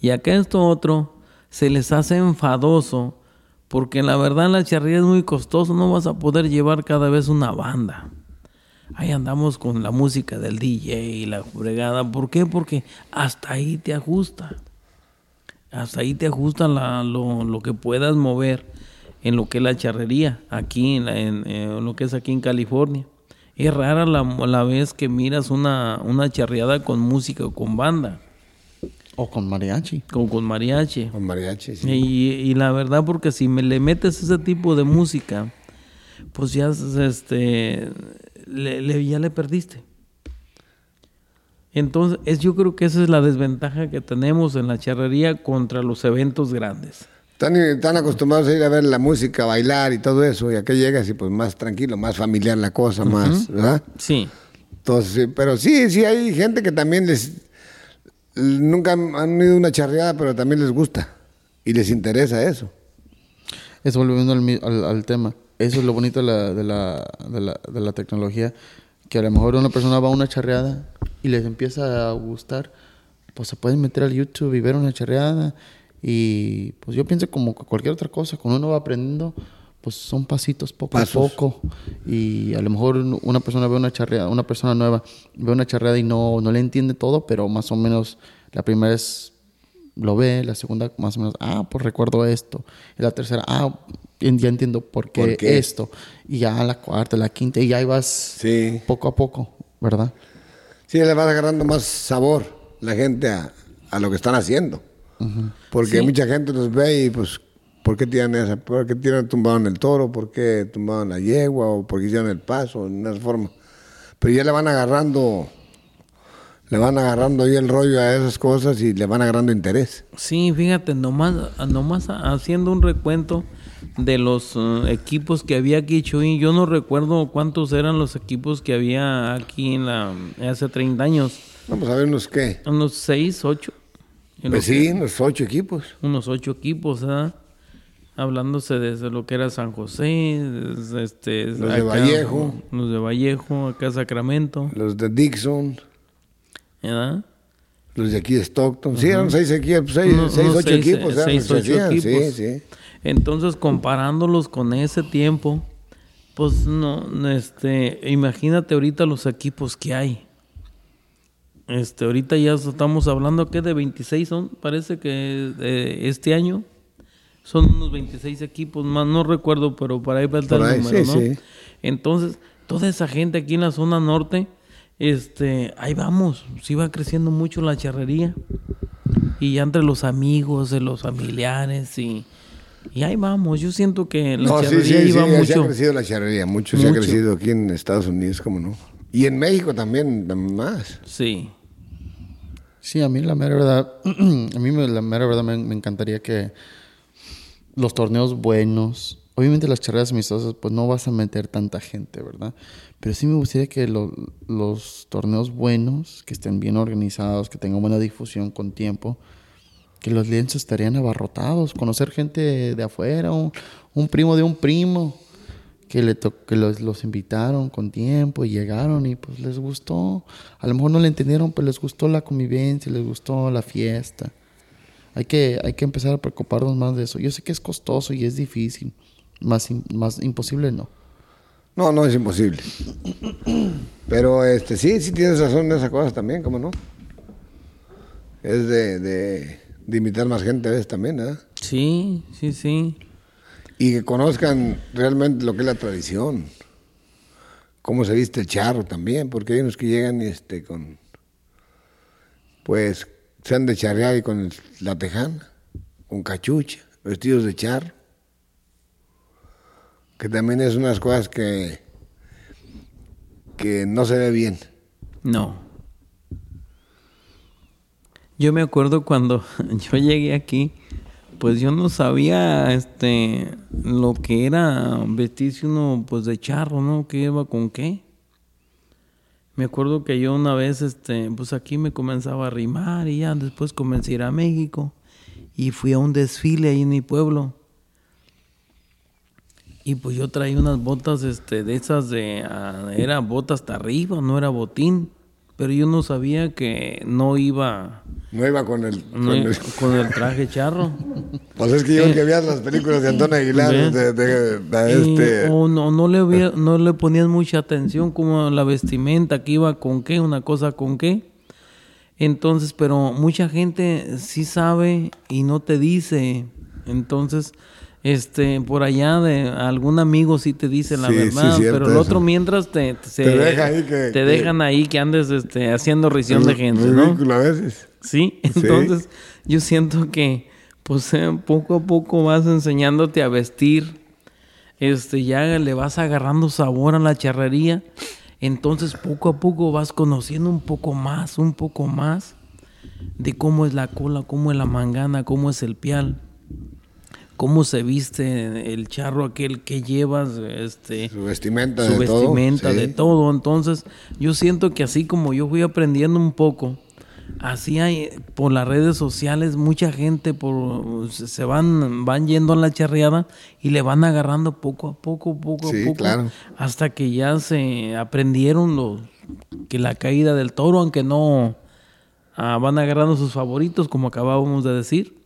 Y acá esto otro se les hace enfadoso porque la verdad la charrería es muy costoso, no vas a poder llevar cada vez una banda. Ahí andamos con la música del DJ y la fregada. ¿Por qué? Porque hasta ahí te ajusta. Hasta ahí te ajusta la- lo, lo que puedas mover. En lo que es la charrería, aquí en, la- en- en lo que es aquí en California. Es rara la, la vez que miras una, una charreada con música o con banda, O con mariachi. con, con mariachi. Con mariachi, sí. Y, y la verdad, porque si me le metes ese tipo de música, pues ya, este, le- le- ya le perdiste. Entonces, es, yo creo que esa es la desventaja que tenemos en la charrería contra los eventos grandes. Están, están acostumbrados a ir a ver la música, bailar y todo eso, y acá llegas y pues más tranquilo, más familiar la cosa, más, ¿verdad? Sí, Entonces, pero sí, sí hay gente que también les nunca han, ido a una charreada, pero también les gusta y les interesa eso. Eso volviendo al, al- al tema. Eso es lo bonito de la, de, la, de, la, de la tecnología. Que a lo mejor una persona va a una charreada y les empieza a gustar. Pues se pueden meter al YouTube y ver una charreada. Y pues yo pienso como que cualquier otra cosa. Cuando uno va aprendiendo, pues son pasitos poco Pasos. a poco. Y a lo mejor una persona ve una charreada, una persona nueva ve una charreada y no, no le entiende todo, pero más o menos la primera es lo ve, la segunda más o menos, ah, pues recuerdo esto, y la tercera, ah, ya entiendo por qué, ¿Por qué? esto, y ya la cuarta, la quinta, y ahí vas Sí. poco a poco, ¿verdad? Sí, le vas agarrando más sabor la gente a, a lo que están haciendo. Porque Sí. mucha gente los ve y pues, ¿por qué tiran esa? ¿Por qué tiran tumbado en el toro? ¿Por qué tumbaron la yegua? ¿O por qué hicieron el paso? En esa forma. Pero ya le van agarrando, le van agarrando ahí el rollo a esas cosas y le van agarrando interés. sí, fíjate, nomás, nomás haciendo un recuento de los eh, equipos que había aquí, Chuy, yo no recuerdo cuántos eran los equipos que había aquí en la, hace 30 años, Vamos a ver unos qué. unos 6, 8. Pues sí, unos ocho equipos. unos ocho equipos, ¿verdad? Hablándose desde lo que era San José, desde este, Los de Vallejo. los de Vallejo, acá Sacramento, Los de Dixon, ¿verdad? los de aquí de Stockton. Sí, eran seis equipos, seis, seis, ocho seis, equipos. eh, eran seis, los que ocho equipos. Sí, sí. Entonces, comparándolos con ese tiempo, pues no, este, imagínate ahorita los equipos que hay. Este, ahorita ya estamos hablando que de 26 son, parece que eh, este año son unos 26 equipos más, no recuerdo, pero por ahí va el Por ahí, número, sí, ¿no? sí. Entonces, toda esa gente aquí en la zona norte, este, ahí vamos, sí va creciendo mucho la charrería. Y ya entre los amigos, de los familiares y, y ahí vamos. Yo siento que la No, sí, charrería sí, sí, iba se ha mucho. crecido la charrería, mucho, se ha Mucho. crecido aquí en Estados Unidos, como no. Y en México también más. Sí. Sí, a mí la mera verdad, a mí la mera verdad me, encantaría que los torneos buenos, obviamente las charreras amistosas, pues no vas a meter tanta gente, ¿verdad? Pero sí me gustaría que lo- los torneos buenos, que estén bien organizados, que tengan buena difusión con tiempo, que los lienzos estarían abarrotados, conocer gente de afuera, un primo de un primo, que, le to- que los, los invitaron con tiempo y llegaron y pues les gustó. A lo mejor no le entendieron, pero les gustó la convivencia, les gustó la fiesta. Hay que, hay que empezar a preocuparnos más de eso. Yo sé que es costoso y es difícil, más, más imposible no. No, no es imposible. Pero este sí, sí tienes razón en esa cosa también, ¿cómo no? Es de, de, de invitar más gente a veces también, ¿verdad? Sí, sí, sí. Y que conozcan realmente lo que es la tradición. Cómo se viste el charro también, porque hay unos que llegan este, con. Pues se han de charrear y con la tejana, con cachucha, vestidos de charro. Que también es unas cosas que. que no se ve bien. No. Yo me acuerdo cuando yo llegué aquí, pues yo no sabía este lo que era vestirse uno pues de charro, ¿no? ¿Qué iba con qué? Me acuerdo que yo una vez este pues aquí me comenzaba a rimar y ya después comencé a ir a México y fui a un desfile ahí en mi pueblo. Y pues yo traía unas botas este de esas de ah, era botas hasta arriba, no era botín, pero yo no sabía que no iba No iba con el. con el- con el traje charro. pues es que yo que veas las películas de Antonio Aguilar, de, de- este. o no, no le había- no le ponían mucha atención como la vestimenta que iba con qué, una cosa con qué. Entonces, pero mucha gente sí sabe y no te dice. Entonces, este, por allá de algún amigo sí te dice la Sí, verdad, pero el eso. otro mientras te, te, se- Te deja ahí que- te que- dejan ahí que andes este, haciendo risión de gente, ¿no? ridículo a veces. Sí, entonces yo siento que pues eh, poco a poco vas enseñándote a vestir, este ya le vas agarrando sabor a la charrería, entonces poco a poco vas conociendo un poco más, un poco más de cómo es la cola, cómo es la mangana, cómo es el pial, cómo se viste el charro aquel que llevas, este Su vestimenta su de todo. vestimenta, sí. de todo. Entonces, yo siento que así como yo fui aprendiendo un poco, así hay por las redes sociales mucha gente por se se van van yendo a la charreada y le van agarrando poco a poco, poco Sí, a poco, claro. hasta que ya se aprendieron los que la caída del toro, aunque no ah, van agarrando sus favoritos, como acabábamos de decir,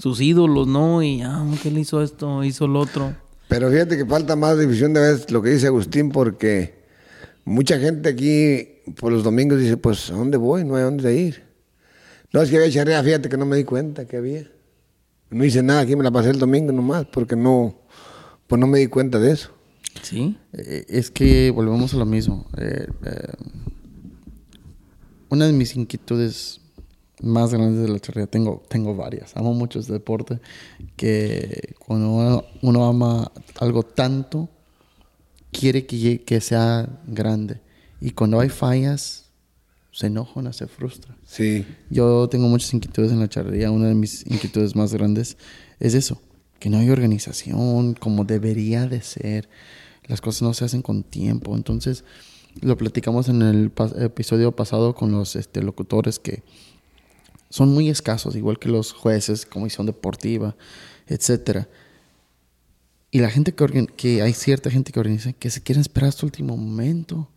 sus ídolos, ¿no? Y ah, que le hizo esto, hizo lo otro. Pero fíjate que falta más división de veces lo que dice Agustín, porque mucha gente aquí por los domingos dice, pues, ¿a dónde voy? No hay dónde ir. No, es que había charrea, fíjate que no me di cuenta que había. No hice nada, aquí me la pasé el domingo nomás, porque no, pues no me di cuenta de eso. ¿Sí? Eh, Es que volvemos a lo mismo. Eh, eh, una de mis inquietudes más grandes de la charrería, tengo, tengo varias. Amo mucho este deporte. Que cuando uno, uno ama algo tanto, quiere que, que sea grande. Y cuando hay fallas, se enoja, se frustra. Sí, Yo tengo muchas inquietudes en la charrería. Una de mis inquietudes más grandes es eso, que no hay organización como debería de ser. Las cosas no se hacen con tiempo. Entonces, lo platicamos en el pas- episodio pasado con los este, locutores que son muy escasos, igual que los jueces, comisión deportiva, etcétera. Y la gente que, que hay cierta gente que organiza que se quieren esperar hasta el último momento.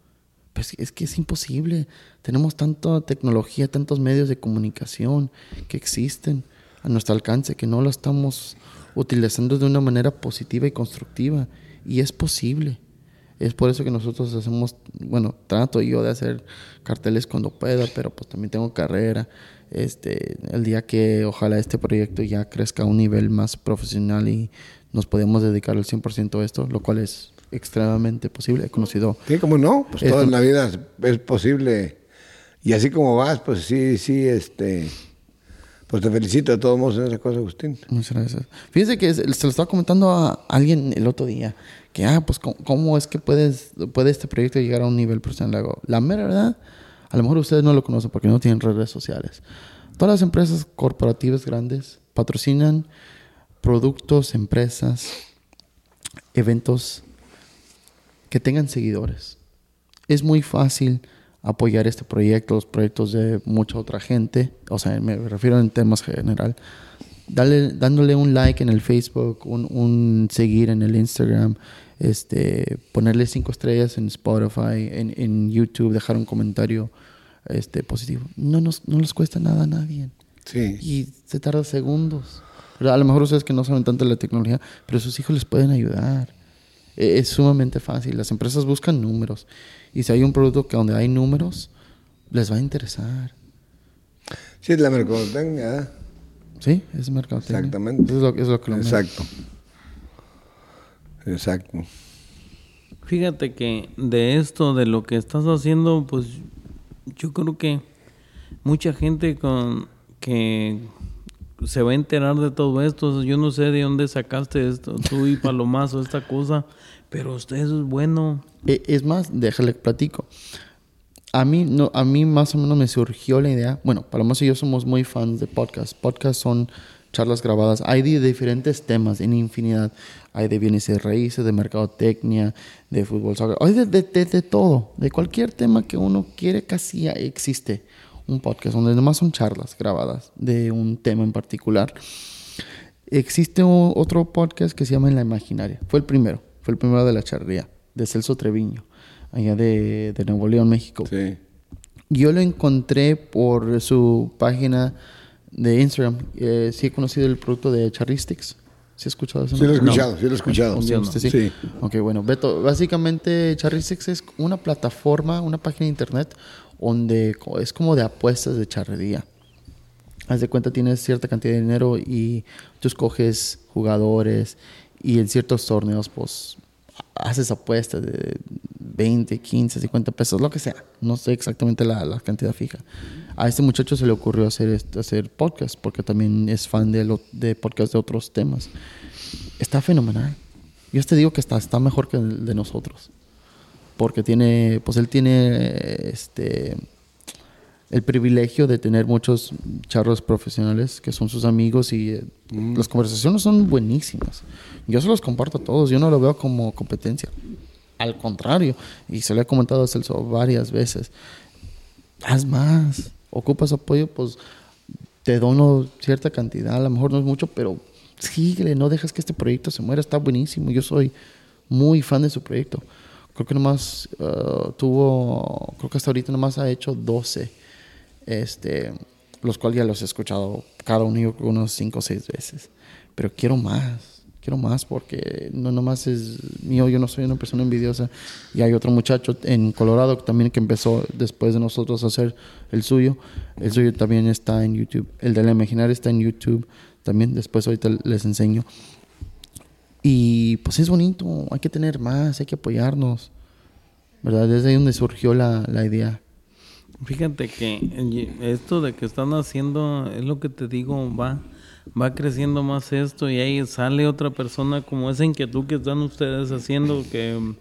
Pues es que es imposible. Tenemos tanta tecnología, tantos medios de comunicación que existen a nuestro alcance que no lo estamos utilizando de una manera positiva y constructiva. Y es posible. Es por eso que nosotros hacemos, bueno, trato yo de hacer carteles cuando pueda, pero pues también tengo carrera. Este, el día que ojalá este proyecto ya crezca a un nivel más profesional y nos podemos dedicar al 100% a esto, lo cual es extremadamente posible. He conocido sí, como no, pues Esto- en la vida es posible. Y así como vas, pues sí, sí, este, pues te felicito de todos modos en esa cosa, Agustín. Muchas gracias. Fíjese que se lo estaba comentando a alguien el otro día, que, ah, pues, ¿cómo, es que puedes, puede este proyecto llegar a un nivel profesional? Hago, La mera verdad, a lo mejor ustedes no lo conocen porque no tienen redes sociales. Todas las empresas corporativas grandes patrocinan productos, empresas, eventos que tengan seguidores. Es muy fácil apoyar este proyecto, los proyectos de mucha otra gente, o sea, me refiero en temas general, Dale, dándole un like en el Facebook, un, un seguir en el Instagram, este, ponerle cinco estrellas en Spotify, en, en YouTube, dejar un comentario este, positivo. No nos, no les cuesta nada a nadie. Sí. Y se tarda segundos. A lo mejor ustedes que no saben tanto de la tecnología, pero sus hijos les pueden ayudar. E- Es sumamente fácil. Las empresas buscan números. Y si hay un producto que donde hay números, les va a interesar. Sí, es la mercadotecnia, ¿eh? ¿Sí? Es mercadotecnia. Exactamente. Eso es lo, es lo que lo Exacto. Exacto. Fíjate que de esto, de lo que estás haciendo, pues yo creo que mucha gente con que se va a enterar de todo esto. Yo no sé de dónde sacaste esto, tú y Palomazo, esta cosa, pero usted es bueno. E- Es más, déjale platico. A mí, no, a mí más o menos me surgió la idea. Bueno, Palomazo y yo somos muy fans de podcasts. Podcasts son charlas grabadas. Hay de diferentes temas, en infinidad. Hay de bienes y raíces, de mercadotecnia, de fútbol, soccer. Hay de, de, de- todo. De cualquier tema que uno quiere, casi existe un podcast donde nomás son charlas grabadas de un tema en particular. Existe otro podcast que se llama En la Imaginaria. Fue el primero. Fue el primero de la charrería, de Celso Treviño, allá de, de Nuevo León, México. Sí. Yo lo encontré por su página de Instagram. Eh, sí he conocido el producto de Charristics. ¿Sí has escuchado eso? Sí lo he escuchado, sí lo he escuchado. Sí, usted sí. Sí. Ok, bueno, Beto, básicamente Charristics es una plataforma, una página de internet donde es como de apuestas de charrería. haz de cuenta tienes cierta cantidad de dinero y tú escoges jugadores y en ciertos torneos pues haces apuestas de 20, 15, 50 pesos, lo que sea. No sé exactamente la, la cantidad fija. A este muchacho se le ocurrió hacer, hacer podcast porque también es fan de, lo, de podcast de otros temas. Está fenomenal. Yo te digo que está, está mejor que el de nosotros. Porque tiene, pues él tiene este, el privilegio de tener muchos charros profesionales que son sus amigos y eh, las conversaciones son buenísimas. Yo se los comparto a todos, yo no lo veo como competencia. Al contrario, y se lo he comentado a Celso varias veces, haz más, ocupas apoyo, pues te dono cierta cantidad, a lo mejor no es mucho, pero síguele, no dejes que este proyecto se muera, está buenísimo, yo soy muy fan de su proyecto. Creo que nomás eh, tuvo, creo que hasta ahorita nomás ha hecho 12, este, los cuales ya los he escuchado cada uno unos 5 o 6 veces, pero quiero más, quiero más porque no nomás es mío, yo no soy una persona envidiosa y hay otro muchacho en Colorado también que empezó después de nosotros a hacer el suyo, el suyo también está en YouTube, el de la imaginaria está en YouTube, también después ahorita les enseño. Y pues es bonito, hay que tener más, hay que apoyarnos, ¿verdad? Desde ahí donde surgió la, la idea. Fíjate que esto de que están haciendo, es lo que te digo, va, va creciendo más esto y ahí sale otra persona como esa inquietud que están ustedes haciendo que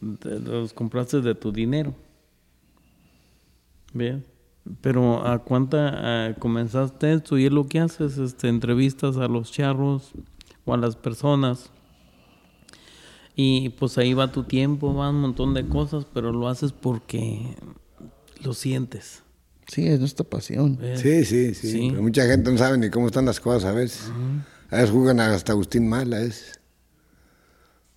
los compraste de tu dinero. Bien. Pero a cuánta comenzaste esto y es lo que haces, este, entrevistas a los charros o a las personas. Y pues ahí va tu tiempo, va un montón de cosas, pero lo haces porque lo sientes. Sí, es nuestra pasión. sí, sí. Sí. Pero mucha gente no sabe ni cómo están las cosas a veces. A veces juegan hasta Agustín Mala, es.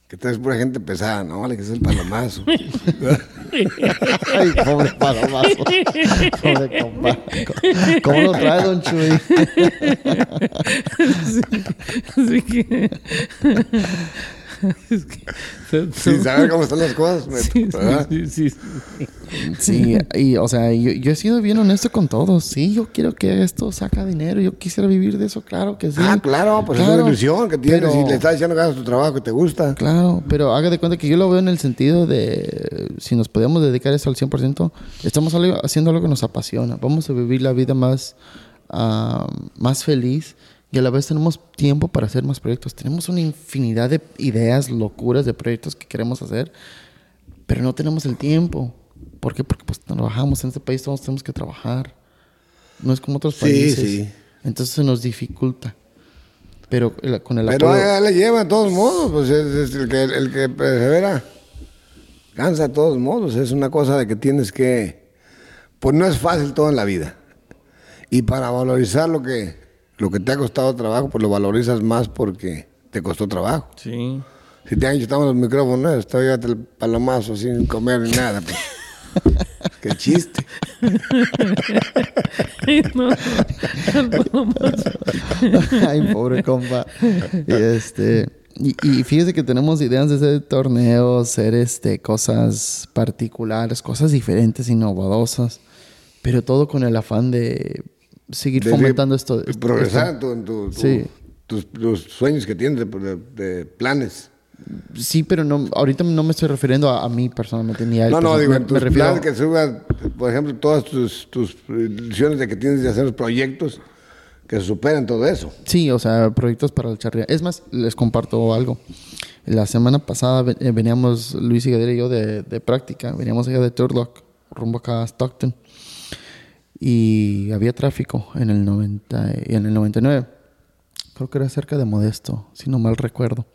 Que traes pura gente pesada, no, vale, que es el palomazo. Ay, pobre palomazo. pobre compa. ¿Cómo lo trae, don Chuy? Así que. es que Sin saber cómo están las cosas, me- Sí, ¿verdad? sí, sí, sí. Sí, y o sea, yo, yo he sido bien honesto con todos. Sí, yo quiero que esto saca dinero. Yo quisiera vivir de eso, claro que sí. Ah, claro, pues es Claro, una ilusión que tienes pero- y le estás diciendo que hagas tu trabajo que te gusta. Claro, pero haga de cuenta que yo lo veo en el sentido de si nos podemos dedicar eso al 100%, estamos haciendo algo que nos apasiona. Vamos a vivir la vida más, ah, más feliz y a la vez tenemos tiempo para hacer más proyectos. Tenemos una infinidad de ideas, locuras de proyectos que queremos hacer, pero no tenemos el tiempo. ¿Por qué? Porque pues trabajamos en este país, todos tenemos que trabajar. No es como otros Sí, países. sí. Entonces se nos dificulta. Pero el- con el Pero apoyo... ahí le lleva de todos modos, pues es, es el, que, el que persevera. Cansa de todos modos, es una cosa de que tienes que... Pues no es fácil todo en la vida. Y para valorizar lo que, lo que te ha costado trabajo, pues lo valorizas más porque te costó trabajo. Sí. Si te han quitado los micrófonos, estoy el palomazo sin comer ni nada. Pues. Qué chiste. No, el palomazo. Ay, pobre compa. Y este. Y, y fíjese que tenemos ideas de hacer torneos, hacer este, cosas particulares, cosas diferentes, innovadoras, pero todo con el afán de seguir De- fomentando esto. Progresar en, tu- Sí. tus, tus sueños que tienes de, planes. Sí, pero no, ahorita no me estoy refiriendo a, a mí personalmente ni a él. No, no, digo, me- en me tus planes que subas, por ejemplo, todas tus, tus ilusiones de que tienes de hacer los proyectos que superen todo eso. Sí, o sea, proyectos para el charrea. Es más, les comparto algo. La semana pasada eh, veníamos, Luis y Gadira y yo, de, de práctica. Veníamos allá de Turlock, rumbo acá a Stockton. Y había tráfico en el, 90, y en el 99. Creo que era cerca de Modesto, si no mal recuerdo.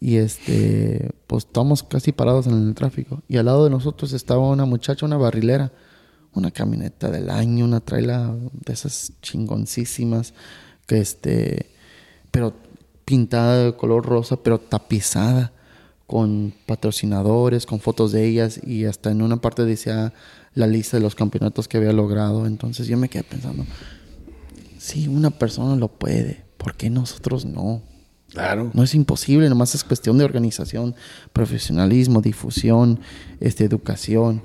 Y este, pues estábamos casi parados en el tráfico. Y al lado de nosotros estaba una muchacha, una barrilera. Una camioneta del año, una traila de esas chingoncísimas. Que este, pero pintada de color rosa, pero tapizada. Con patrocinadores, con fotos de ellas. Y hasta en una parte decía la lista de los campeonatos que había logrado. Entonces yo me quedé pensando, si una persona lo puede, ¿por qué nosotros no? Claro. No es imposible, nomás es cuestión de organización, profesionalismo, difusión, este, educación.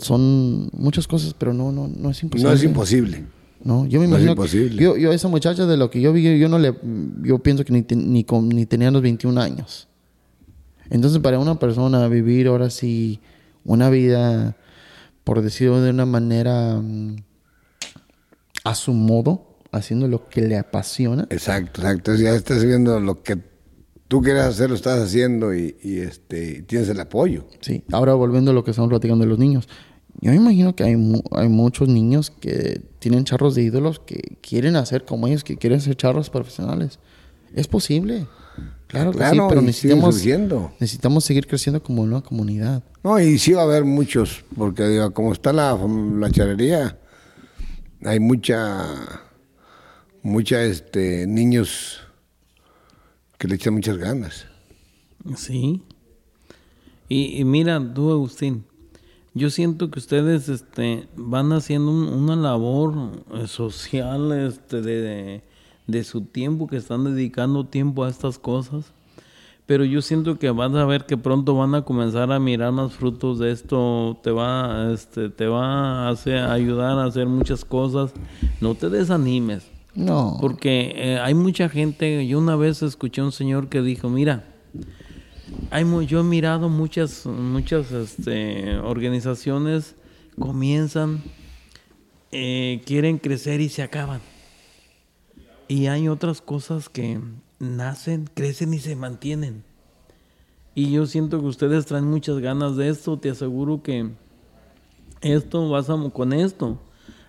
Son muchas cosas, pero no, no, no es imposible. No es imposible. ¿no? Yo me No es imposible. que yo, yo esa muchacha de lo que yo vi, yo no le, yo pienso que ni, ten- ni, con- ni tenía los 21 años. Entonces para una persona vivir ahora sí una vida, por decirlo de una manera, mm, a su modo, haciendo lo que le apasiona, Exacto, exacto. Ya estás viendo lo que tú quieres hacer, lo estás haciendo y, y, este, tienes el apoyo. Sí, ahora volviendo a lo que estamos platicando de los niños. Yo me imagino que hay, mu- hay muchos niños que tienen charros de ídolos que quieren hacer como ellos, que quieren ser charros profesionales. Es posible. Claro que sí, Claro, pero necesitamos, surgiendo. necesitamos seguir creciendo como una comunidad. No, y sí va a haber muchos, porque digo, como está la, la charrería, hay mucha, mucha, este, niños que le echan muchas ganas. Sí. Y, y mira, tú, Agustín, yo siento que ustedes este, van haciendo un- una labor eh, social este, de, de, de su tiempo, que están dedicando tiempo a estas cosas. Pero yo siento que vas a ver que pronto van a comenzar a mirar más frutos de esto. Te va, este, te va a hacer, ayudar a hacer muchas cosas. No te desanimes. No. Porque eh, hay mucha gente, yo una vez escuché a un señor que dijo, mira, hay yo he mirado muchas, muchas este, organizaciones comienzan, eh, quieren crecer y se acaban. Y hay otras cosas que nacen, crecen y se mantienen. Y yo siento que ustedes traen muchas ganas de esto, te aseguro que esto vas a, con esto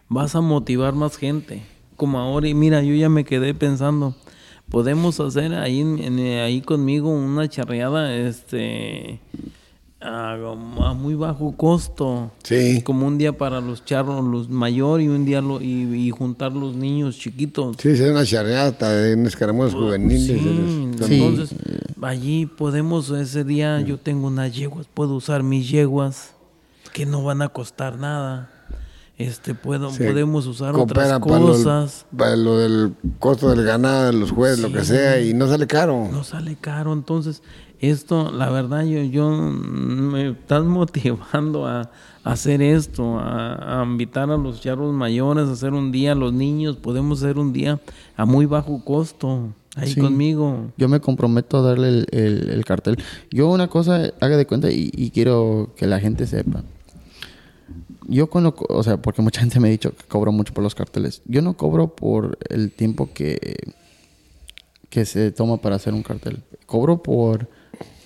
vas a motivar más gente. Como ahora, y mira, yo ya me quedé pensando, podemos hacer ahí, ahí conmigo una charreada, este, a, a muy bajo costo. Sí. Como un día para los charros, los mayor y un día lo, y, y juntar los niños chiquitos. Sí, es una charreata de unos caramelos juveniles. Sí, los- Sí. entonces allí podemos ese día yo tengo unas yeguas, puedo usar mis yeguas que no van a costar nada. Este puedo Sí. podemos usar otras para lo- cosas. para lo del costo del ganado, de los jueces, lo que sea, y no sale caro. No sale caro, entonces esto, la verdad, yo, yo me estás motivando a, a hacer esto, a, a invitar a los charros mayores a hacer un día, los niños, podemos hacer un día a muy bajo costo, ahí Sí. conmigo. Yo me comprometo a darle el, el- el cartel. Yo una cosa, haga de cuenta y, y quiero que la gente sepa. Yo cuando, co- o sea, porque mucha gente me ha dicho que cobro mucho por los carteles. Yo no cobro por el tiempo que, que se toma para hacer un cartel. Cobro por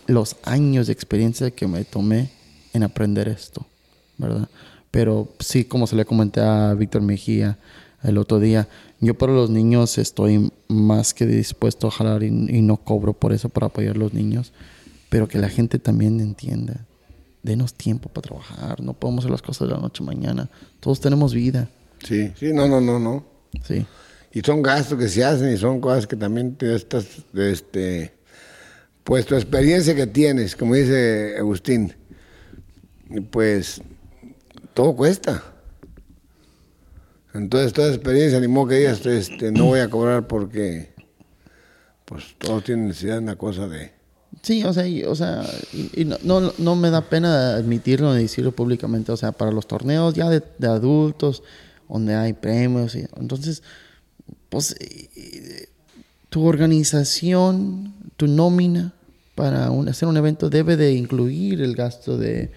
los años de experiencia que me tomé en aprender esto, ¿verdad? Pero sí, como se le comenté a Víctor Mejía el otro día, yo para los niños estoy más que dispuesto a jalar y, y no cobro por eso para apoyar a los niños, pero que la gente también entienda. Denos tiempo para trabajar, no podemos hacer las cosas de la noche a mañana. Todos tenemos vida, Sí, sí, no, no, no, no. sí. Y son gastos que se hacen y son cosas que también te estás, este, pues tu experiencia que tienes, como dice Agustín, pues todo cuesta. Entonces toda experiencia, ni modo que digas, este, no voy a cobrar porque, pues todos tienen necesidad de una cosa de... Sí, o sea, y, o sea, no, no, me da pena admitirlo ni decirlo públicamente. O sea, para los torneos ya de, de adultos, donde hay premios, y, entonces, pues, tu organización, tu nómina para un- hacer un evento debe de incluir el gasto de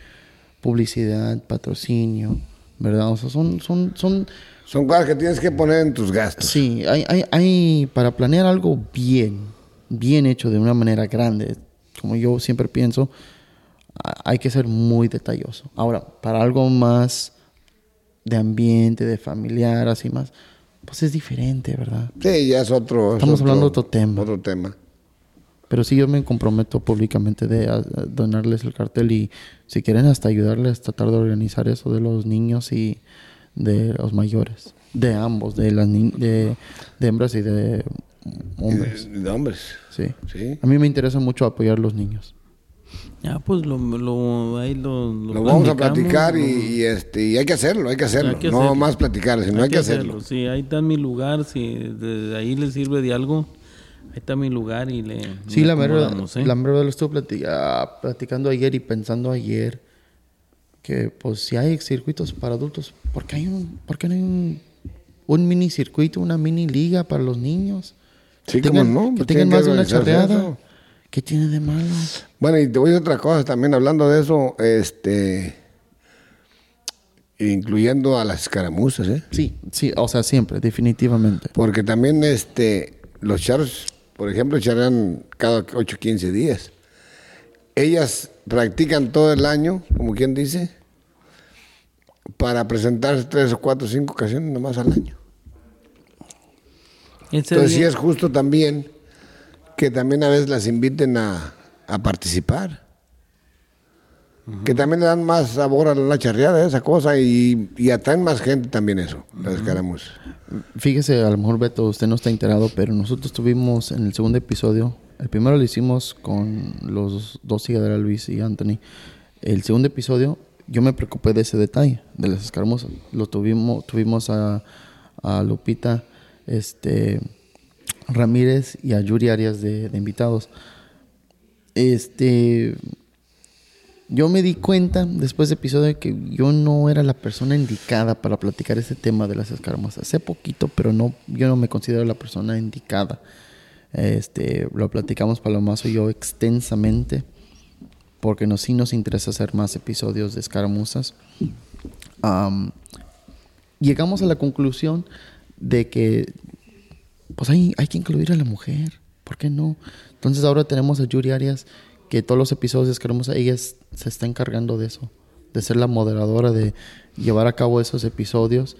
publicidad, patrocinio, ¿verdad? O sea, son, son, son, Son cosas que tienes que poner en tus gastos. Sí, hay, hay, hay, para planear algo bien, bien hecho de una manera grande, como yo siempre pienso, hay que ser muy detalloso. Ahora, para algo más de ambiente, de familiar, así más, pues es diferente, ¿verdad? Sí, ya es otro... es Estamos hablando de otro tema. Otro tema. Pero sí, yo me comprometo públicamente de a- a donarles el cartel y si quieren hasta ayudarles, tratar de organizar eso de los niños y de los mayores. De ambos, de las ni- de, de hembras y de hombres. De, de hombres. Sí. Sí. A mí me interesa mucho apoyar a los niños. Ya, pues lo, lo, ahí lo, Lo vamos a platicar y, lo- y, este, y hay que hacerlo, hay que hacerlo. Hay que no hacerlo. más platicar, sino hay, que hacerlo. Sí, ahí está mi lugar. Si de ahí le sirve de algo, está mi lugar y le. Sí, le la verdad, ¿eh? la verdad lo estuve plati- ah, platicando ayer y pensando ayer que pues si hay circuitos para adultos, ¿por qué, hay un, por qué no hay un, un mini circuito, una mini liga para los niños. Sí, que cómo tengan, no, que pues tengan más de una charreada. ¿Qué tiene de malo? Bueno, y te voy a decir otra cosa también hablando de eso, este, incluyendo a las escaramuzas, ¿eh? Sí, sí, o sea, siempre, definitivamente. Porque también este, los charros, por ejemplo, charrean cada 8 15 días. Ellas practican todo el año, como quien dice, para presentarse tres o cuatro o cinco ocasiones nomás al año. Entonces sí es justo también que también a veces las inviten a, a participar. Que también le dan más sabor a la charreada, esa cosa, y, y atraen más gente también eso, las escaramuzas. Fíjese, a lo mejor Beto, usted no está enterado, pero nosotros tuvimos en el segundo episodio, el primero lo hicimos con los dos higaderas, Luis y Anthony. El segundo episodio, yo me preocupé de ese detalle, de las escaramuzas. Lo tuvimos, tuvimos a, a Lupita, este, Ramírez y a Yuri Arias de, de invitados. Este, yo me di cuenta después de episodio que yo no era la persona indicada para platicar ese tema de las escaramuzas. Sé poquito, pero no, yo no me considero la persona indicada. Este, lo platicamos Palomazo y yo extensamente, porque nos, sí nos interesa hacer más episodios de escaramuzas. Am, llegamos a la conclusión de que pues hay, hay que incluir a la mujer. ¿Por qué no? Entonces ahora tenemos a Yuri Arias, que todos los episodios de Escaramuzas, ella es- se está encargando de eso, de ser la moderadora, de llevar a cabo esos episodios.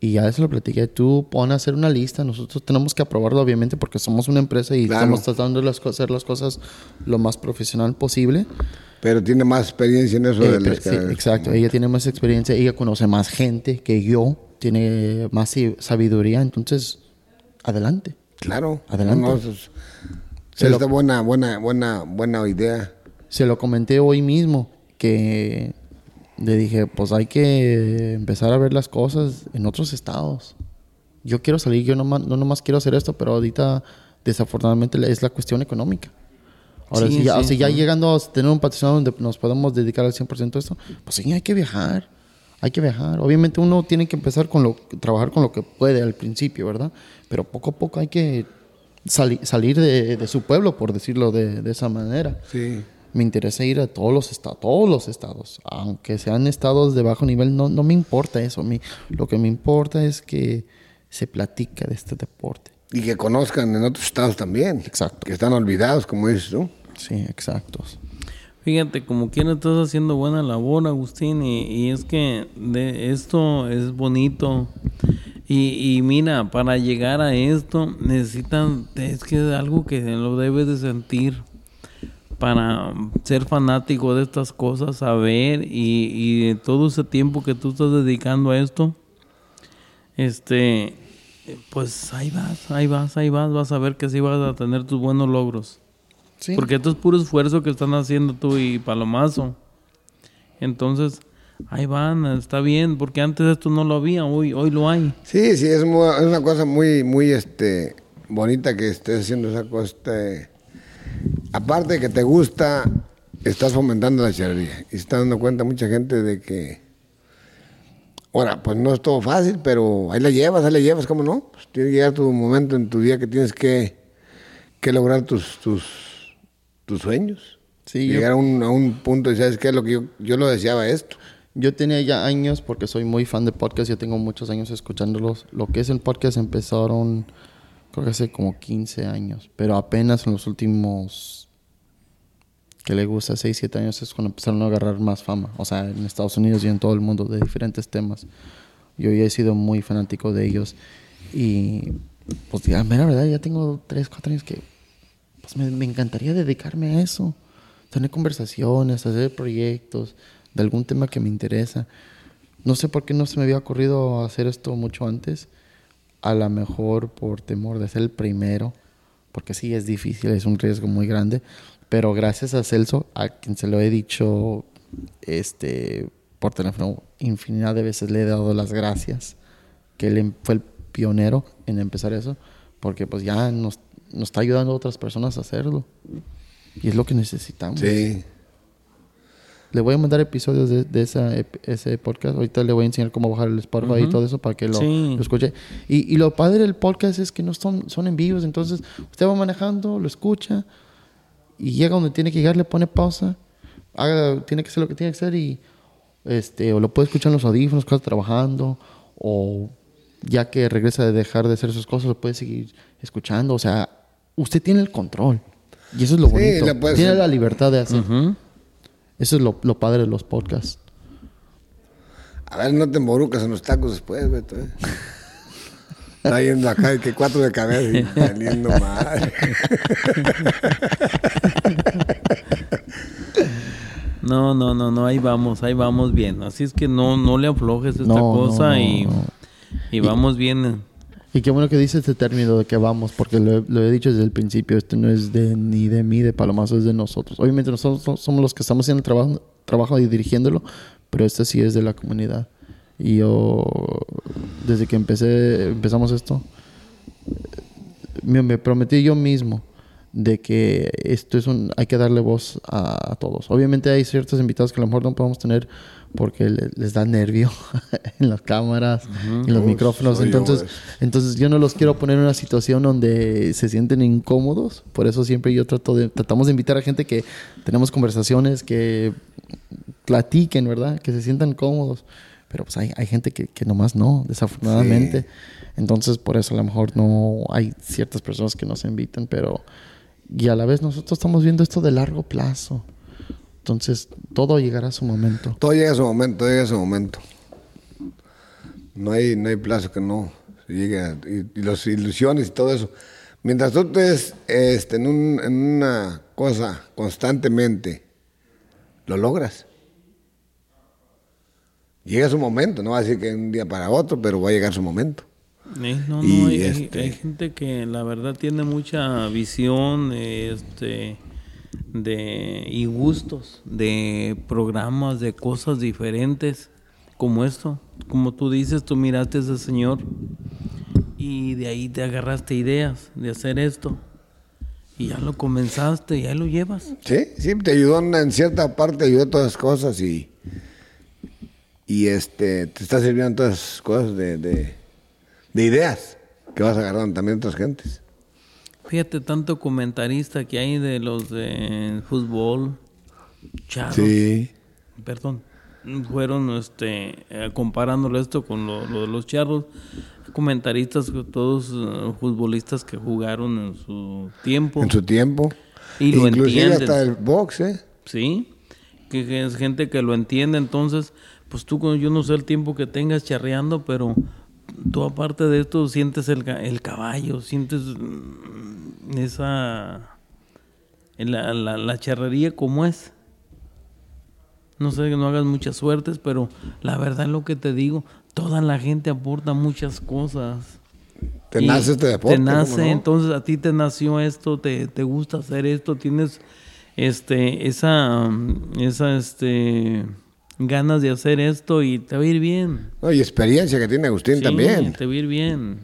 Y ya eso lo platiqué. Tú pon a hacer una lista. Nosotros tenemos que aprobarlo, obviamente, porque somos una empresa y Claro. estamos tratando de hacer las cosas lo más profesional posible. Pero tiene más experiencia en eso Eh, de las sí, exacto. Ella tiene más experiencia, ella conoce más gente que yo, tiene más sabiduría. Entonces, adelante. Claro. Adelante. No, no, Se es lo- buena, buena, buena, buena idea. Se lo comenté hoy mismo que le dije, pues hay que empezar a ver las cosas en otros estados. Yo quiero salir, yo no, no nomás quiero hacer esto, pero ahorita desafortunadamente es la cuestión económica. Ahora, Sí, si, ya, sí, si ya sí. llegando a tener un patrocinador donde nos podemos dedicar al 100% a esto, pues sí, hay que viajar. Hay que viajar. Obviamente uno tiene que empezar con lo, trabajar con lo que puede al principio, ¿verdad? Pero poco a poco hay que sali- salir de, de su pueblo, por decirlo de, de esa manera. Sí. Me interesa ir a todos los estados, todos los estados, aunque sean estados de bajo nivel, no, no me importa eso. A mí, lo que me importa es que se platica de este deporte. Y que conozcan en otros estados también. Exacto. Que están olvidados, como dices tú. Sí, exactos. Fíjate, como quiera estás haciendo buena labor, Agustín, y, es que de esto es bonito. Y, y mira, para llegar a esto necesitan, es que es algo que lo debes de sentir para ser fanático de estas cosas, saber y, y de todo ese tiempo que tú estás dedicando a esto, este, pues ahí vas, ahí vas, ahí vas, vas a ver que sí vas a tener tus buenos logros. Sí. Porque esto es puro esfuerzo que están haciendo tú y Palomazo. Entonces, ahí van, está bien, porque antes esto no lo había, hoy, hoy lo hay. Sí, sí, es una cosa muy, muy este, bonita que estés haciendo esa cosa. este, aparte de que te gusta, estás fomentando la charrería. Y se está dando cuenta mucha gente de que. Ahora, pues no es todo fácil, pero ahí la llevas, ahí la llevas, ¿cómo no? Pues tiene que llegar tu momento en tu día que tienes que, que lograr tus, tus, tus sueños. Sí, yo- Llegar a, un, a un punto y sabes qué, lo que yo, yo lo deseaba esto. Yo tenía ya años, porque soy muy fan de podcast, yo tengo muchos años escuchándolos. Lo que es el podcast empezaron, creo que hace como 15 años, pero apenas en los últimos, que le gusta, 6, 7 años es cuando empezaron a agarrar más fama. O sea, en Estados Unidos y en todo el mundo de diferentes temas. Yo ya he sido muy fanático de ellos. Y, pues, ya, mira, verdad, ya tengo 3, 4 años que, pues, me, me encantaría dedicarme a eso. Tener conversaciones, hacer proyectos de algún tema que me interesa. No sé por qué no se me había ocurrido hacer esto mucho antes. A lo mejor por temor de ser el primero, porque sí es difícil, es un riesgo muy grande. Pero gracias a Celso, a quien se lo he dicho este, por teléfono infinidad de veces, le he dado las gracias, que él em- fue el pionero en empezar eso, porque pues ya nos, nos está ayudando a otras personas a hacerlo. Y es lo que necesitamos. Sí. Le voy a mandar episodios de, de esa, ese podcast. Ahorita le voy a enseñar cómo bajar el Spotify y todo eso para que lo, Sí. lo escuche. Y, y lo padre del podcast es que no son, son en vivos. Entonces, usted va manejando, lo escucha y llega donde tiene que llegar, le pone pausa, haga, tiene que hacer lo que tiene que hacer y este, o lo puede escuchar en los audífonos cuando está trabajando, o ya que regresa de dejar de hacer sus cosas, lo puede seguir escuchando. O sea, usted tiene el control. Y eso es lo Sí, bonito. Tiene ser- la libertad de hacer. Eso es lo, lo padre de los podcasts. A ver, no te emborucas en los tacos después, Beto. ¿eh? Está yendo acá y que cuatro de cabeza y saliendo mal. No, no, no, no, ahí vamos, ahí vamos bien. Así es que no, no le aflojes esta No, no, cosa no, y, y vamos bien. Y qué bueno que dice este término de que vamos, porque lo, he- dicho desde el principio, esto no es de ni de mí, de Palomazo, es de nosotros. Obviamente nosotros so- somos los que estamos haciendo el trabajo, trabajo y dirigiéndolo, pero este sí es de la comunidad. Y yo, desde que empecé, empezamos esto, me, me prometí yo mismo de que esto es un hay que darle voz a, a todos. Obviamente hay ciertos invitados que a lo mejor no podemos tener porque le- les da nervio en las cámaras, en los Uf, micrófonos. yo, Entonces, pues. entonces yo no los quiero poner en una situación donde se sienten incómodos. Por eso siempre yo trato de tratamos de invitar a gente que tenemos conversaciones que platiquen, ¿verdad? Que se sientan cómodos. Pero pues hay, hay gente que, que nomás no, desafortunadamente. Entonces, por eso a lo mejor no hay ciertas personas que nos invitan, pero... Y a la vez nosotros estamos viendo esto de largo plazo. Entonces, todo llegará a su momento. Todo llega a su momento, todo llega a su momento. No hay, no hay plazo que no llegue. a- y, y las ilusiones y todo eso. Mientras tú estés este, en, un- en una cosa constantemente, lo logras. Llega su momento, no va a decir que de un día para otro, pero va a llegar su momento. Eh, no, Y no, hay, hay- este- hay gente que la verdad tiene mucha visión este, de, y gustos de programas, de cosas diferentes, como esto. Como tú dices, tú miraste a ese señor y de ahí te agarraste ideas de hacer esto. Y ya lo comenzaste y ahí lo llevas. Sí, sí, te ayudó en, cierta parte, ayudó todas las cosas y, y este, te está sirviendo todas esas cosas de, de, de ideas que vas agarrando también de otras gentes. Fíjate, tanto comentarista que hay de los de fútbol, charros, Sí. perdón, fueron este, eh, comparándolo esto con lo, lo de los charros, comentaristas, todos eh, futbolistas que jugaron en su tiempo, En su tiempo. Y lo entienden. hasta el box, ¿eh? ¿sí? Que, que es gente que lo entiende, entonces, pues tú, yo no sé el tiempo que tengas charreando, pero tú aparte de esto sientes el, el caballo, sientes mm, esa, la, la, la charrería como es. No sé que no hagas muchas suertes, pero la verdad es lo que te digo, toda la gente aporta muchas cosas. Te Y nace este deporte. Te ¿cómo nace, no? entonces a ti te nació esto, te, te gusta hacer esto, tienes este, esa, mm, esa, este, ganas de hacer esto y te va a ir bien. No, y experiencia que tiene Agustín Sí, también. Te va a ir bien.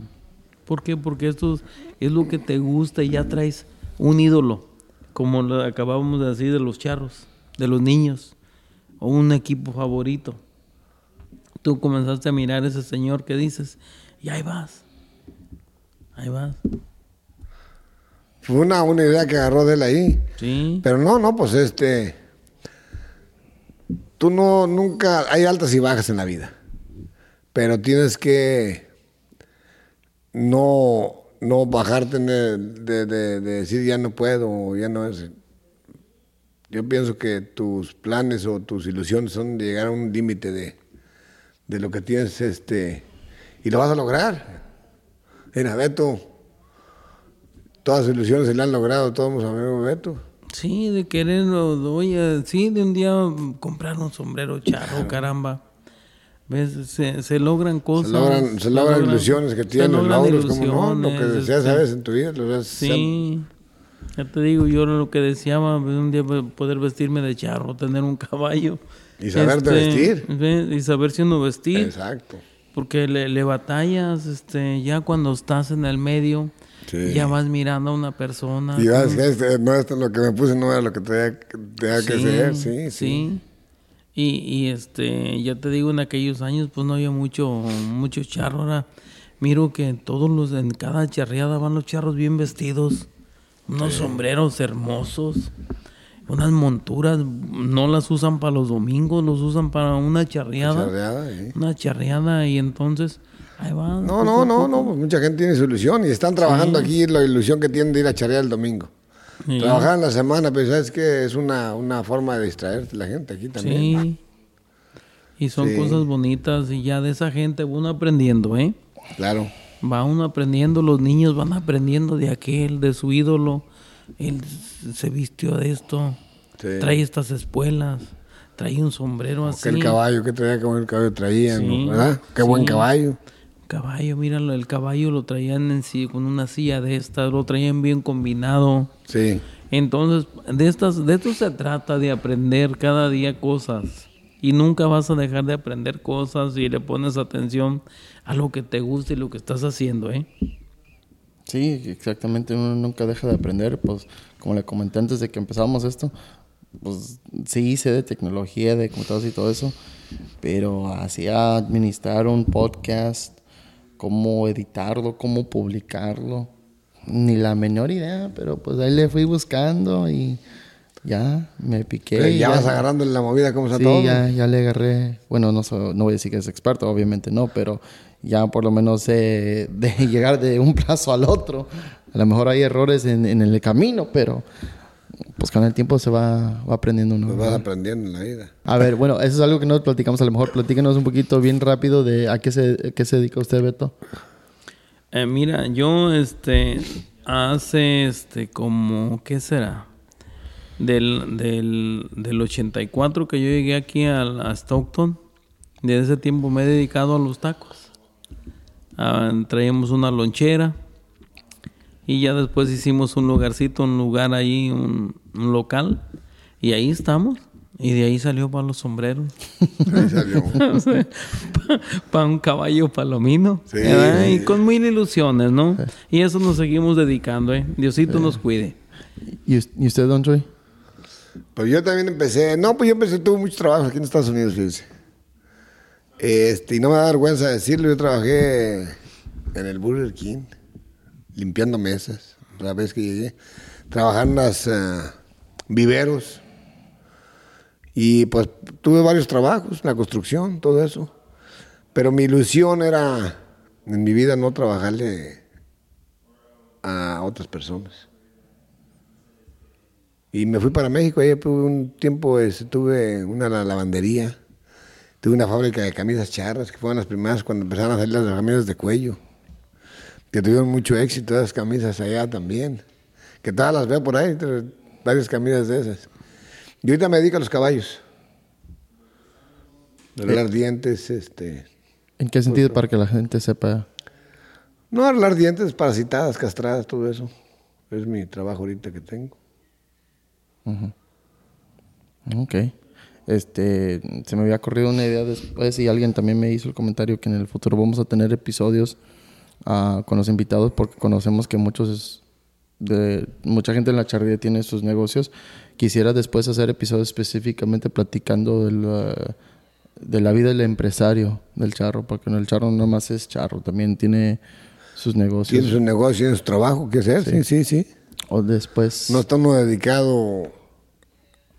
¿Por qué? Porque esto es- es lo que te gusta y ya traes un ídolo, como lo acabábamos de decir de los charros, de los niños, o un equipo favorito. Tú comenzaste a mirar a ese señor que dices, y ahí vas, ahí vas. Fue una, una idea que agarró de él ahí. Sí, Pero no, no, pues este. Tú no, nunca. Hay altas y bajas en la vida. Pero tienes que. No, no bajarte de, de- de- de decir ya no puedo ya no es. Yo pienso que tus planes o tus ilusiones son de llegar a un límite de, de lo que tienes este y lo vas a lograr. Mira, Beto, todas sus ilusiones se le han logrado a todos mis amigos Beto. Sí, de querer, oye, sí, de un día comprar un sombrero charro, caramba. ¿Ves? Se, se logran cosas. Se logran, se logran ilusiones que se tienes, logran logros, como no, lo que deseas este, veces en tu vida, lo Sí, ya te digo, yo lo que deseaba, pues, un día poder vestirme de charro, tener un caballo. Y saberte vestir. ve, Y saberse uno vestir. Exacto. Porque le, le batallas, este, ya cuando estás en el medio, Sí. ya vas mirando a una persona. Y vas, este, no, esto lo que me puse no era lo que tenía, que- ser, sí, sí. sí. Y, y este, ya te digo, en aquellos años pues no había mucho, mucho charro. Ahora miro que todos los, en cada charreada van los charros bien vestidos, unos sombreros hermosos, unas monturas, no las usan para los domingos, los usan para una charreada. Charreada. Una charreada y entonces. No, no, no, no, mucha gente tiene su ilusión y están trabajando aquí la ilusión que tienen de ir a charrear el domingo. Sí. Trabajar en la semana, pues sabes que es una, una forma de distraerte la gente aquí también. Sí. Y son Sí. cosas bonitas y ya de esa gente uno aprendiendo, ¿eh? Claro. Va uno aprendiendo, los niños van aprendiendo de aquel, de su ídolo. Él se vistió de esto, trae estas espuelas, trae un sombrero así. Que el caballo, que traía, qué buen caballo traían, Sí, ¿verdad? Qué buen caballo. Caballo, míralo, el caballo lo traían en sí, con una silla de estas, lo traían bien combinado. Sí. Entonces, de estas, de esto se trata, de aprender cada día cosas. Y nunca vas a dejar de aprender cosas si le pones atención a lo que te gusta y lo que estás haciendo, ¿eh? Sí, exactamente. Uno nunca deja de aprender. Pues, como le comenté antes de que empezamos esto, pues sí sé de tecnología, de computadoras y todo eso, pero así administrar un podcast, cómo editarlo, cómo publicarlo, ni la menor idea, pero pues ahí le fui buscando y ya me piqué. Pero ya vas agarrando la movida, ¿cómo está Sí, todo? ya, ya le agarré. Bueno, no, so- no voy a decir que es experto, obviamente no, pero ya por lo menos sé de llegar de un plazo al otro. A lo mejor hay errores en, en el camino, pero pues con el tiempo se va, va aprendiendo uno. Pues vas aprendiendo en la vida. A ver, bueno, eso es algo que no platicamos. A lo mejor platíquenos un poquito bien rápido de a qué se, a qué se dedica usted, Beto. Eh, mira, yo este hace este como ¿qué será? Del, del, del 84 que yo llegué aquí al- a, Stockton, desde ese tiempo me he dedicado a los tacos. Ah, traíamos una lonchera y ya después hicimos un lugarcito, un lugar ahí, un, un local y ahí estamos. Y de ahí salió para los sombreros. Ahí salió. para un caballo palomino. Sí. Y con mil ilusiones, ¿no? Y eso nos seguimos dedicando, ¿eh? Diosito nos cuide. ¿Y, us- y usted, Don Troy? Pues yo también empecé, no, pues yo empecé, tuve mucho trabajo aquí en Estados Unidos, fíjense. Este, y no me da vergüenza decirlo, yo trabajé en el Burger King, limpiando mesas, la vez que llegué. Trabajé en las ah, viveros. Y pues tuve varios trabajos, la construcción, todo eso. Pero mi ilusión era, en mi vida, no trabajarle a otras personas. Y me fui para México, ahí tuve un tiempo, este, tuve una la- lavandería, tuve una fábrica de camisas charras, que fueron las primeras cuando empezaron a salir las camisas de cuello, que tuvieron mucho éxito esas camisas allá también, que todas las veo por ahí, varias camisas de esas. Y ahorita me dedico a los caballos. Arreglar dientes, este... ¿En qué sentido para que la gente sepa? No, arreglar dientes, parasitadas, castradas, todo eso. Es mi trabajo ahorita que tengo. Ok. Este, se me había corrido una idea después y alguien también me hizo el comentario que en el futuro vamos a tener episodios ah, con los invitados porque conocemos que muchos de mucha gente en la charrería tiene sus negocios. Quisiera después hacer episodios específicamente platicando de la, de la vida del empresario del charro, porque el charro no más es charro, también tiene sus negocios. Tiene su negocio, tiene su trabajo que hacer, sí, sí, sí. O después No está uno dedicado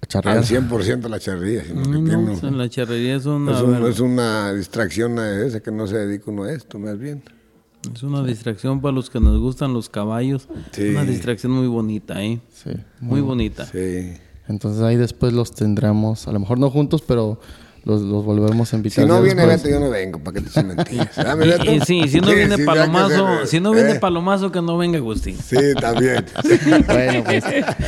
a charrear. al 100% a la charrería, sino que No, tiene la charrería es una, es, un- es una distracción a esa que no se dedica uno a esto, más bien. Es una distracción para los que nos gustan los caballos. Sí. Una distracción muy bonita, ¿eh? Sí. Muy bonita. Sí. Entonces ahí después los tendremos, a lo mejor no juntos, pero los, los volvemos a invitar. Si no viene después. Beto, yo no vengo, ¿para qué te echen mentiras? ¿Ah, mi Y- sí, si no Sí, viene sí, que Palomazo, se- si no viene ¿eh? Palomazo, que no venga Agustín. Sí, también. Bueno, pues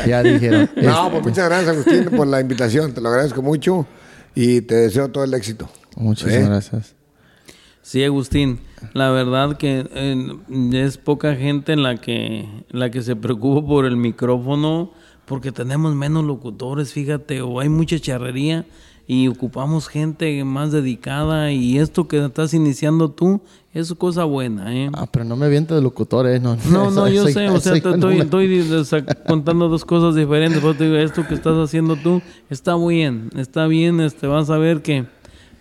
ya dijeron. No, Este, pues muchas gracias, Agustín, por la invitación. Te lo agradezco mucho y te deseo todo el éxito. Muchísimas ¿Eh? gracias. Sí, Agustín, la verdad que eh, es poca gente la que, la que se preocupa por el micrófono porque tenemos menos locutores, fíjate, o hay mucha charrería y ocupamos gente más dedicada y esto que estás iniciando tú es cosa buena, ¿eh? Ah, pero no me avienta de locutor, ¿eh? No, No, no, yo sé, o sea, te estoy, estoy contando dos cosas diferentes. Te digo, esto que estás haciendo tú está bien, está bien, este, vas a ver que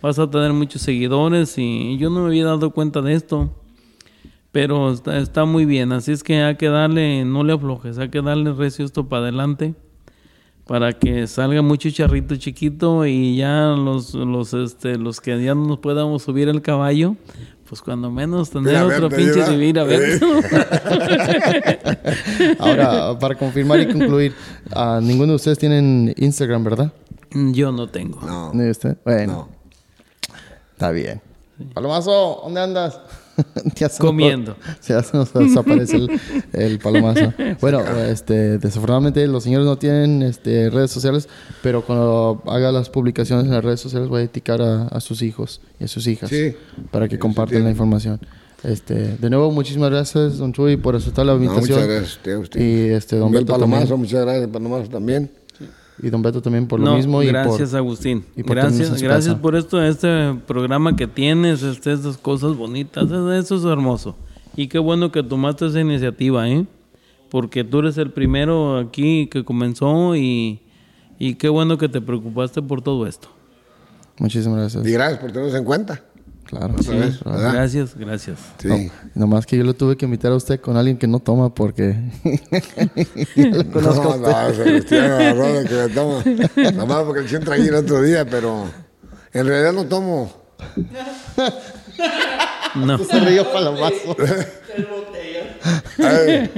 vas a tener muchos seguidores y yo no me había dado cuenta de esto, pero está, está muy bien, así es que hay que darle, no le aflojes, hay que darle recio esto para adelante para que salga mucho charrito chiquito y ya los, los, este, los que ya no nos podamos subir el caballo, pues cuando menos tener otro verte, pinche vivir a ver. Ahora, para confirmar y concluir, ah, ninguno de ustedes tienen Instagram, ¿verdad? Yo no tengo. No. Bueno, no. Está bien. Palomazo, ¿dónde andas? Ya se nos- Comiendo. Ya se nos desaparece el, el palomazo. Bueno, este, desafortunadamente los señores no tienen este, redes sociales, pero cuando haga las publicaciones en las redes sociales voy a etiquetar a, a sus hijos y a sus hijas Sí. para que compartan la información. Este, de nuevo, muchísimas gracias, don Chuy, por aceptar la No, invitación. muchas gracias, tío, usted. Y este, don Beto Palomazo, también. muchas gracias, Palomazo también. Y don Beto también por lo no, mismo. y gracias por, Agustín. y por gracias, gracias casa. por esto, este programa que tienes, este, estas cosas bonitas, eso eso es hermoso. Y qué bueno que tomaste esa iniciativa, ¿eh? Porque tú eres el primero aquí que comenzó y, y qué bueno que te preocupaste por todo esto. Muchísimas gracias. Y gracias por tenernos en cuenta. Claro. Otra vez. Gracias, gracias. Sí. No, nomás que yo lo tuve que invitar a usted con alguien que no toma porque yo lo conozco a No, usted. no, se Cristiano agarró de que me toma. Nomás porque le siento ahí el otro día, pero en realidad no tomo. No. Se rió palomazo. Ay.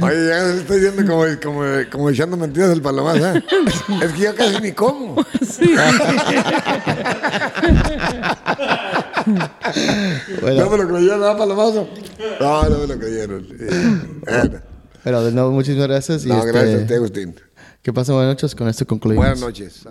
Oye, ya se está yendo como, como, como echando mentiras el palomazo. ¿eh? Es que yo casi ni como. Bueno, No me lo creyeron, ¿verdad, palomazo? No, no me lo creyeron. Sí. Bueno. pero de nuevo, muchísimas gracias. Y No, este, gracias a usted, Agustín. Que pasen buenas noches. Con esto concluimos. Buenas noches.